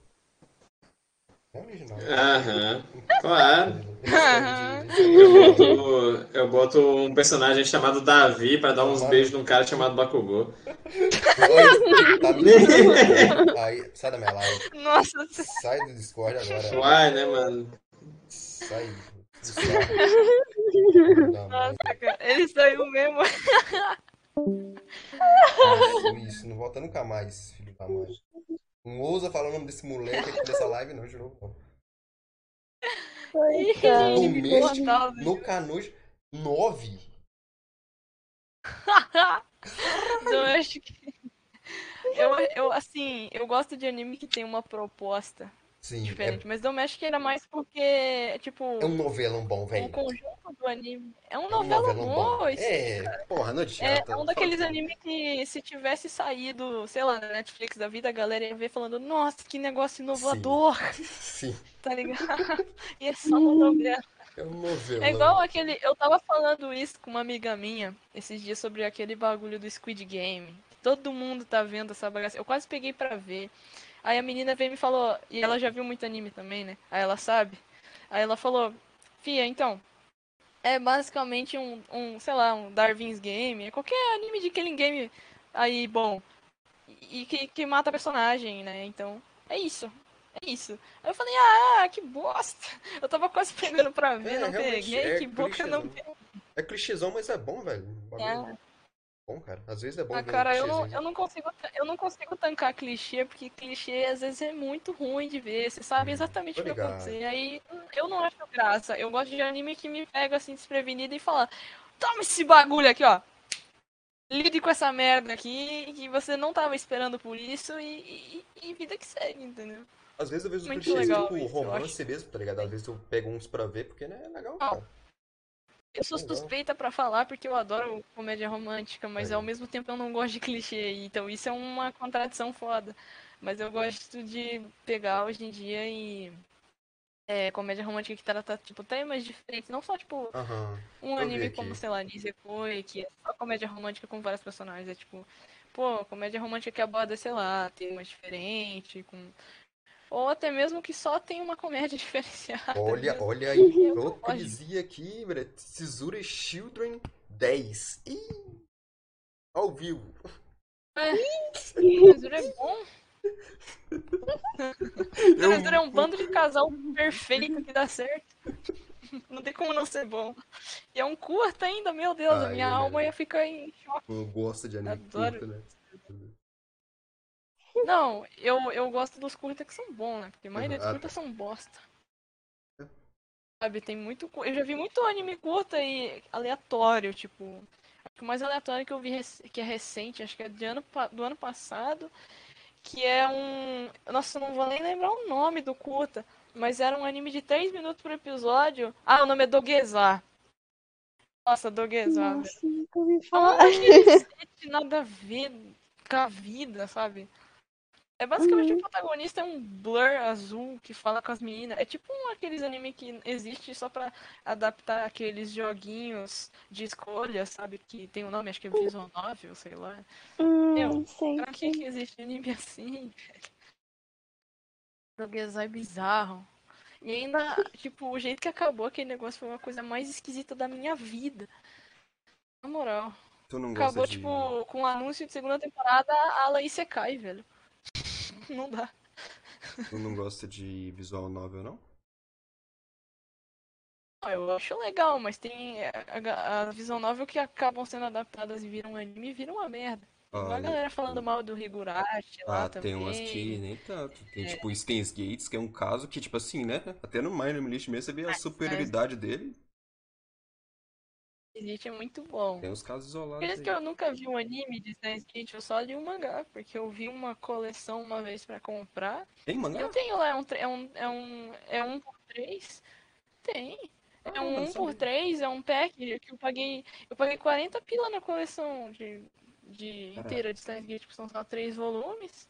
É original. Aham, claro. Eu boto, eu boto um personagem chamado Davi pra dar uns beijos num cara chamado Bakugou. Oi, tá me Aí, sai da minha live. Nossa, Sai do Discord agora. Uai, né, mano? Sai. Mãe. nossa, cara. Ele saiu mesmo. Isso, isso, não volta nunca mais, filho da mãe. Não ousa falar o nome desse moleque aqui dessa live, não, não. Coitado. Doméstico no Canojo 9. Eu acho que. Eu, eu, assim, eu gosto de anime que tem uma proposta Sim, é, diferente, mas Domestic era mais porque, tipo, é um novelão bom, o velho. conjunto do anime. É um É um novelão bom, isso É, porra, não É, adianta. é um daqueles animes que se tivesse saído, sei lá, na Netflix da vida, a galera ia ver falando, nossa, que negócio inovador, Sim, tá ligado? E é só uma novela. é um novelão. É igual aquele. Eu tava falando isso com uma amiga minha esses dias sobre aquele bagulho do Squid Game. Todo mundo tá vendo essa bagaça. Eu quase peguei pra ver. Aí a menina veio e me falou, e ela já viu muito anime também, né? Aí ela sabe. Aí ela falou, Fia, então. É basicamente um, um, sei lá, um Darwin's Game. É qualquer anime de killing game aí, bom. E que, que mata personagem, né? Então, é isso. É isso. Aí eu falei, ah, que bosta. Eu tava quase pegando pra ver, É, não peguei. é que que eu não clichêzão. É clichêzão, mas é bom, velho. É. bom, cara. Às vezes é bom Ah, cara, eu não, eu, não consigo, eu não consigo tancar clichê, porque clichê às vezes é muito ruim de ver. Você sabe exatamente tô o que vai acontecer. Aí hum, eu não acho graça. Eu gosto de anime que me pega assim desprevenido e fala: Toma esse bagulho aqui, ó. Lide com essa merda aqui, que você não tava esperando por isso, e, e- e vida que segue, entendeu? Às vezes eu vejo os clichês tipo romance mesmo, tá ligado? Às vezes eu pego uns pra ver porque não é legal, Ah. cara. Eu sou suspeita pra falar porque eu adoro comédia romântica, mas Aí. ao mesmo tempo eu não gosto de clichê, então isso é uma contradição foda. Mas eu gosto de pegar hoje em dia e é, comédia romântica que trata tipo temas diferentes, não só tipo um anime como, sei lá, Nisekoi, que é só comédia romântica com vários personagens, é tipo, pô, comédia romântica que aborda, sei lá, temas diferentes, com ou até mesmo que só tem uma comédia diferenciada. Olha, mesmo. olha a Eu não hipocrisia aqui, velho. Tsuzure Children 10. Ih! Ao vivo. Censura é bom. Eu- Censura é um bando de casal perfeito que dá certo. Não tem como não ser bom. E é um curta ainda, meu Deus, a Ai, minha olha. alma ia ficar em choque. Eu gosto de anime Adoro. curto, né? Não, eu, eu gosto dos curtas que são bons, né? Porque a maioria dos Ah, curtas são bosta. Sabe, tem muito. Eu já vi muito anime curta e aleatório, tipo. Acho que o mais aleatório que eu vi que é recente, acho que é de ano, do ano passado, que é um. Nossa, eu não vou nem lembrar o nome do curta, mas era um anime de 3 minutos por episódio. Ah, o nome é Dogezar. Nossa, Dogezar, velho. Nossa, nunca ouvi É um falar. nada a ver com a vida, sabe? É basicamente Uhum. o protagonista é um blur azul que fala com as meninas. É tipo um aqueles anime que existe só pra adaptar aqueles joguinhos de escolha, sabe? Que tem o um nome, acho que é Visual Novel, sei lá. Hum, Eu- sei. Pra que, que existe anime assim, velho? É bizarro. E ainda, tipo, o jeito que acabou aquele negócio foi uma coisa mais esquisita da minha vida. Na moral. Tu não Acabou, gosta de... tipo, com o anúncio de segunda temporada, a Laís cai, velho. Não dá. Tu não gosta de visual novel, não? Ah, Eu acho legal, mas tem a, a, a visão novel que acabam sendo adaptadas e viram anime e viram uma merda. Olha, galera falando mal do Higurashi lá Ah, também. tem umas que nem tanto. Tem É. tipo o Steins Gates, que é um caso que, tipo assim, né? Até no Name List mesmo você vê a superioridade dele. Elite é muito bom. Tem os casos isolados Por isso que eu nunca vi um anime de Steins Gate, eu só li um mangá, porque eu vi uma coleção uma vez pra comprar. Tem mangá? eu tenho lá, é um, é um, é um, é um por três. Tem. É Ah, um não 1 por sabia. 3, é um pack que eu paguei. Eu paguei 40 pila na coleção de, de inteira de Steins Gate, que são só três volumes.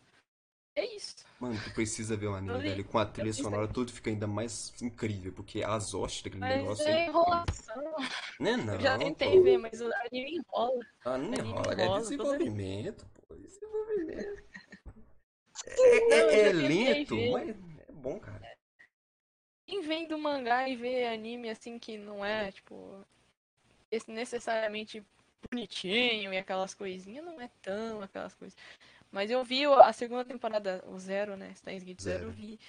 É isso. Mano, tu precisa ver o anime, velho. Com a trilha sonora, tudo fica ainda mais incrível. Porque as hostes daquele Mas negócio é é. enrolação. Né, não, Eu já tentei pô. ver, mas o anime enrola. Ah, não anime enrola, é enrola, desenvolvimento, pô. Desenvolvimento. Não, É, eu é- é tentei lento, ver. mas é bom, cara. Quem vem do mangá e vê anime assim que não é, tipo, necessariamente bonitinho e aquelas coisinhas, não é tão aquelas coisas. Mas eu vi a segunda temporada, o Zero, né? Steins Gate Zero, Zero. eu vi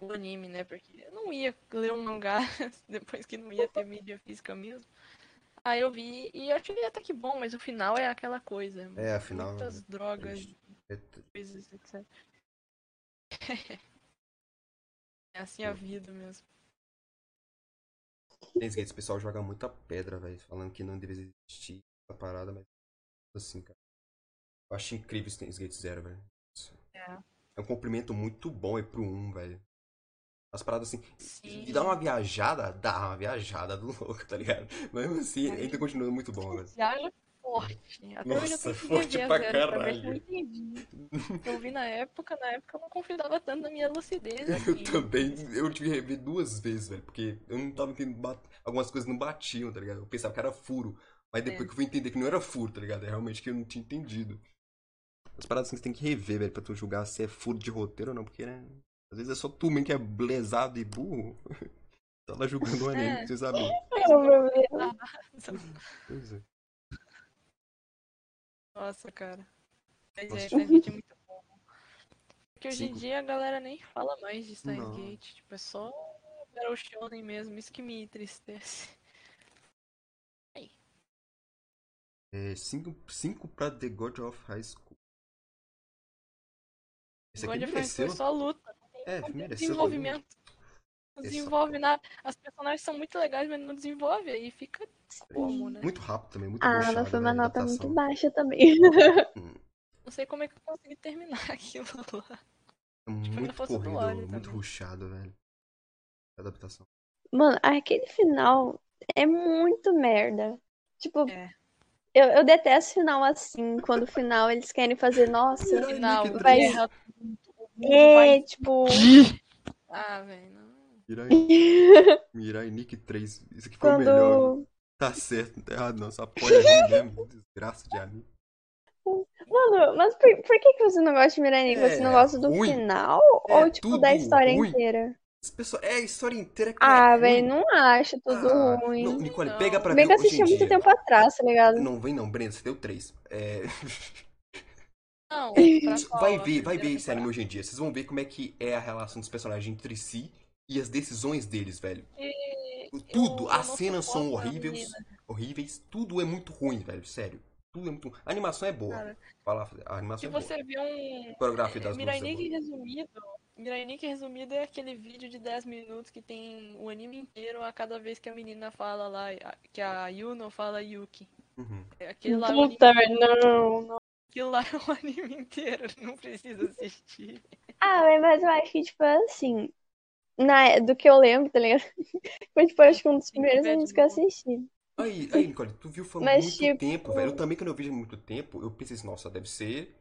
o anime, né? Porque eu não ia ler um mangá depois que não ia ter mídia física mesmo. Aí eu vi e eu achei até que bom, mas o final é aquela coisa. É, afinal. Muitas drogas, é- coisas, etc. É assim a vida mesmo. Steins Gate, esse pessoal joga muita pedra, velho. Falando que não deveria existir essa parada, mas. Assim, cara. Eu acho incrível Steins Gate Zero, velho. É. É um complemento muito bom aí pro 1, velho. As paradas assim. Sim. E dá uma viajada, dá uma viajada do louco, tá ligado? Mas assim, Ai. ainda continua muito bom, velho. Viaja forte. Até hoje eu Nossa, tenho que forte pra zero pra eu caralho. entendi. Eu vi na época, na época eu não confiava tanto na minha lucidez. Eu assim. também, eu tive que rever duas vezes, velho, porque eu não tava entendendo, algumas coisas não batiam, tá ligado? Eu pensava que era furo, mas depois É. que eu fui entender que não era furo, tá ligado? É realmente que eu não tinha entendido. As paradas assim que você tem que rever, velho, pra tu julgar se é furo de roteiro ou não, porque, né, às vezes é só tu mesmo que é blesado e burro, tá lá julgando o anime, É. que você sabe. É o problema. Pois é. Nossa, cara. Mas Nossa. é, é muito bom. Porque hoje em Cinco. dia a galera nem fala mais de Steins Não. Gate. Tipo, é só Battle Shonen mesmo. Isso que me entristece. É 5 cinco pra The God of High School. Esse aqui War mereceu. só luta. É, mereceu. desenvolvimento. Não desenvolve nada. As personagens são muito legais, mas não desenvolve. Aí fica como, né? Muito rápido também, muito Ah, mas foi uma né, nota muito baixa também. Não sei como é que eu consegui terminar aquilo lá. É Tipo, muito força do corrido, muito também. rushado, velho. A adaptação. Mano, aquele final é muito merda. Tipo, É. eu, eu detesto final assim, quando o final eles querem fazer, nossa, Final, Nick vai- é, tipo, Ah, velho, não. Mirai, Mirai Nick 3. Isso aqui foi o melhor. quando. Tá certo, não tá errado não. Só apoia anime mesmo. Desgraça de anime. Mano, mas por, por que, que você não gosta de Mirai Nikki? Você não É, gosta do ruim. final? É ou, tipo, da história ruim. inteira? Pessoal, é a história inteira que Ah, é velho, não acho tudo Ah, ruim. Não, Nicole, Não. pega pra Bem ver que eu hoje assisti há muito dia. tempo atrás, tá ligado? Não vem não, Brenda, você deu três. É... Não? Vai ver, vai ver esse anime hoje em dia. Vocês vão ver como é que é a relação dos personagens entre si e as decisões deles, velho. E Tudo, eu- eu as não cenas são horríveis, horríveis, tudo é muito ruim, velho, sério. Tudo é muito A animação é boa. cara. Fala, a Se animação é boa. você vê um A coreografia das Mirai é Nikki boa. resumido, Mirai Nikki resumido é aquele vídeo de 10 minutos que tem o anime inteiro a cada vez que a menina fala lá, que a Yuno fala Yuki. Uhum. É Aquele lá, é o anime, Puta, velho, não, não. aquilo lá é o anime inteiro, não precisa assistir. Ah, mas eu acho que, tipo, assim, na, do que eu lembro, tá ligado? Foi, tipo, acho que um dos primeiros animes que eu assisti. Aí, aí, Nicole, tu viu foi Mas, muito tipo- tempo, velho. Eu também, quando eu vi há muito tempo, eu pensei assim, nossa, deve ser.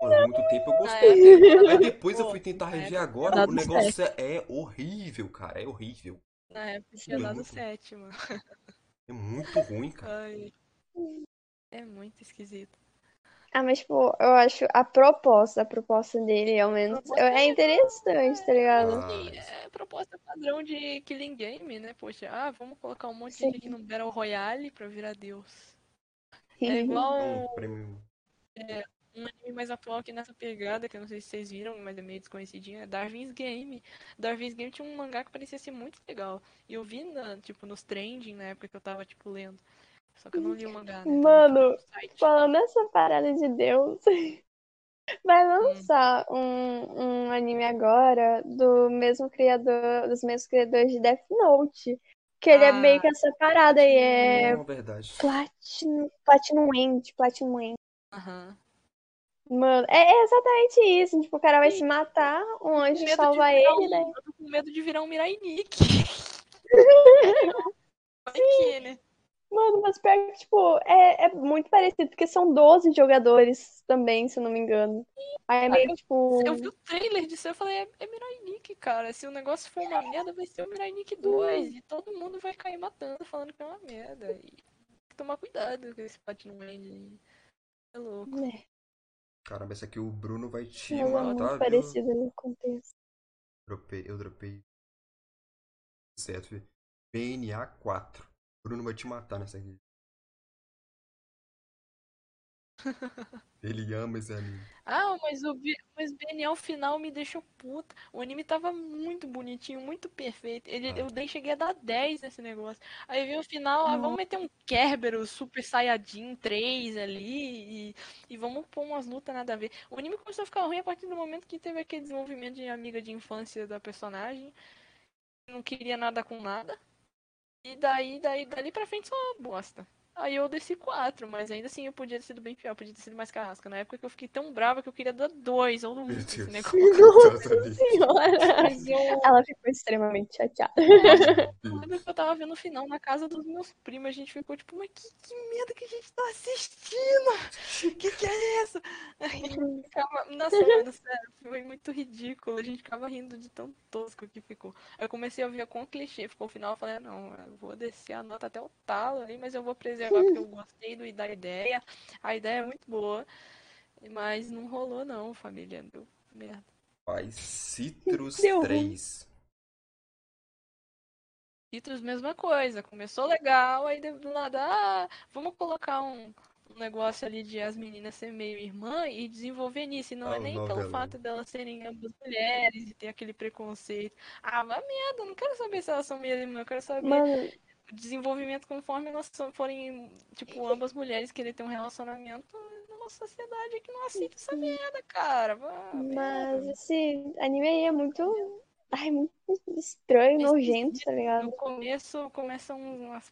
Há muito tempo eu Na gostei. época, Aí depois eu pô, fui tentar rever agora, o negócio é horrível, cara. É horrível. Na época tinha dado muito. sétima. É muito ruim, cara. Ai. É muito esquisito. Ah, mas, tipo, eu acho a proposta, a proposta dele, ao menos, é interessante, tá ligado? Ah, Sim, é proposta padrão de Killing Game, né? Poxa, ah, vamos colocar um monte Sim. de gente no Battle Royale pra virar Deus. É igual um prêmio. um anime mais atual aqui nessa pegada, que eu não sei se vocês viram, mas é meio desconhecidinho, é Darwin's Game. Darwin's Game tinha um mangá que parecia ser muito legal. E eu vi, na, tipo, nos trending na época que eu tava, tipo, lendo. Só que eu não li o mangá, né? Tava, Mano. Falando nessa parada de Deus, vai lançar um, um anime agora do mesmo criador, dos mesmos criadores de Death Note. Que ele é Ah, meio que essa parada aí, é Não, verdade. Platinum, Platinum End, Platinum End. Aham. Mano, é é exatamente isso. Tipo, o cara vai se matar, um anjo salva ele, um- daí. Eu tô com medo de virar um Mirai Nikki. Vai que, né? Mano, mas pior que, tipo, é, é muito parecido, porque são 12 jogadores também, se eu não me engano. Aí é meio tipo. Eu vi o trailer disso eu falei, é, é Mirai Nikki, cara. Se o negócio for uma merda, vai ser o Mirai Nikki 2. E todo mundo vai cair matando, falando que é uma merda. E tem que tomar cuidado com esse Platinum End. É louco. né, Caramba, esse aqui o Bruno vai te mas é matar, muito viu? parecido no contexto. Dropei, eu dropei. Certo? BNA 4. Bruno vai te matar nessa aqui. Ele ama esse anime. Ah, mas o mas BNL final me deixou puta. O anime tava muito bonitinho, muito perfeito. Ele, Ah. eu nem cheguei a dar 10 nesse negócio. Aí veio o final, ah, vamos meter um Kerberos Super Saiyajin 3 ali e, e vamos pôr umas lutas nada a ver. O anime começou a ficar ruim a partir do momento que teve aquele desenvolvimento de amiga de infância da personagem. Não queria nada com nada. E daí, daí, dali pra frente só bosta. Aí eu desci 4, mas ainda assim eu podia ter sido bem pior, podia ter sido mais carrasca. Na época que eu fiquei tão brava que eu queria dar 2 ou um Meu Deus. negócio. Totalmente. Senhora! Mas eu Ela ficou extremamente chateada. eu lembro que eu tava vendo o final na casa dos meus primos, a gente ficou tipo, mas que, que merda que a gente tá assistindo? Que que é isso? Aí eu ficava, nossa, mano, sério, foi muito ridículo, a gente ficava rindo de tão tosco que ficou. Aí eu comecei a ver com clichê, ficou o final, eu falei, ah, não, eu vou descer a nota até o talo ali, mas eu vou preservar porque eu gostei do, da ideia, a ideia é muito boa, mas não rolou não, família, deu merda. Faz Citrus Deu ruim. 3. Citrus, mesma coisa. Começou legal, aí do nada, ah, vamos colocar um, um negócio ali de as meninas serem meio irmã e desenvolver nisso. E não Ah, é o nem pelo fato delas serem ambas mulheres e ter aquele preconceito. Ah, vai merda, eu não quero saber se elas são meio irmã, eu quero saber Mano, o desenvolvimento conforme elas forem, tipo, ambas mulheres querer ter um relacionamento numa sociedade que não aceita essa merda, cara. Vá, mas merda. esse anime aí é muito. Ai, muito estranho, É nojento, tá ligado? No começo começa um, uma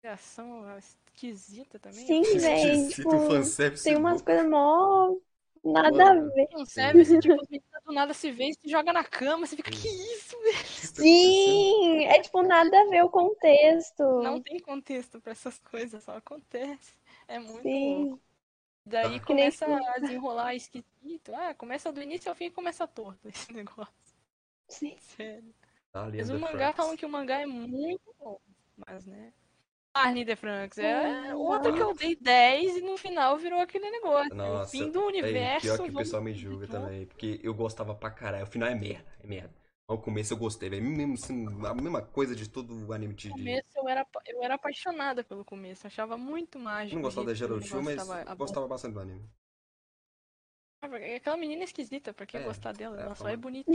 criação esquisita também. Sim, velho. Cito Tipo, tem umas louco. coisas mó. Nada a ver. Não serve esse tipo, do nada se vê e se joga na cama, você fica, que isso, velho? Sim, é tipo nada a ver o contexto. Não tem contexto pra essas coisas, só acontece. É muito Sim. louco. Daí Que nem começa a desenrolar esquisito. Ah, começa do início ao fim e começa torto esse negócio. Sim. Sério. Alien Mas o mangá Franxx. falam que o mangá é muito bom. Mas, né? Arne de Franks é outra que eu dei 10 e no final virou aquele negócio. Nossa, o fim do É, universo. pior que o pessoal me julga também, porque eu gostava pra caralho. O final é merda, é merda. Ao começo eu gostei, velho. Mesmo assim, a mesma coisa de todo o anime de. No começo eu era, eu era apaixonada pelo começo, achava muito mágico. Não gostava da Gerochu, mas gostava bastante do anime. abordado. Aquela menina é esquisita, pra que É, gostar dela? é, Ela só é bonita.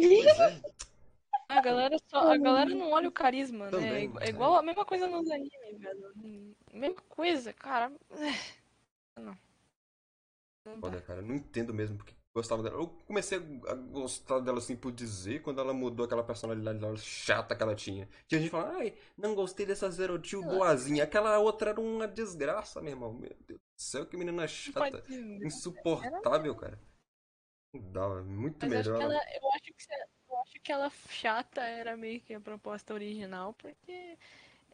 É. A galera, só, a galera não olha o carisma, né? Também, É igu- É é. igual a mesma coisa nos animes, velho. Mesma coisa, cara. Não. Não. Foda, cara. Não entendo mesmo porque gostava dela. Eu comecei a gostar dela assim por dizer quando ela mudou aquela personalidade chata que ela tinha. Tinha gente falando, ai, não gostei dessa Zero Tio boazinha. Aquela outra era uma desgraça, meu irmão. Meu Deus do céu, que menina chata. Ser. Insuportável, cara. Não dava, muito Mas acho melhor. que ela, eu acho que, se- acho que ela chata era meio que a proposta original, porque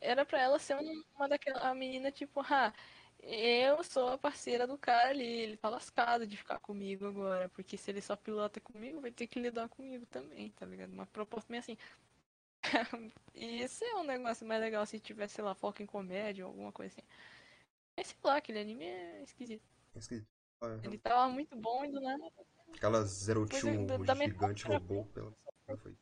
era pra ela ser um- uma daquela a menina tipo, ah, eu sou a parceira do cara ali, ele tá lascado de ficar comigo agora, porque se ele só pilota comigo, vai ter que lidar comigo também, tá ligado? Uma proposta meio assim. e esse é um negócio mais legal se tivesse, sei lá, foco em comédia ou alguma coisa assim. Mas sei lá, aquele anime é esquisito. Esquisito. Ah, Ele tava muito bom e do nada Aquela Zero é, da- da gigante roubou pela. Foi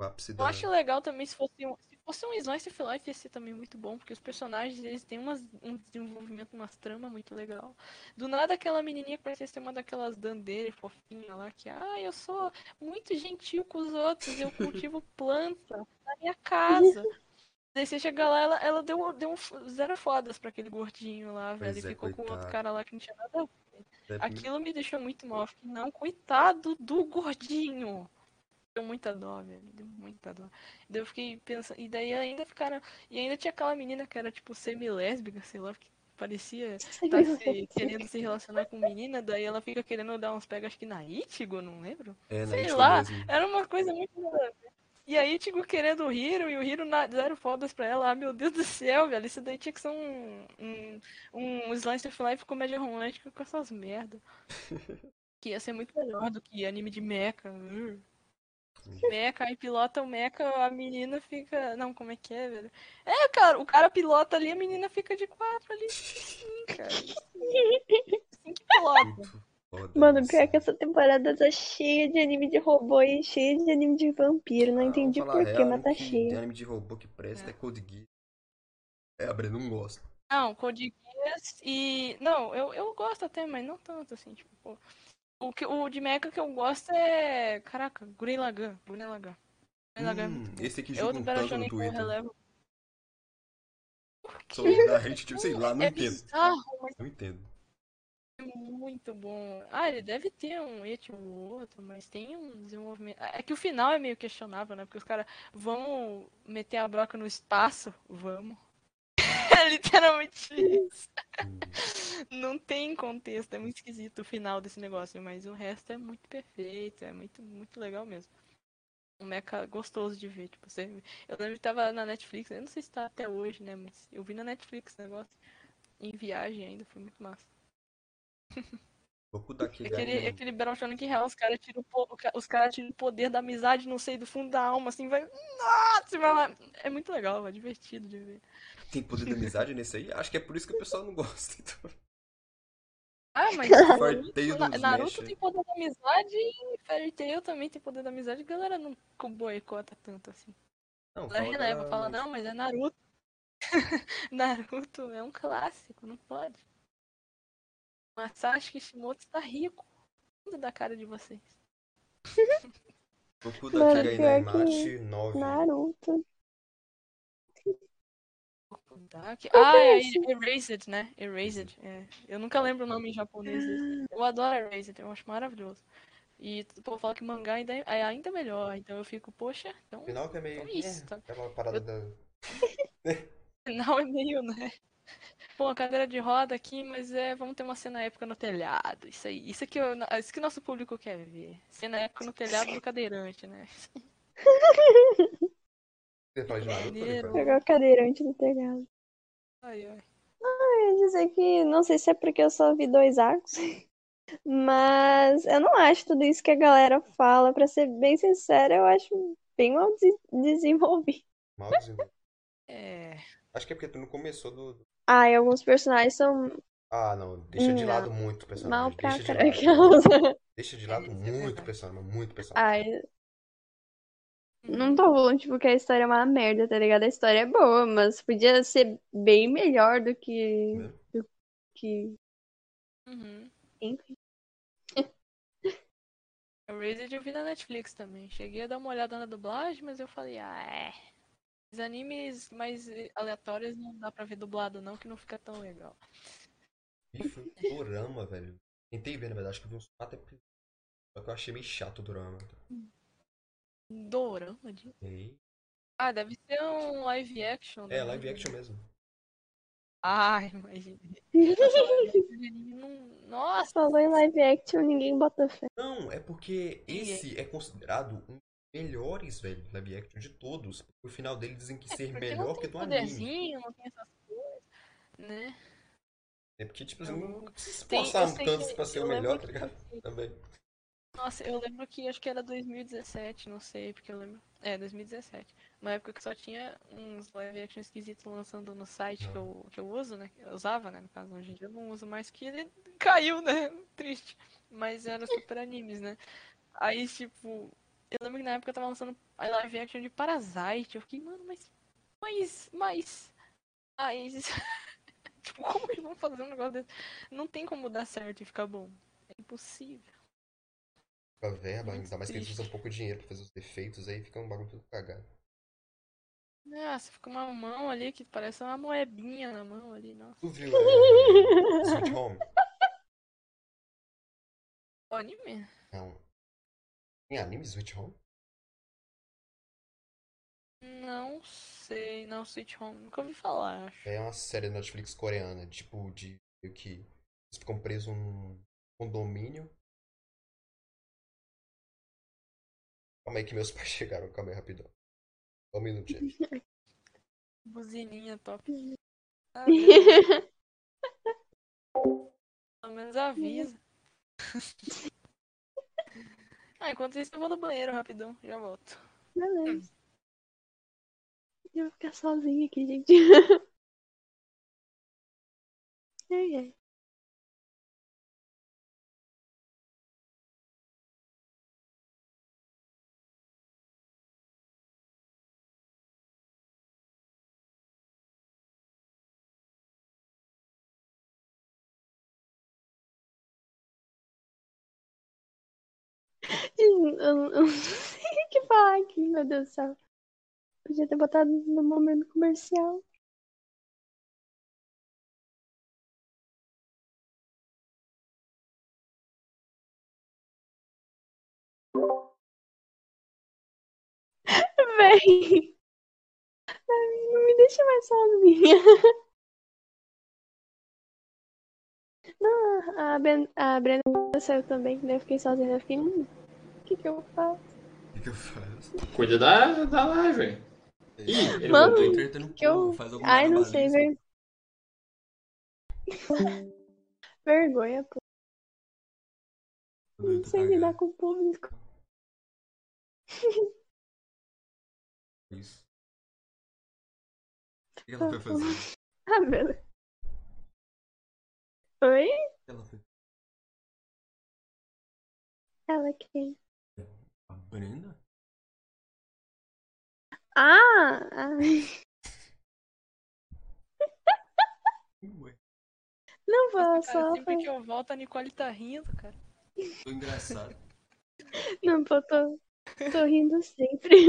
o ápice Eu da. acho legal também se fosse um, se fosse um Slice of Life ia ser também muito bom, porque os personagens eles têm umas, um desenvolvimento, umas tramas muito legal. Do nada aquela menininha que parecia ser uma daquelas dandeiras fofinha lá que, ah, eu sou muito gentil com os outros, eu cultivo planta na minha casa. Daí você chega lá, ela, ela deu, deu um zero fodas pra aquele gordinho lá, velho, Pois e é, ficou com outro coitado. cara lá que não tinha nada a ver. Aquilo me deixou muito mal. Fiquei, não, coitado do gordinho. Deu muita dó, velho. Deu muita dó. Daí eu fiquei pensando. E daí ainda ficaram. E ainda tinha aquela menina que era tipo semi-lésbica, sei lá, que parecia tá se, querendo se relacionar com menina. Daí ela fica querendo dar uns pegas, acho que na Ichigo, não lembro. É, na sei lá. mesmo. Era uma coisa muito. a. E aí, Ichigo querendo o Hiro e o Hiro na, zero fodas pra ela. Ah, meu Deus do céu, velho. Isso daí tinha que ser um, um, um Slice of Life comédia romântica com essas merda. que ia ser muito melhor do que anime de mecha. Uh. Mecha, aí pilota o mecha, a menina fica. Não, como é que é, velho? É, cara, o cara pilota ali, a menina fica de quatro ali. Sim, cara. Assim que pilota. Mano, isso. pior que essa temporada tá cheia de anime de robô e cheia de anime de vampiro. Não Ah, entendi porquê, mas tá que De cheio. anime de robô que presta É. é, Code Geass. É, a Brenda não gosta. Não, Code Geass e. Não, eu, eu gosto até, mas não tanto assim, tipo, pô. O, que, o de mecha que eu gosto é. Caraca, Gurren Lagann. Gurren é Hum, esse aqui É joga outro um tanto no Twitter. relevo. Só da gente, tipo, sei lá, não é entendo. bizarro, mas Não entendo. é muito bom. Ah, ele deve ter um et ou outro, mas tem um desenvolvimento. É que o final é meio questionável, né? Porque os caras vão meter a broca no espaço. Vamos. É literalmente isso. Hum. Não tem contexto, é muito esquisito o final desse negócio, mas o resto é muito perfeito, é muito, muito legal mesmo. Um mecha gostoso de ver, tipo, você... Eu lembro que tava na Netflix, eu não sei se tá até hoje, né, mas eu vi na Netflix esse negócio, em viagem ainda, foi muito massa. Aquele, aquele Battle Shonen que real, os caras tiram o os cara tiram o poder da amizade, não sei, do fundo da alma, assim, vai... Nossa, vai lá. É muito legal, é divertido de ver. Tem poder da amizade nesse aí? Acho que é por isso que o pessoal não gosta. Então. Ah, mas Naruto Smash. tem poder da amizade e Fairy Tail também tem poder da amizade. A galera não co- boicota tanto assim. Não, A galera fala releva, da- fala, não, mas é Naruto. Naruto é um clássico, não pode. Masashi Kishimoto está rico. Rindo da cara de vocês. Goku 9. Naruto. Dark. Ah, é é? Erased, né? Erased. É. Eu nunca lembro o nome em japonês. Eu adoro Erased, eu acho maravilhoso. E o povo fala que mangá ainda é é ainda melhor. Então eu fico, poxa, então Final que é meio. Então é isso, tá? É aquela parada da. final é meio, né? Pô, a cadeira de roda aqui, mas é, vamos ter uma cena épica no telhado. Isso aí, isso que eu, isso que nosso público quer ver. Cena épica no telhado do cadeirante, né? De Naruto, Maneiro. Nicolas? Pegar o cadeirante do telhado. Ai, ai. Eu ia dizer que não sei se é porque eu só vi dois arcos, mas eu não acho tudo isso que a galera fala. Pra ser bem sincera, eu acho bem mal des- desenvolvido. Mal desenvolvido. É. Acho que é porque tu não começou do. Ah, e alguns personagens são Ah, não. Deixa de Não. lado muito o personagem. mal pra deixa de caralho. lado. Deixa de lado muito verdade. personagem, muito personagem. Ai, não tô falando, tipo, que a história é uma merda, tá ligado? A história é boa, mas podia ser bem melhor do que. Né? do que. Uhum. Enfim. Razer eu vi na Netflix também. Cheguei a dar uma olhada na dublagem, mas eu falei, ah, é. Os animes mais aleatórios não dá pra ver dublado não, que não fica tão legal. Bicho, Dorama, velho. Tentei ver, na verdade, acho que eu vi uns quatro episódios. Só que eu achei meio chato o Dorama. Dorama, de... Ah, deve ser um live action. É, né? live action mesmo. Ai, imagina. Nossa, Falou em live action, ninguém bota fé. Não, é porque esse é considerado um dos melhores, velho, live action de todos. O final dele dizem que ser porque melhor que do anime. não tem essas coisas, né? É porque, tipo, assim, não se Tem- eu esforçar sei tanto que- pra ser o melhor, tá ligado? Também. Nossa, eu lembro que acho que era 2017, não sei, porque eu lembro. É, 2017. Uma época que só tinha uns live action esquisitos lançando no site que eu, que eu uso, né? Eu usava, né? No caso, hoje em dia eu não uso mais, que ele caiu, né? Triste. Mas era super animes, né? Aí, tipo, eu lembro que na época eu tava lançando a live action de Parasite. Eu fiquei, mano, mas. Mas. Mas. Mas. tipo, como eles vão fazer um negócio desse? Não tem como dar certo e ficar bom. É impossível. A verba, Muito ainda mais que eles usam pouco dinheiro pra fazer os defeitos, aí fica um bagulho tudo cagado. Nossa, fica uma mão ali que parece uma moedinha na mão ali, nossa. Tu viu é, Sweet Home? O anime? Não. Tem anime Sweet Home? Não sei, não, Sweet Home, nunca ouvi falar, acho. É uma série da Netflix coreana, tipo, de que eles ficam presos num condomínio. Calma aí que meus pais chegaram, calma aí rapidão. Só um minuto, gente. Buzininha top. Ah, pelo menos avisa. ah, enquanto isso eu vou no banheiro rapidão, já volto. Beleza. Eu vou ficar sozinha aqui, gente. Ai, ai. Eu, não sei o que falar aqui, meu Deus do céu. Podia ter botado no momento comercial. Ai, Não me deixa mais sozinha. Não, a, ben, a Brenda saiu também, daí eu fiquei sozinha. Eu fiquei, o que que eu faço? O que, que eu faço? Cuida da, da live. Ih, ele Mano, entretendo o que eu- faz alguma Ai, não sei, ver... vergonha, pô. Não tô sei cagado. lidar com o público. Isso. O que ela foi fazer? Ah, beleza. Oi? O que ela foi Ela quem? Brenda? Ah! Ué, Não, Nossa, cara, só sempre foi... que eu volto a Nicole tá rindo, cara. tô engraçado. Não, pô, tô, tô rindo sempre.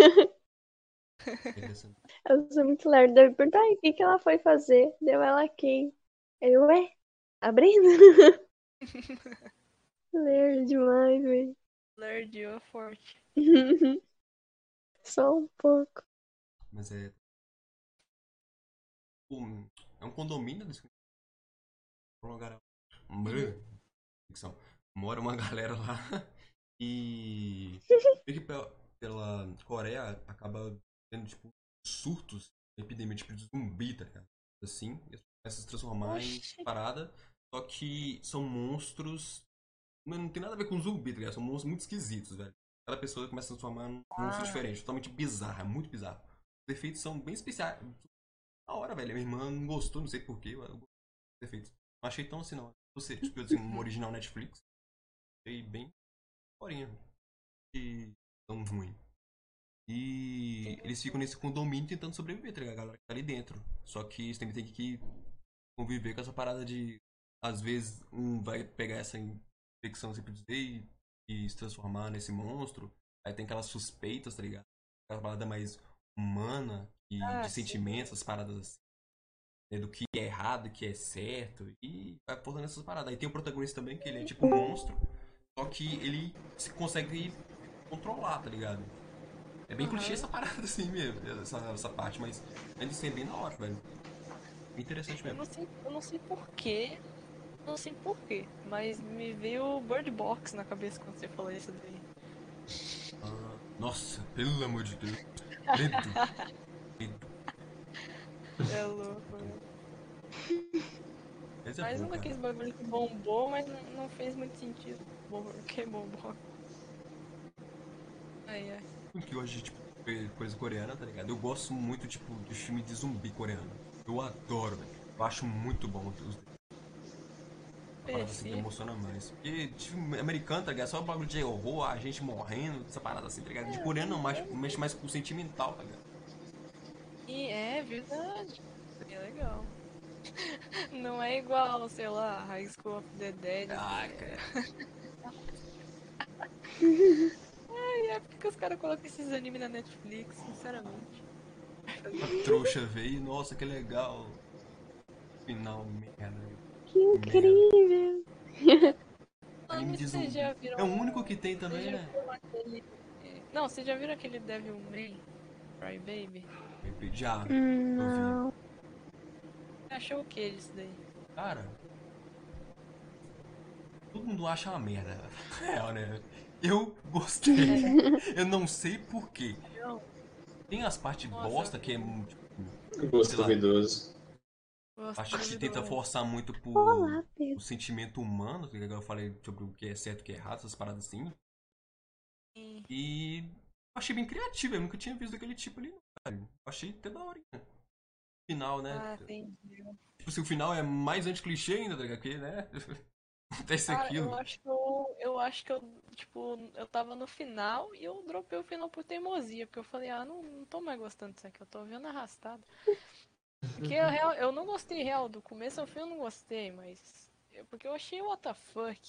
Engraçado. Eu sou muito lerda. Eu perguntar o que que ela foi fazer. Deu ela quem? Eu, ué? A Brenda? Lerda demais, velho. Lerdio forte. Só um pouco. Mas é. Um, é um condomínio desse ficção. Mora uma galera lá e. pela, pela Coreia acaba tendo, tipo, surtos, epidemia tipo de zumbi, tá ligado? Assim, e as pessoas começam a se transformar em Oxi. parada. Só que são monstros. Não, não tem nada a ver com zumbi, tá ligado? São monstros muito esquisitos, velho. Cada pessoa começa a se transformar num monstro Ah. diferente, totalmente bizarro, é muito bizarro. Os efeitos são bem especiais. Da hora, velho. Minha irmã não gostou, não sei porquê. Eu gostei dos efeitos. Não achei tão assim, não. Você, tipo, assim, um original Netflix. Achei bem forinha. E tão ruim. E eles ficam nesse condomínio tentando sobreviver, tá ligado? A galera que tá ali dentro. Só que eles também tem que conviver com essa parada de. Às vezes um vai pegar essa por dizer, e, e se transformar nesse monstro. Aí tem aquelas suspeitas, tá ligado? Aquela parada mais humana e Ah, de sim. sentimentos, essas paradas assim. né, Do que é errado, que é certo. E vai portando essas paradas. Aí tem o protagonista também, que ele é tipo um monstro. Só que ele se consegue controlar, tá ligado? É bem Aham. clichê essa parada assim mesmo, essa, essa parte, mas ainda assim é bem da hora, velho. Interessante Eu mesmo. não sei, eu não sei porquê. Não sei porquê, mas me veio Bird Box na cabeça quando você falou isso daí. Ah, nossa, pelo amor de Deus. Medo. Medo. É louco. né? Esse é Mais bom, um daqueles bagulho que bombou, mas não, fez muito sentido. Que bombou. Ai, ai. De tipo, coisa coreana, tá ligado? Eu gosto muito, tipo, de filme de zumbi coreano. Eu adoro, velho. Eu acho muito bom os parada assim que emociona mais. Porque filme americano, tá ligado? Só o bagulho de horror, a gente morrendo, essa parada assim, tá ligado? De coreano não, mais, mexe mais com o sentimental, tá ligado? E é verdade. É legal. Não é igual, sei lá, High School of the Dead. Ah, cara. Ai, é porque os caras colocam esses animes na Netflix, sinceramente. Trouxa veio, nossa, que legal. Final, merda. Que incrível. Anime de zumbi. É o único que tem também, né? aquele. é, Não, vocês já viram aquele Devil May Cry Baby? Já. Hum, não. Você achou o que disso daí? Cara. Todo mundo acha uma merda. É, né? Eu gostei. Eu não sei porquê. Tem as partes Nossa. bosta que é. Tipo, Gosto duvidoso. Gosto acho que do- tenta forçar muito por Olá, o sentimento humano, que eu falei sobre o que é certo e o que é errado, essas paradas assim. Sim. E achei bem criativo, eu nunca tinha visto aquele tipo ali, cara. Achei até da hora. Final, né? Ah, entendi. Tipo, se o final é mais anti-clichê ainda, tá ligado? Que, né? Acontece Cara, aquilo. eu acho que eu, eu acho que eu, tipo, eu tava no final e eu dropei o final por teimosia, porque eu falei, ah, não, não tô mais gostando disso aqui, eu tô vendo arrastado. Porque eu, eu não gostei real, do começo ao fim eu não gostei, mas. Porque eu achei what the fuck.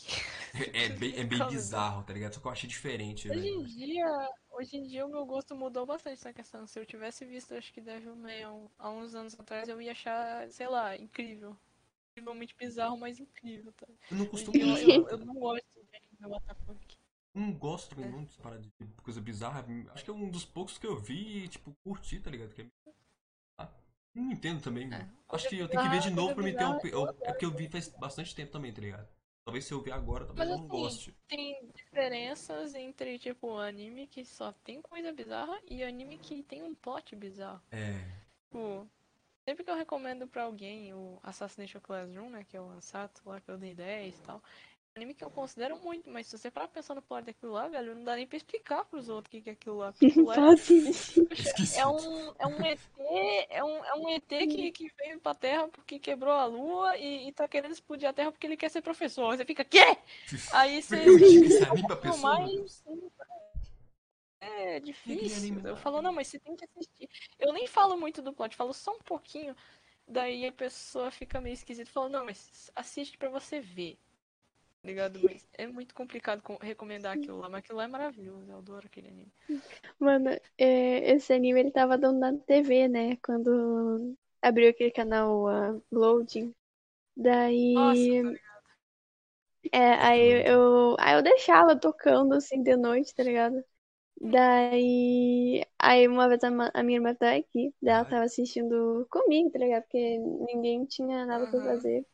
É bem, é bem Por causa bizarro, tá ligado? Só que eu achei diferente, Hoje em dia, hoje em dia o meu gosto mudou bastante nessa questão. Se eu tivesse visto, acho que Devil May há, uns anos atrás, eu ia achar, sei lá, incrível. Incrivelmente bizarro, mas incrível, tá? Eu não costumo eu, eu, eu não gosto de what the fuck. Não gosto também É. muito de coisa bizarra. Acho que é um dos poucos que eu vi e, tipo, curti, tá ligado? Que é... não entendo também. É. Acho que eu tenho que ver de novo pra me ter um... eu- É porque eu vi faz bastante tempo também, tá ligado? Talvez se eu ver agora, talvez Mas eu não assim, goste. Tem diferenças entre, tipo, anime que só tem coisa bizarra e anime que tem um plot bizarro. É. Tipo, sempre que eu recomendo pra alguém o Assassination Classroom, né, que é o Ansato lá que eu dei 10 e tal, anime que eu considero muito, mas se você parar pensando no plot daquilo lá, velho, não dá nem pra explicar pros outros o que que é aquilo lá. porque aquilo lá é-. Esqueci. É um, é um ET, é um, é um ET que, que veio pra Terra porque quebrou a Lua e, e tá querendo explodir a Terra porque ele quer ser professor. Aí você fica, quê? Aí você. Pra Não, pessoa. mas. É aquele difícil. Eu falo, não, mas você tem que assistir. Eu nem falo muito do plot, falo só um pouquinho. Daí a pessoa fica meio esquisita. Fala, não, mas assiste pra você ver. Tá Ligado? Mas é muito complicado com- recomendar aquilo lá, mas aquilo lá é maravilhoso. Eu adoro aquele anime. Mano, é, esse anime ele tava dando na TV, né? Quando abriu aquele canal ah, Loading. Daí. Nossa, tá? É, aí eu, aí eu deixava tocando assim de noite, tá ligado? Daí, aí uma vez a, a minha irmã tá aqui, daí ela tava assistindo comigo, tá ligado? Porque ninguém tinha nada pra Aham. fazer.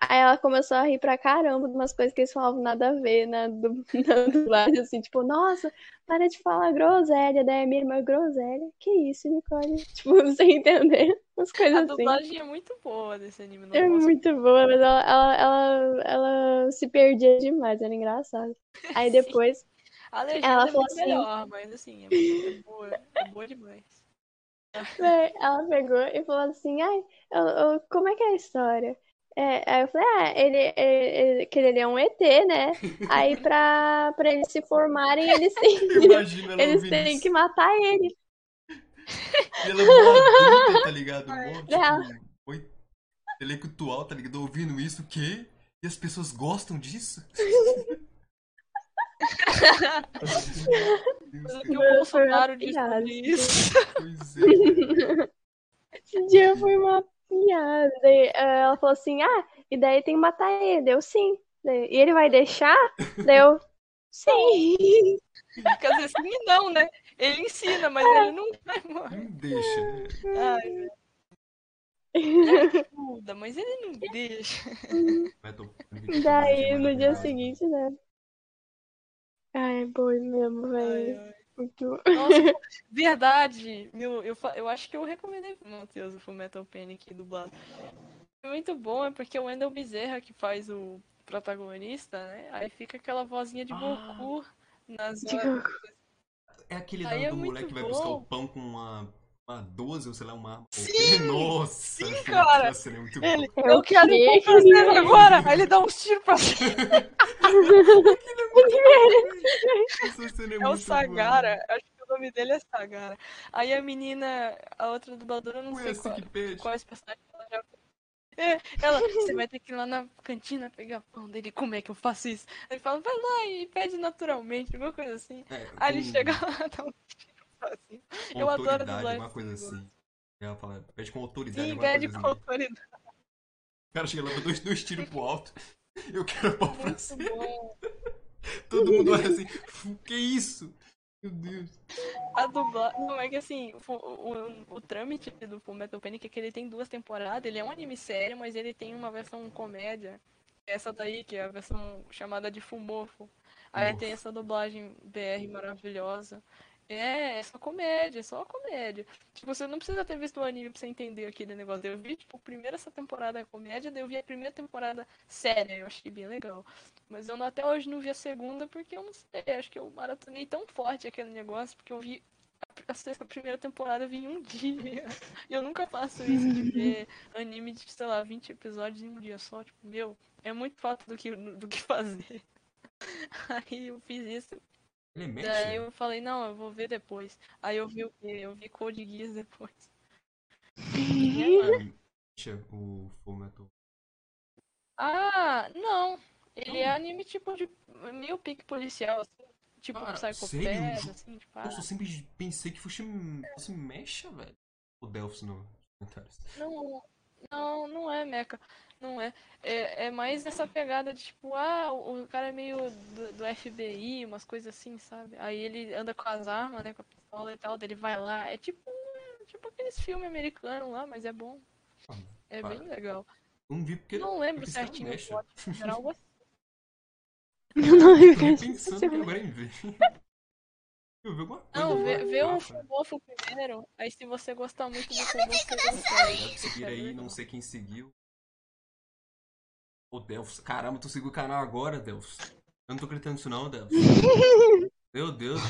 Aí ela começou a rir pra caramba de umas coisas que eles falavam nada a ver na, du- na dublagem, assim, tipo, nossa, para de falar groselha, daí a minha irmã, groselha? Que isso, Nicole? Tipo, sem entender, umas A coisas assim. dublagem é muito boa desse anime, não É posso muito boa, mas ela, ela, ela, ela se perdia demais, era engraçado. Aí depois, A legenda Ela é falou muito assim- melhor, mas assim, é, é boa, é boa demais. véi, ela pegou e falou assim, ai, eu- eu- como é que é a história? É, aí eu falei, ah, ele, ele, ele- que ele é um ET, né? Aí pra, pra eles se formarem, eles têm, Imagina ela eles têm isso. que matar ele. E ela é mó adulta, tá ligado? Mó, Ela- tipo, oi, intelectual, tá ligado? Ouvindo isso, o quê? E as pessoas gostam disso? Que o Foi Bolsonaro uma disse isso. pois é. Esse dia foi uma piada. Daí, eh, ela falou assim, ah, e daí tem que matar ele. Deu sim. Daí, e ele vai deixar? Deu sim. Quer dizer, sim e não, né? Ele ensina, mas ele não vai morrer. Não deixa, né? Ai. Ele ajuda, mas ele não deixa. Daí, no dia seguinte, né? Ai, é boi mesmo, velho. Muito... Nossa, verdade. Meu, eu, eu acho que eu recomendei pro Matheus o Fullmetal Panic dublado. É muito bom, é porque o Wendell Bezerra que faz o protagonista, né? Aí fica aquela vozinha de Ah. Goku nas De horas. Goku. É aquele Aí é do muito moleque que vai bom. buscar o pão com uma, uma 12 ou sei lá, uma arma. Sim! Nossa! Sim, cara! aquela cena é muito Ele, boa. eu quero ir agora! Aí ele dá uns tiros pra cima. É, É o muito boa. Sagara, acho que o nome dele é Sagara. Aí a menina, a outra dubladora, eu não Ué, sei essa qual, que pede. quais personagens ela já É, ela, você vai ter que ir lá na cantina pegar pão dele, como é que eu faço isso? Aí ele fala, vai lá e pede naturalmente, alguma coisa assim. É, Aí ele chega lá, dá um tiro com eu adoro dublagem uma coisa assim. Ela fala, pede com autoridade, Sim, pede com assim. autoridade. O cara chega lá, dois, dois tiros pro alto. Eu quero pau pra bom. Todo mundo olha assim, "Fu, que isso? Meu Deus. A dublagem. Não, é que assim, o, o, o trâmite do Fullmetal Panic é que ele tem duas temporadas. Ele é um anime sério, mas ele tem uma versão comédia. Essa daí, que é a versão chamada de Fumofo. Aí Fumofo. tem essa dublagem BR maravilhosa. É, é só comédia, é só comédia. Tipo, você não precisa ter visto o anime pra você entender aquele negócio. Eu vi, tipo, primeiro essa temporada é comédia, daí eu vi a primeira temporada séria, eu achei bem legal. Mas eu até hoje não vi a segunda porque eu não sei, acho que eu maratonei tão forte aquele negócio, porque eu vi a, a primeira temporada eu em um dia. Eu nunca faço isso de ver anime de, sei lá, 20 episódios em um dia só. Tipo, meu, é muito falta do que, do que fazer. Aí eu fiz isso. Ele mexe? Daí eu falei, não, eu vou ver depois. Aí eu vi o quê? Eu vi Code Geass depois. Mexe o Fullmetal. Ah, não. Ele é anime tipo de meio pique policial, assim, tipo Cara, Psycho? Pass, assim, tipo, ah, Nossa, eu sempre pensei que fosse, fosse mecha, velho. O Delphs no comentários. Não, não, não é mecha. Não é. É, é mais essa pegada de tipo, ah, o, o cara é meio do, do FBI, umas coisas assim, sabe? Aí ele anda com as armas, né, com a pistola e tal, daí ele vai lá. É tipo, tipo aqueles filmes americanos lá, mas é bom. Ah, É para. bem legal. Eu não vi porque. Não lembro porque cara certinho o plot, mas era algo assim. Não, eu Tô pensando ser que agora em ver. Eu vi alguma coisa. Não, vê, vê o capa. Fumofo primeiro, aí se você gostar muito do Fumofo, você seguir aí, não sei quem seguiu. Ô, Delphs. Caramba, tu seguiu o canal agora, Delphs. Eu não tô acreditando nisso não, Delphs. Meu Deus.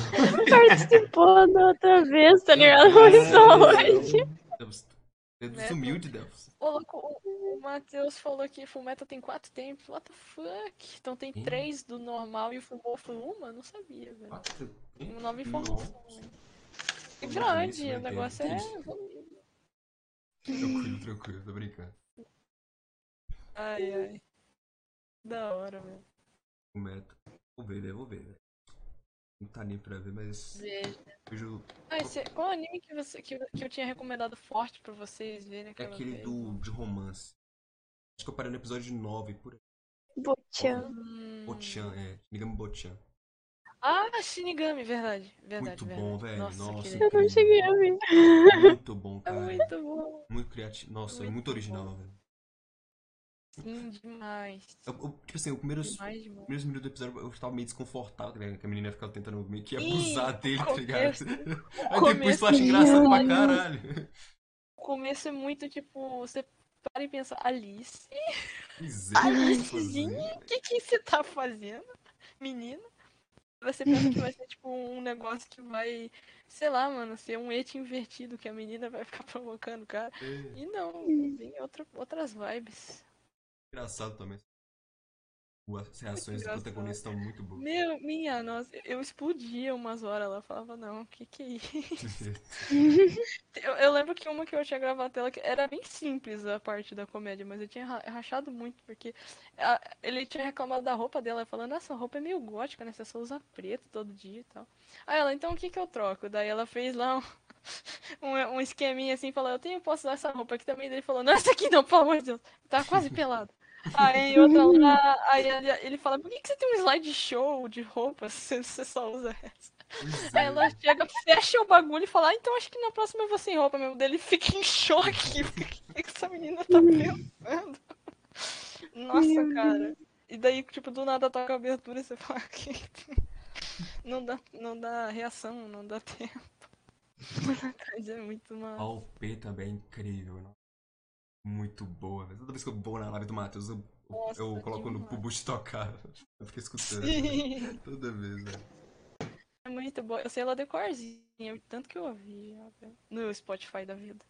Participou da outra vez, tá ligado? Foi só hoje. Delphs. Dedos Neto. humilde, Delphs. Ô, louco, o, o Matheus falou que Fullmetal tem quatro tempos. What the fuck? Então tem três do normal e o Fumofo uma? Não sabia, velho. Quatro. Uma nova informação. É grande, né, o negócio é. Deus. Tranquilo, tranquilo, tô brincando. Ai, ai. Da hora, velho. O meta. Vou ver, né? Vou ver, velho. Não tá nem pra ver, mas. Veja. Vejo. Ah, esse, qual anime que, você, que, que eu tinha recomendado forte pra vocês verem É aquele vez? do, de romance. Acho que eu parei no episódio 9 por aí. Bochan. Hum. Bochan, é. Ligamos Bochan. Ah, Shinigami, verdade. Verdade, Muito verdade. bom, velho. Nossa, Nossa, aquele- Eu não cheguei a ver. Muito bom, É cara. muito bom. Muito criativo. Nossa, é Muito muito original, bom. velho. Sim, demais. Eu- eu- tipo assim, os primeiros, Demais, demais. primeiros minutos do episódio eu tava meio desconfortável, tá ligado? Que a menina ficava tentando meio que Ih, abusar dele, tá começo- ligado? Aí depois tu acha de engraçado pra caralho. O começo é muito tipo, você para e pensa, Alice, é, o Alicezinha, fazendo? o que que você tá fazendo, menina? Você pensa que vai ser tipo um negócio que vai, sei lá, mano, ser um et invertido que a menina vai ficar provocando o cara. É, E não, vem outra, outras vibes. Engraçado também. As reações do protagonista estão muito boas. Meu, minha, nossa, eu explodia umas horas lá, falava, não, o que que é isso? Eu, eu lembro que uma que eu tinha gravado tela que era bem simples a parte da comédia, mas eu tinha ra- rachado muito, porque a- ele tinha reclamado da roupa dela, falando, essa roupa é meio gótica, né? Você só usa preto todo dia e tal. Aí ela, então o que que eu troco? Daí ela fez lá um, um, um esqueminha assim, falou, eu tenho, posso usar essa roupa aqui também. Daí ele falou, não, essa aqui não, pelo amor de Deus, tá quase pelado. Aí outra lá, aí ele, ele fala, por que, que você tem um slide show de roupa se você só usa essa? Pois Aí é. ela chega, fecha o bagulho e fala, ah, então acho que na próxima eu vou sem roupa mesmo. Daí ele fica em choque. O que, que essa menina tá pensando? Nossa, cara. E daí, tipo, do nada toca a abertura e você fala que não dá, não dá reação, não dá tempo. Mas é muito mal. OP também é incrível, não? Muito boa. velho. Toda vez que eu vou na live do Matheus, eu, Nossa, eu coloco no Bush tocar. Eu fico escutando. Sim. Toda vez, velho. É muito boa. Eu sei ela decorzinha, tanto que eu ouvi ó, no Spotify da vida.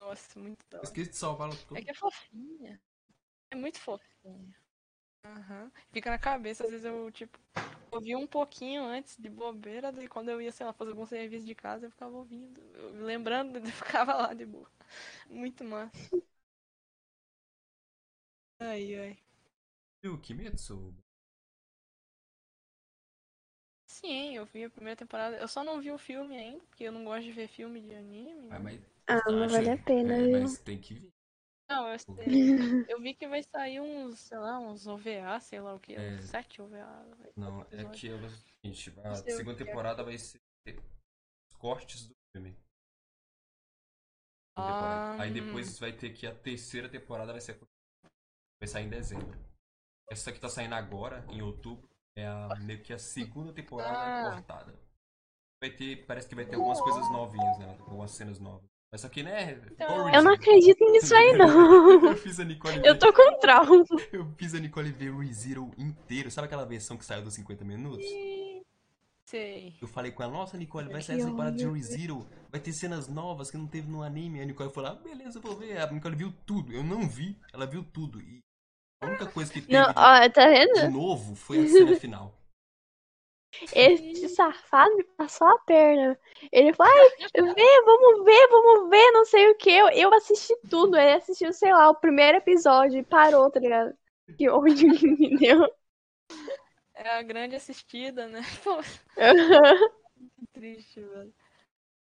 Nossa, muito da hora. esqueci de salvar ela toda. É que é fofinha. É muito fofinha. Aham. Fica na cabeça, às vezes eu, tipo, ouvi um pouquinho antes de bobeira, daí quando eu ia, sei lá, fazer algum serviço de casa, eu ficava ouvindo. eu- lembrando, eu ficava lá de boa. Muito massa. Ai, ai. Viu o Kimetsu? Sim, eu vi a primeira temporada. Eu só não vi o filme ainda, porque eu não gosto de ver filme de anime. Ah, mas, Ah, não acho- vale a pena, é, viu? mas tem que vir. Não, eu, eu vi que vai sair uns, sei lá, uns OVA, sei lá o que, É. uns sete OVA. Não, é que é o seguinte, a segunda que é. temporada vai ser os cortes do filme. Ah, Aí hum. depois vai ter que a terceira temporada vai ser vai sair em dezembro. Essa que tá saindo agora, em outubro, é a, meio que a segunda temporada Ah. cortada. Vai ter, parece que vai ter algumas coisas novinhas, né? Algumas cenas novas. Mas só que, né? igual Eu não acredito nisso aí, não. Eu fiz a Nicole Eu tô com trauma. eu fiz a Nicole ver o ReZero inteiro. Sabe aquela versão que saiu dos 50 minutos? Sei. Eu falei com ela, nossa, Nicole, vai sair essa temporada de ReZero, vai ter cenas novas que não teve no anime. A Nicole falou, ah, beleza, eu vou ver. A Nicole viu tudo. Eu não vi, ela viu tudo. E a única coisa que teve Não, de, ó, tá de vendo? novo foi a cena final. Esse safado me passou a perna. Ele falou, ai, vê, vamos ver, vamos ver, não sei o que. Eu, eu assisti tudo. Ele assistiu, sei lá, o primeiro episódio e parou, tá ligado? Que ódio que me deu. É a grande assistida, né? Pô, que triste, velho.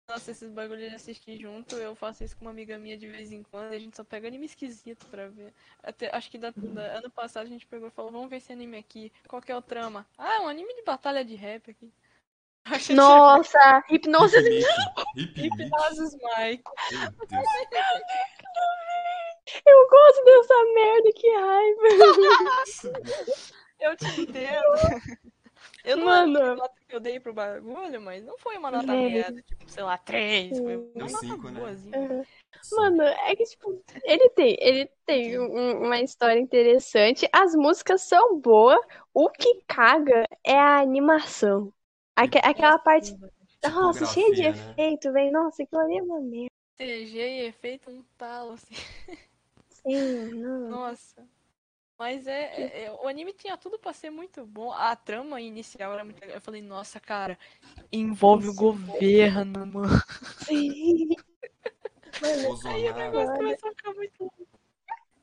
Nossa, esses bagulhos de assistir junto, eu faço isso com uma amiga minha de vez em quando, a gente só pega anime esquisito pra ver. Até, acho que da, da- ano passado a gente pegou e falou, vamos ver esse anime aqui. Qual que é o trama? Ah, é um anime de batalha de rap aqui. Nossa, hipnose. Hip Hip Hipnose Mike. Eu gosto dessa merda, que raiva. Eu te entendo. Eu não lembro Mano. a nota que eu dei pro bagulho, mas não foi uma nota É. merda, tipo, sei lá, três. Foi uma Deu nota cinco, né? boazinha. Mano, é que, tipo, ele tem, ele tem um- uma história interessante, as músicas são boas, o que caga é a animação. Aque- aquela parte, nossa, cheia de né? efeito, velho, nossa, aquilo ali é uma merda, CG e efeito um talo, assim. sim, não. Nossa. Mas é, é- é- O anime tinha tudo pra ser muito bom. A trama inicial era muito legal. Eu falei, nossa, cara, envolve o governo, mano. Sim. Aí o Bolsonaro. negócio começou a ficar muito louco.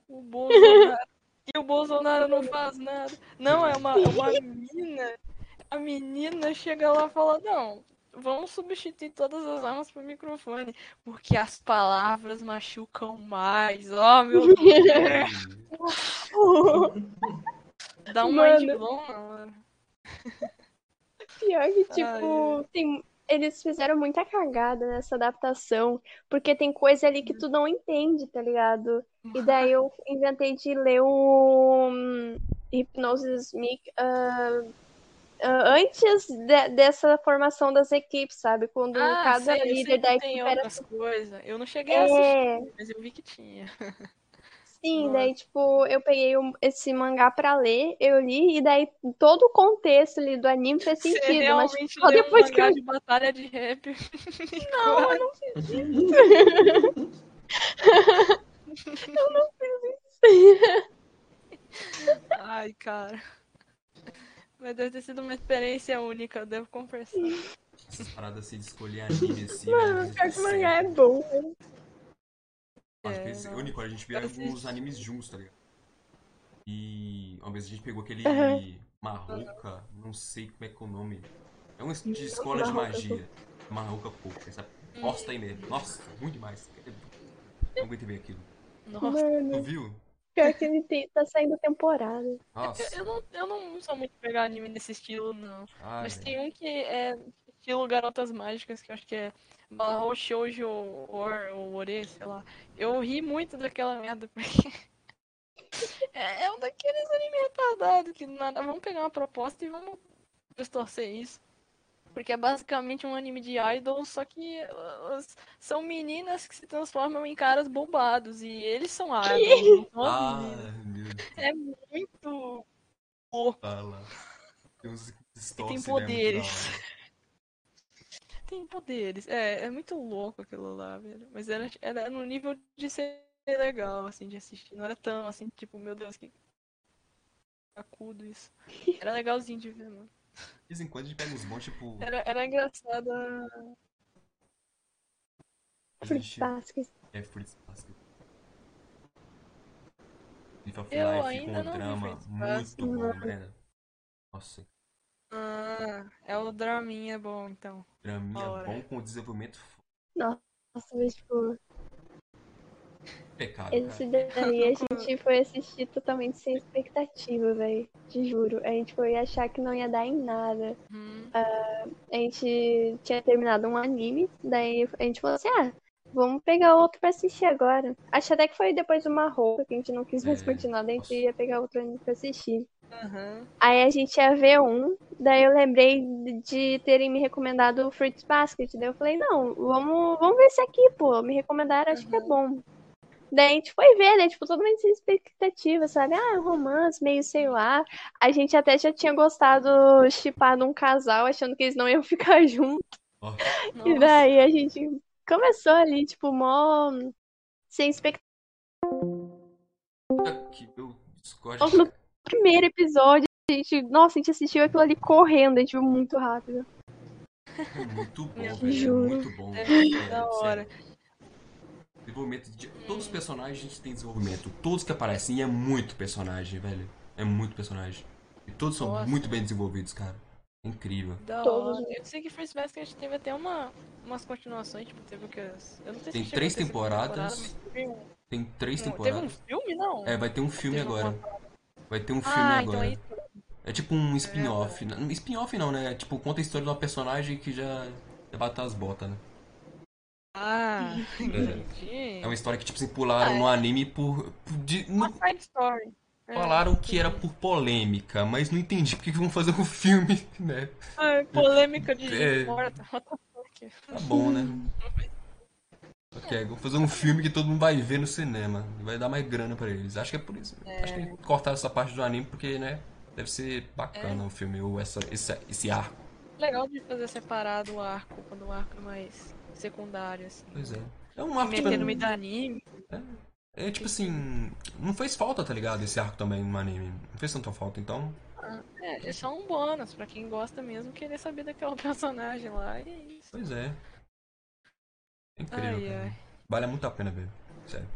O Bolsonaro. E o Bolsonaro não faz nada. Não, é uma, é uma mina. A menina chega lá e fala, não. Vamos substituir todas as armas por microfone, porque as palavras machucam mais. Oh, meu Deus. Dá um Mano. mind blown na hora. Pior que, Ai, tipo, tem, eles fizeram muita cagada nessa adaptação, porque tem coisa ali que tu não entende, tá ligado? E daí eu inventei de ler o um, Hypnosis Mic uh, uh, antes de- dessa formação das equipes, sabe? Quando Ah, cada sei, líder da equipe era outras coisas. Eu não cheguei a assistir, É, mas eu vi que tinha. sim, Nossa. daí, tipo, eu peguei esse mangá pra ler, eu li, e daí todo o contexto ali do anime fez sentido, mas realmente só leu um depois que eu de batalha de rap. Não, eu não fiz isso. eu não fiz isso. Ai, cara. Mas deve ter sido uma experiência única, eu devo confessar. Essas paradas assim de escolher anime assim, Mano, velho. pior que mangá é bom. velho. Às É, vezes, não. eu e Nicole, a gente via alguns animes juntos, tá ligado? E uma vez a gente pegou aquele Aham. Marroca, não sei como é que é o nome. É um de escola de magia. Marroca Pouca, essa bosta aí mesmo. Nossa, ruim demais. Não aguentei ver aquilo. Nossa, Tu Mano, viu? Pior que ele tem, tá saindo temporada. Nossa. eu, não, eu não sou muito pegar anime desse estilo, não. Ai, Mas tem um que é estilo Garotas Mágicas, que eu acho que é Mahou Shoujo Or, ou Ore, sei lá. Eu ri muito daquela merda, porque é, é um daqueles anime retardados que nada, vamos pegar uma proposta e vamos distorcer isso. Porque é basicamente um anime de idol, só que elas são meninas que se transformam em caras bombados. E eles são idols, não são as Ah. É muito louco. Fala. Tem uns tem né? Poderes. Tem poderes. É, é muito louco aquilo lá, velho. Mas era, era no nível de ser legal, assim, de assistir. Não era tão assim, tipo, meu Deus, que acudo isso. Era legalzinho de ver, mano. De vez em quando a gente pega uns bons, tipo. Era, era engraçado. a- gente- Basket. É Fruits Basket. Leaf of Eu Life com ainda vi drama Fruits muito bom, Brenda. Nossa, Ah, é o draminha bom, então. draminha bom com desenvolvimento Nossa, mas, tipo, pecado, esse cara. daí a gente foi assistir totalmente sem expectativa, velho. Te juro. A gente foi achar que não ia dar em nada. Hum, A gente tinha terminado um anime, daí a gente falou assim, ah, vamos pegar outro pra assistir agora. Acho até que foi depois de uma roupa que a gente não quis mais É, continuar, daí a gente ia pegar outro anime pra assistir. aham. Aí a gente ia ver um, daí eu lembrei de terem me recomendado o Fruits Basket. Daí eu falei, não, vamos, vamos ver esse aqui, pô. Me recomendaram, acho que é bom. Daí a gente foi ver, né? Tipo, totalmente sem expectativa, sabe? Ah, é um romance, meio sei lá. A gente até já tinha gostado, chipado um casal, achando que eles não iam ficar juntos. E daí a gente começou ali, tipo, mó sem expectativa. aqui, meu Discord. No primeiro episódio, a gente, nossa, a gente assistiu aquilo ali correndo, a gente viu muito rápido. É muito bom, velho. Juro. É muito bom. É muito da hora. sério. Desenvolvimento de. Todos os personagens têm desenvolvimento. Todos que aparecem. E é muito personagem, velho. É muito personagem. E todos são Nossa. muito bem desenvolvidos, cara. É incrível. Da Todos. hora. Eu sei que First Basket teve até uma, umas continuações, tipo, teve o que? as- Eu não sei se Tem chegou três temporadas. temporada, Tem três um- teve um temporadas. filme, não? É, vai ter um filme Teve agora. uma- Vai ter um filme Ah, então agora. é isso. É tipo um spin-off. Não, Spin-off não, né? É tipo, conta a história de uma personagem que já, já bateu as botas, né? Ah, entendi. É uma história que, tipo assim, pularam Ah, é. no anime por. por de- Uma não- side story. É, falaram que era por polêmica, mas não entendi porque que vão fazer um filme, né? Ah, polêmica de É. morta. What the fuck? Tá bom, né? Ok, vou fazer um filme que todo mundo vai ver no cinema. Vai dar mais grana pra eles. Acho que é por isso. Acho que cortaram essa parte do anime porque, né? Deve ser bacana É. o filme, ou essa, esse, esse arco. Legal de fazer separado o arco, quando o arco é mais secundário, assim. Pois é. É um arco, tipo, Meter no meio do anime. é tipo assim, não fez falta, tá ligado? Esse arco também no anime. Não fez tanta falta, então. É, é só um bônus pra quem gosta mesmo querer saber daquela personagem lá. E é isso. Pois é. É incrível, Ai, ai. Vale muito a pena ver. Sério.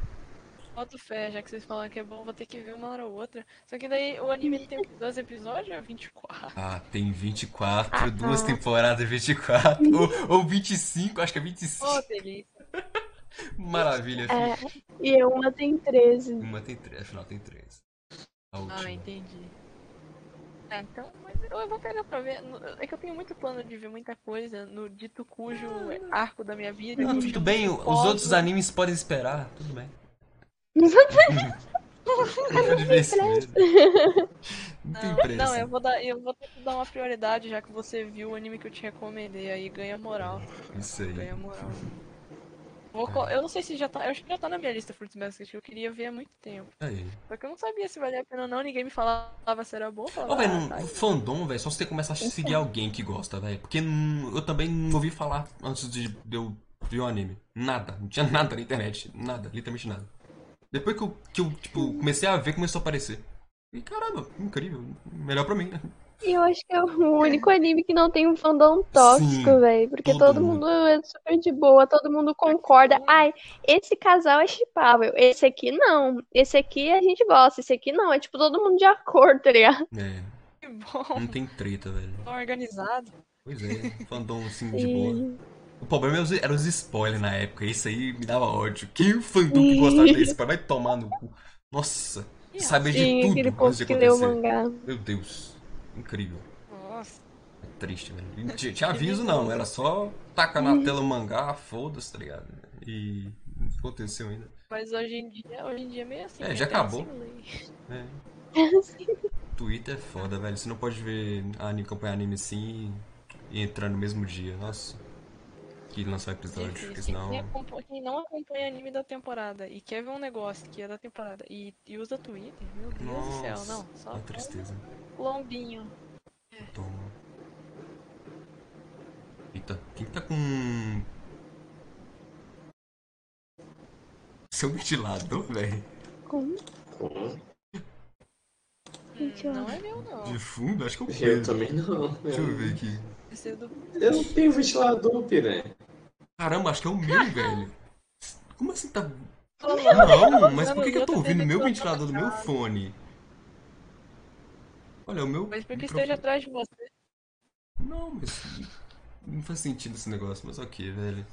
Boto fé, já que vocês falaram que é bom, vou ter que ver uma hora ou outra. Só que daí o anime tem 12 episódios ou 24? Ah, tem 24, Ah, duas ah. temporadas 24, ou, ou 25, acho que é 25. Ô, delícia. Maravilha, filho. É, e uma tem 13. Uma tem três, afinal tem três. A última. Ah, entendi. É, então, mas eu vou pegar pra ver. É que eu tenho muito plano de ver muita coisa no dito cujo arco da minha vida. Não, tudo bem, os outros animes podem esperar, tudo bem. Pode ver isso mesmo. Não tem Não, pressa. não, eu vou dar, eu vou dar uma prioridade, já que você viu o anime que eu te recomendei, aí ganha moral. Isso aí. Ganha moral. Vou eu não sei se já tá. Eu acho que já tá na minha lista Fruits Basket, que eu queria ver há muito tempo. Aí. Só que eu não sabia se valia a pena ou não, ninguém me falava se era bom. Falava, Ó, velho, ah, tá. fandom, velho, só você começar a seguir alguém que gosta, velho. Porque eu também não ouvi falar antes de eu ver o anime. Nada. Não tinha nada na internet. Nada, literalmente nada. Depois que eu, que eu tipo, comecei a ver, começou a aparecer. E caramba, incrível. Melhor pra mim. E eu acho que é o único anime que não tem um fandom tóxico, velho. Porque todo todo mundo. mundo é super de boa, todo mundo concorda. Ai, esse casal é chipável, esse aqui não. Esse aqui a gente gosta, esse aqui não. É tipo todo mundo de acordo, tá ligado? É, Que bom, não tem treta, velho. tão organizado. Pois é, fandom assim de boa. O problema era os, era os spoilers na época. Isso aí me dava ódio. Quem fandom que gostava desse spoiler vai tomar no cu. Nossa, saber de tudo aquele antes povo que leu o mangá. Meu Deus, incrível. Nossa. É triste, velho. E Tinha, tinha aviso não, era só tacar na tela o mangá, foda-se, tá ligado? E não aconteceu ainda. Mas hoje em dia, hoje em dia é meio assim. É, né? já acabou. assim. É. Twitter é foda, velho. Você não pode ver anime, acompanhar anime assim e entrar no mesmo dia. Nossa. Que lançar episódio, porque senão. Quem, acompa- quem não acompanha anime da temporada e quer ver um negócio que é da temporada e, e usa Twitter, meu Deus do céu, Nossa, não. Só uma tristeza. lombinho. Toma. Eita, quem tá com. Seu ventilador, velho? Como? Gente, Hum, não é meu, não. De fundo? Acho que é o Eu Pedro. também não. Deixa eu ver aqui. É. Eu não tenho ventilador, piranha. Caramba, acho que é o meu, velho. Como assim tá. Não, mas por que, que eu tô ouvindo meu ventilador do meu fone? Olha, o meu. Mas porque esteja atrás de você. Não, mas. Não faz sentido esse negócio, mas ok, velho.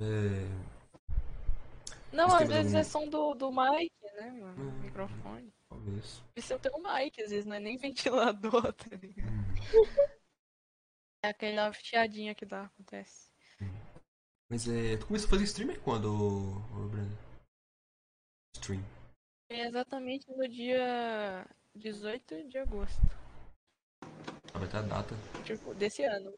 É. Não, às vezes algum- é som do, do mic, né, mano? Hum. Microfone. Talvez. Isso eu tenho um mic, às vezes, não é nem ventilador, tá ligado? Hum. É aquela chiadinha que dá, acontece. Mas é. Tu começou a fazer streamer quando, ô, Breno? Stream. É exatamente no dia 18 de agosto. Ah, vai ter a data. Tipo, desse ano.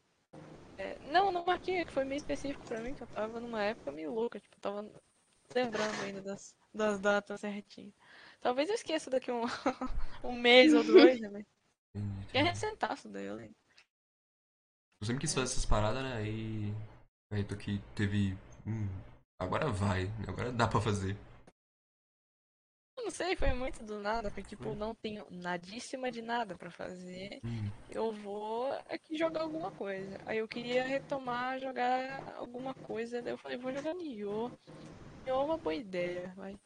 É, não, não marquei, é que foi meio específico pra mim, que eu tava numa época meio louca, tipo, eu tava lembrando ainda das, das datas certinho. Talvez eu esqueça daqui um, um mês ou dois, né? mas Entendi, é recentaço daí, eu lembro. Eu sempre quis fazer essas paradas, né? Aí. Aí tô que teve. Hum, agora vai, agora dá pra fazer. Eu não sei, foi muito do nada, foi tipo, não tenho nadíssima de nada pra fazer. Hum, Eu vou aqui jogar alguma coisa. Aí eu queria retomar, jogar alguma coisa, daí eu falei, vou jogar Nioh. Nioh é uma boa ideia, vai.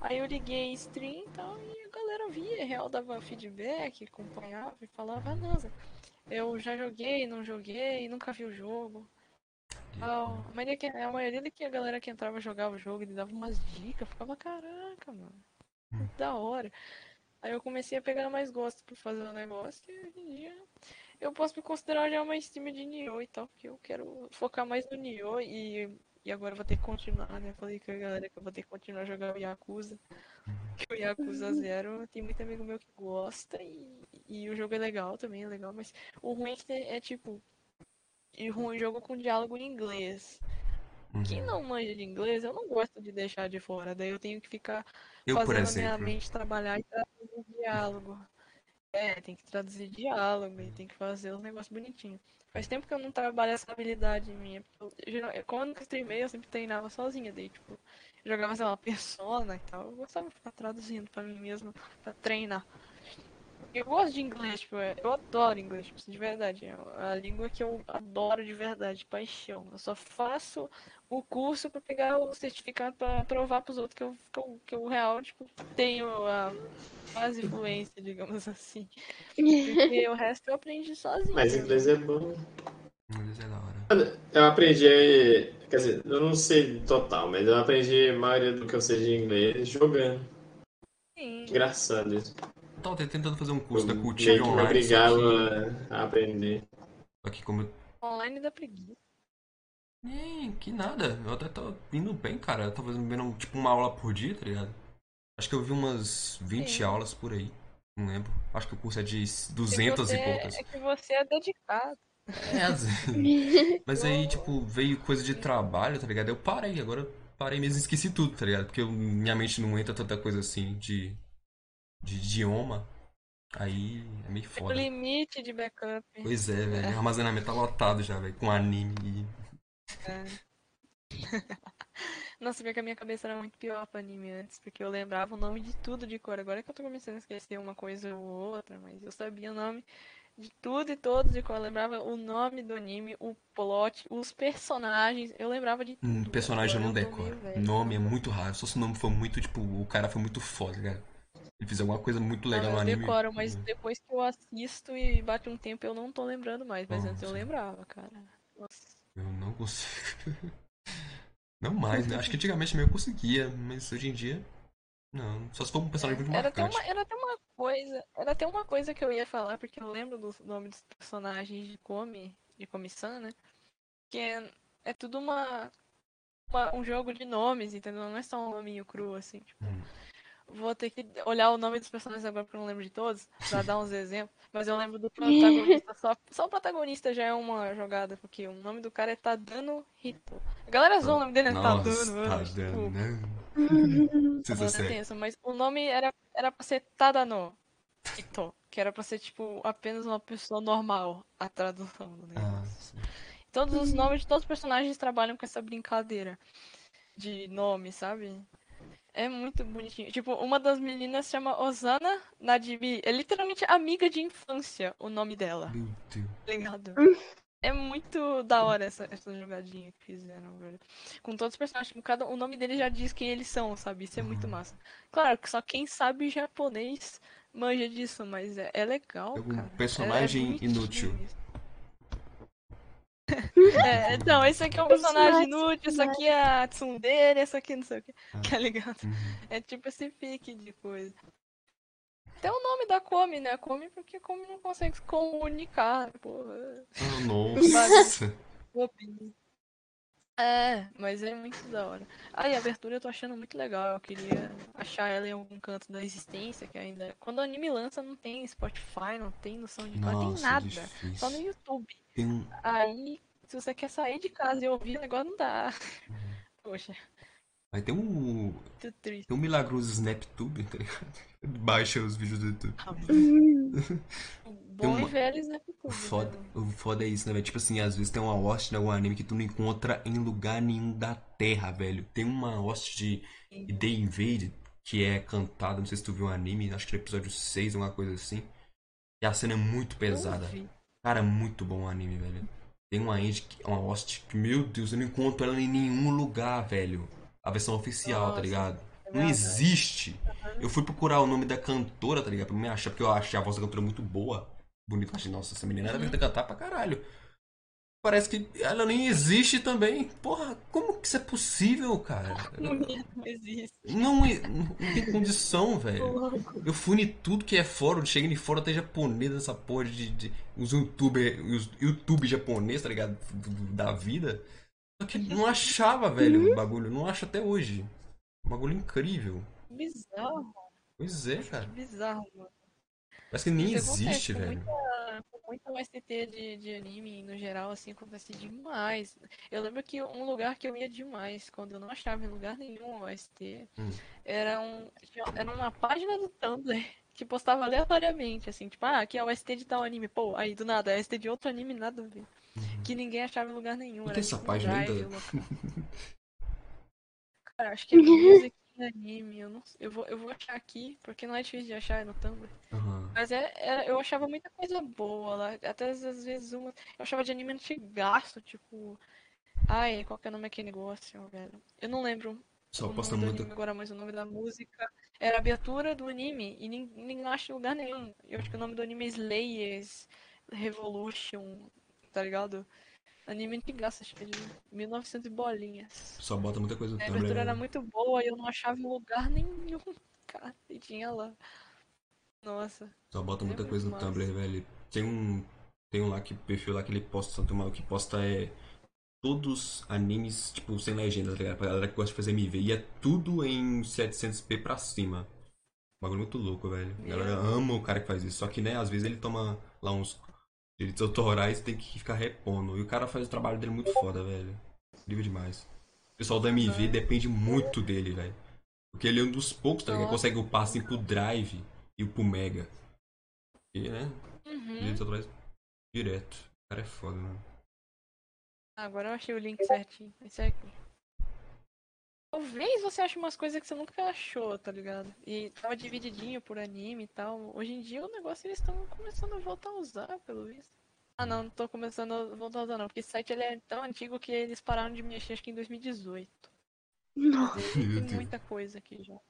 Aí eu liguei stream e tal, e a galera via, real dava feedback, acompanhava e falava, ah, Zé, eu já joguei, não joguei, nunca vi o jogo. Ah, a maioria, que, a maioria que a galera que entrava jogava o jogo e dava umas dicas, ficava, caraca, mano, Hum. da hora. Aí eu comecei a pegar mais gosto por fazer o negócio e hoje em dia eu posso me considerar já uma streamer de Nioh e tal, porque eu quero focar mais no Nioh e, e agora eu vou ter que continuar, né? Falei com a galera que eu vou ter que continuar a jogar o Yakuza. Que o Yakuza Zero tem muito amigo meu que gosta e, e o jogo é legal também, é legal, mas o ruim é que é, é, tipo. E ruim jogo com diálogo em inglês. uhum. Quem não manja de inglês, eu não gosto de deixar de fora. Daí eu tenho que ficar Eu, fazendo a minha mente trabalhar e traduzir diálogo. É, tem que traduzir diálogo e tem que fazer os negócios bonitinhos. Faz tempo que eu não trabalho essa habilidade minha. eu, quando eu streamei, eu sempre treinava sozinha. Daí, tipo, jogava, sei lá, persona e tal. Eu gostava de ficar traduzindo pra mim mesmo, pra treinar. Eu gosto de inglês, tipo, eu adoro inglês, tipo, de verdade. É a língua que eu adoro de verdade, de paixão. Eu só faço o curso pra pegar o certificado pra provar pros outros que eu, que eu, que eu real, tipo, tenho a quase fluência, digamos assim. Porque o resto eu aprendi sozinho. Mas inglês é bom. Inglês é da hora. Eu aprendi, quer dizer, eu não sei total, mas eu aprendi a maioria do que eu sei de inglês jogando. Sim. Engraçado isso. Tava tentando fazer um curso da Meio Cultiva que me online, obrigava que, a aprender. que como Online da preguiça. Ih, que nada. Eu até tô indo bem, cara. Eu tava vendo tipo uma aula por dia, tá ligado? Acho que eu vi umas 20 Sim. aulas por aí. Não lembro. Acho que o curso é de É 200 que e você- poucas. É que você é dedicado. É, às vezes. Mas aí, tipo, veio coisa de trabalho, tá ligado? Eu parei, agora eu parei mesmo e esqueci tudo, tá ligado? Porque eu- minha mente não entra tanta coisa assim de, de idioma. Aí é meio O foda. limite de backup. Pois é, velho. O armazenamento tá lotado já, velho. Com anime e. Nossa, pior que a minha cabeça era muito pior pra anime antes, porque eu lembrava o nome de tudo de cor. Agora que eu tô começando a esquecer uma coisa ou outra, mas eu sabia o nome de tudo e todos de cor. Eu lembrava o nome do anime, o plot, os personagens. Eu lembrava de Hum, tudo. personagem eu não velho. Nome é muito raro. Só se o nome for muito, tipo, o cara foi muito foda, cara. Ele fez alguma coisa muito Não, legal no eu anime. decoro, mas depois que eu assisto e bate um tempo eu não tô lembrando mais. Mas antes eu Nossa. lembrava, cara. Nossa. Eu não consigo. Não mais, né? Acho que antigamente meio eu conseguia, mas hoje em dia. Não. Só se for um personagem muito Era até, uma, era até uma coisa. Era até uma coisa que eu ia falar, porque eu lembro do nome dos personagens de Komi, de Komi-san, né? Que é, é tudo uma, uma- um jogo de nomes, entendeu? Não é só um nominho cru, assim, tipo. Hum. Vou ter que olhar o nome dos personagens agora porque eu não lembro de todos, pra dar uns exemplos. Mas eu lembro do protagonista. Só, só o protagonista já é uma jogada, porque o nome do cara é Tadano Hito. A galera zoa o nome dele é Nossa, Tadano. tipo, né? Tá Isso é falando sério. tenso, mas o nome era, era pra ser Tadano Hito, que era pra ser, tipo, apenas uma pessoa normal, a tradução do Ah, negócio. sim. Todos os nomes de todos os personagens trabalham com essa brincadeira de nome, sabe? É muito bonitinho. Tipo, uma das meninas chama Osana Nadimi. É literalmente amiga de infância o nome dela, Meu Deus. ligado? É muito da hora essa, essa jogadinha que fizeram, velho. Com todos os personagens, tipo, cada, o nome deles já diz quem eles são, sabe? Isso é muito massa. Claro que só quem sabe japonês manja disso, mas é, é legal, Algum cara. É- é personagem bonitinho inútil. isso. É, então, esse aqui é um personagem inútil, isso aqui é a tsundere, essa aqui não sei o que, tá ligado? Uhum. É tipo esse pique de coisa. Até o nome da Komi, né? Komi porque Komi não consegue se comunicar, porra. Ah, nossa. É, mas é muito da hora. Ah, e a abertura eu tô achando muito legal. Eu queria achar ela em algum canto da existência, que ainda. Quando o anime lança, não tem Spotify, não tem noção de não tem Nossa, nada. difícil. Só no YouTube. Tem. Aí, se você quer sair de casa e ouvir, o negócio não dá. Uhum. Poxa, Vai ter um. muito triste. Tem um milagroso SnapTube, tá ligado? Baixa os vídeos do YouTube. Bom uma- e velhos, né? O foda, o foda é isso, né, velho? Tipo assim, às vezes tem uma host de algum anime que tu não encontra em lugar nenhum da Terra, velho. Tem uma host de The Invade que é cantada, não sei se tu viu o anime, acho que é episódio 6, alguma coisa assim. E a cena é muito pesada. Cara, é muito bom o anime, velho. Tem uma end, que- uma host que, meu Deus, eu não encontro ela em nenhum lugar, velho. A versão oficial, tá Nossa, ligado? é Não existe. Eu fui procurar o nome da cantora, tá ligado? Pra me achar, porque eu achei a voz da cantora muito boa. Achei, nossa, essa menina era Uhum. uhum. cantar pra caralho. Parece que ela nem existe também. Porra, como que isso é possível, cara? Não existe. Não, não tem condição, velho. Eu fui em tudo que é fórum, cheguei em fórum até japonês nessa porra de, de os youtuber, os YouTube japonês, tá ligado? Do- do- Da vida. Só que não achava, velho, o bagulho. Não acho até hoje. Um bagulho incrível. Bizarro, Pois é, cara. bizarro, mano. Parece que nem existe, velho. muita, com muita OST de, de anime no geral, assim, acontece demais. Eu lembro que um lugar que eu ia demais, quando eu não achava em lugar nenhum OST, Hum. era, um, era uma página do Tumblr que postava aleatoriamente, assim, tipo, ah, aqui é o OST de tal anime, pô, aí do nada, é OST de outro anime, nada a ver. Que ninguém achava em lugar nenhum. Não era tem essa página ainda? Cara, acho que é music em anime, eu não eu vou, eu vou achar aqui, porque não é difícil de achar é no Tumblr. Aham. Mas é, era- eu achava muita coisa boa lá. Até às vezes uma. Eu achava de anime antigaço, tipo. Ai, qual que é o nome daquele negócio, velho? Eu não lembro Só posta muito. agora, mas o nome da música era a abertura do anime. E nem acho em lugar nenhum. Eu acho que o nome do anime é Slayers Revolution, tá ligado? Anime antigaço, acho que é de 1900 e bolinhas. Só bota muita coisa no A abertura era né? muito boa e eu não achava em lugar nenhum, cara. E tinha lá. Nossa. Só bota É muita muito coisa no massa. Tumblr, velho. Tem um. Tem um lá que perfil lá que ele posta, tem um maluco que posta é. Todos animes, tipo, sem legenda, tá ligado? Pra galera que gosta de fazer MV. E é tudo em 700p pra cima. Bagulho muito louco, velho. A galera ama o cara que faz isso. Só que, né, às vezes ele toma lá uns direitos autorais tem que ficar repondo. E o cara faz o trabalho dele muito foda, velho. Incrível demais. O pessoal do MV depende muito dele, velho. Porque ele é um dos poucos, tá? Que consegue upar assim pro Drive e pro Mega. E, né? Uhum. Direitos autorais direto. O cara é foda, mano. Agora eu achei o link certinho. Esse aqui. Talvez você ache umas coisas que você nunca achou, tá ligado? E tava divididinho por anime e tal. Hoje em dia o negócio eles estão começando a voltar a usar, pelo visto. Ah não, não tô começando a voltar a usar não, porque esse site ele é tão antigo que eles pararam de mexer acho que em 2018. Nossa. Tem muita coisa aqui já.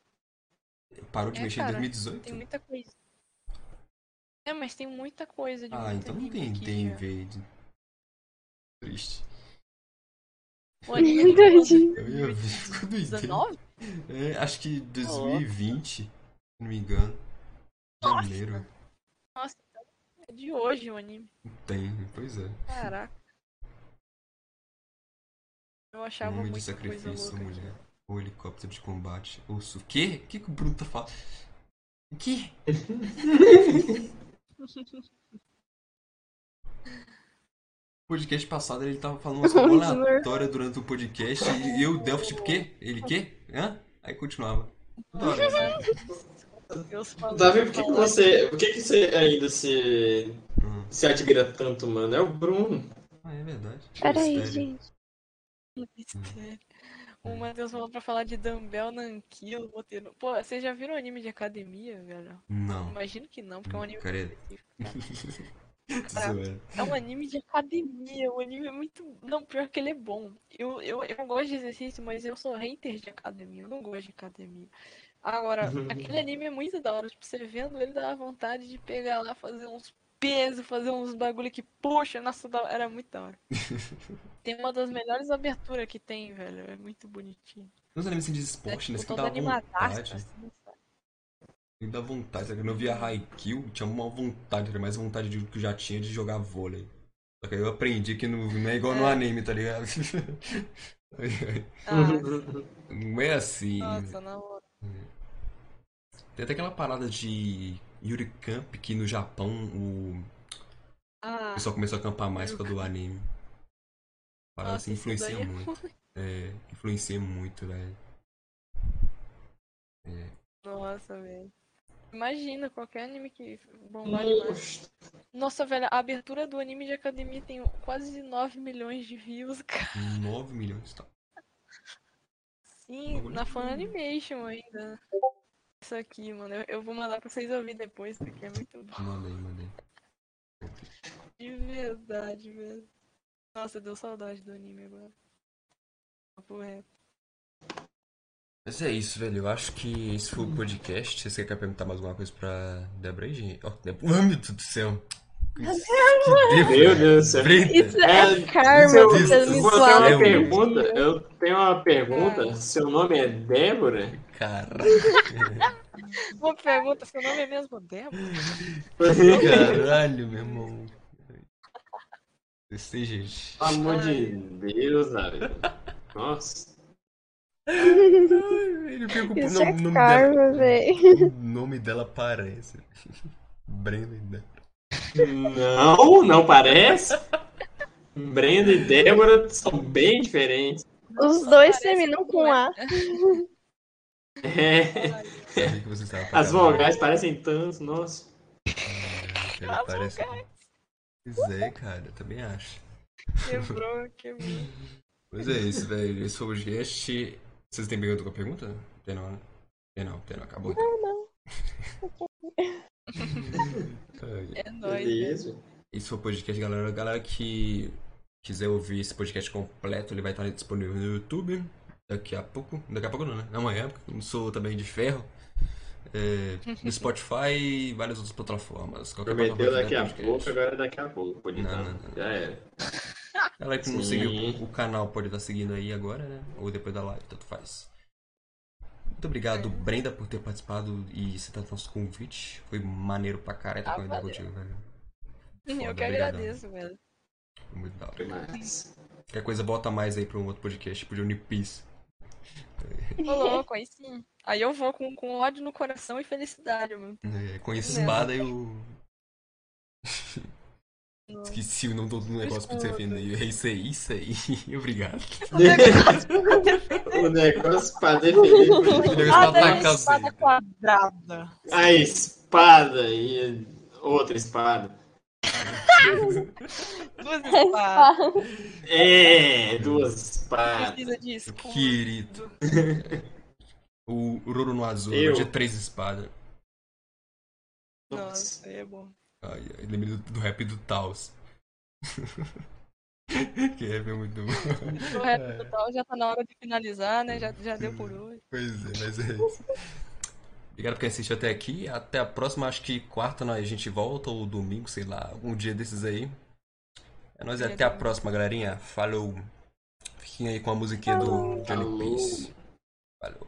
Parou de É, mexer cara, em 2018? Tem muita coisa. É, mas tem muita coisa de Ah, então não tem aqui já. DMV. de- Triste. O anime é de Doidinho. Eu ia ver ficou doideira. 19? É, acho que 2020, se não me engano. Janeiro. Nossa, então é de hoje o anime. Tem, pois é. Caraca. Eu achava Nome de sacrifício, mulher. O helicóptero de combate. Urso. O quê? O que, que o Bruno tá falando? O quê? O podcast passado ele tava falando umas coisas aleatórias durante o podcast e eu, Delphi, tipo, quê? Ele quê? Hã? Aí continuava. Toda hora, assim. Davi, por que, que você. Por que, que você ainda se. Hum. se admira tanto, mano? É o Bruno. Ah, é verdade. Peraí, gente. Mistério. O Matheus falou pra falar de Dumbbell Nanquilo, roteiro. Pô, vocês já viram anime de academia, velho? Não. Imagino que não, porque é um anime. Cara, Cara, zoeira. É um anime de academia. O anime é muito. Não, pior que ele é bom. Eu, eu, eu gosto de exercício, mas eu sou hater de academia. Eu não gosto de academia. Agora, aquele anime é muito da hora. Tipo, você vendo ele dá vontade de pegar lá, fazer uns pesos, fazer uns bagulho que puxa. Nossa, da- era muito da hora. Tem uma das melhores aberturas que tem, velho. É muito bonitinho. Nos animes assim de É, esporte, né? tipo, Isso que dá vontade. assim? Me dá vontade, sabe? Quando eu via Haikyuu, tinha uma vontade, era mais vontade de, que eu já tinha de jogar vôlei. Só que aí eu aprendi que não, não é igual no É. anime, tá ligado? Ah, não é assim. nossa, hora. Tem até aquela parada de Yuri Camp que no Japão o Ah, pessoal começou a acampar mais por causa do anime. Parada Nossa, assim influencia é muito. É, influencia muito, velho. nossa, velho. Imagina qualquer anime que bombar demais. Nossa, velho, a abertura do anime de academia tem quase 9 milhões de views, cara. 9 milhões, tá? Sim, Bagulho na Fan Animation ainda. Isso aqui, mano, eu, eu vou mandar pra vocês ouvir depois, porque é muito bom. Mandei, mandei. De verdade, velho. Nossa, deu saudade do anime agora. Papo reto. Mas é isso, velho. Eu acho que esse foi o podcast. Vocês querem perguntar mais alguma coisa pra Débora aí, gente? Ó, Débora. Ai, meu Deus do céu. Que Meu Deus do céu. Isso é, É, karma isso Eu tenho uma é falam. um- pergunta. Eu tenho uma pergunta. Ah. Seu nome é Débora? Caralho. Uma pergunta, seu nome é mesmo Débora? Caralho, meu irmão. Esse gente. Pelo amor de Deus, Davi. Nossa. Ele fica com o Isso nome, é nome karma, dela. velho. O nome dela parece. Brenda. né? Não, não parece. Brenda e Débora são bem diferentes. Os dois terminam com A. É, as vogais parecem tantos, nossa. Ele As parece. Pois é, cara, eu também acho. Quebrou, quebrou. Pois é isso, velho. Esse foi o podcast. Vocês têm pergunta com a pergunta? Tem não, né? Tem não, tem não. Acabou. Não, não. É nóis. Beleza. Esse foi o podcast, galera. Galera que quiser ouvir esse podcast completo, ele vai estar disponível no YouTube. Daqui a pouco. Daqui a pouco não, né? Amanhã, porque eu não sou também de ferro. É, no Spotify e várias outras plataformas. Qualquer Prometeu plataforma daqui a der pouco, podcast. agora é daqui a pouco. Não, não, não. Já era. Galera que não Sim. seguiu o canal pode estar seguindo aí agora, né? Ou depois da live, tanto faz. Muito obrigado, Brenda, por ter participado e aceitado nosso convite. Foi maneiro pra caralho Ah, valeu. contigo, velho. Eu Foda, que obrigadão. agradeço, velho. Foi Muito da hora. Qualquer coisa, bota mais aí pra um outro podcast, tipo de Piece. Ô louco, aí sim. Aí eu vou com, com ódio no coração e felicidade, mano. É, com Mesmo. espada e o. Esqueci o nome do negócio pra você defender. É isso aí, isso aí. Obrigado. o negócio pra defender. O negócio pra tem atacar espada você. quadrada. A espada e outra espada. Duas espadas. É, duas espadas. Precisa de escudo. Querido. O Roro no azul, Eu. de três espadas. Nossa, aí é bom. Ai, ai, lembrei do, do rap do Taos. que rap é muito bom. O rap total já tá na hora de finalizar, né? Já, já deu por hoje. Pois é, mas é isso. Obrigado por quem assistiu até aqui. Até a próxima, acho que quarta nós- a gente volta, ou domingo, sei lá, algum dia desses aí. É nóis e até a próxima, galerinha. Falou. Fiquem aí com a musiquinha do Johnny Falou. Peace. Falou.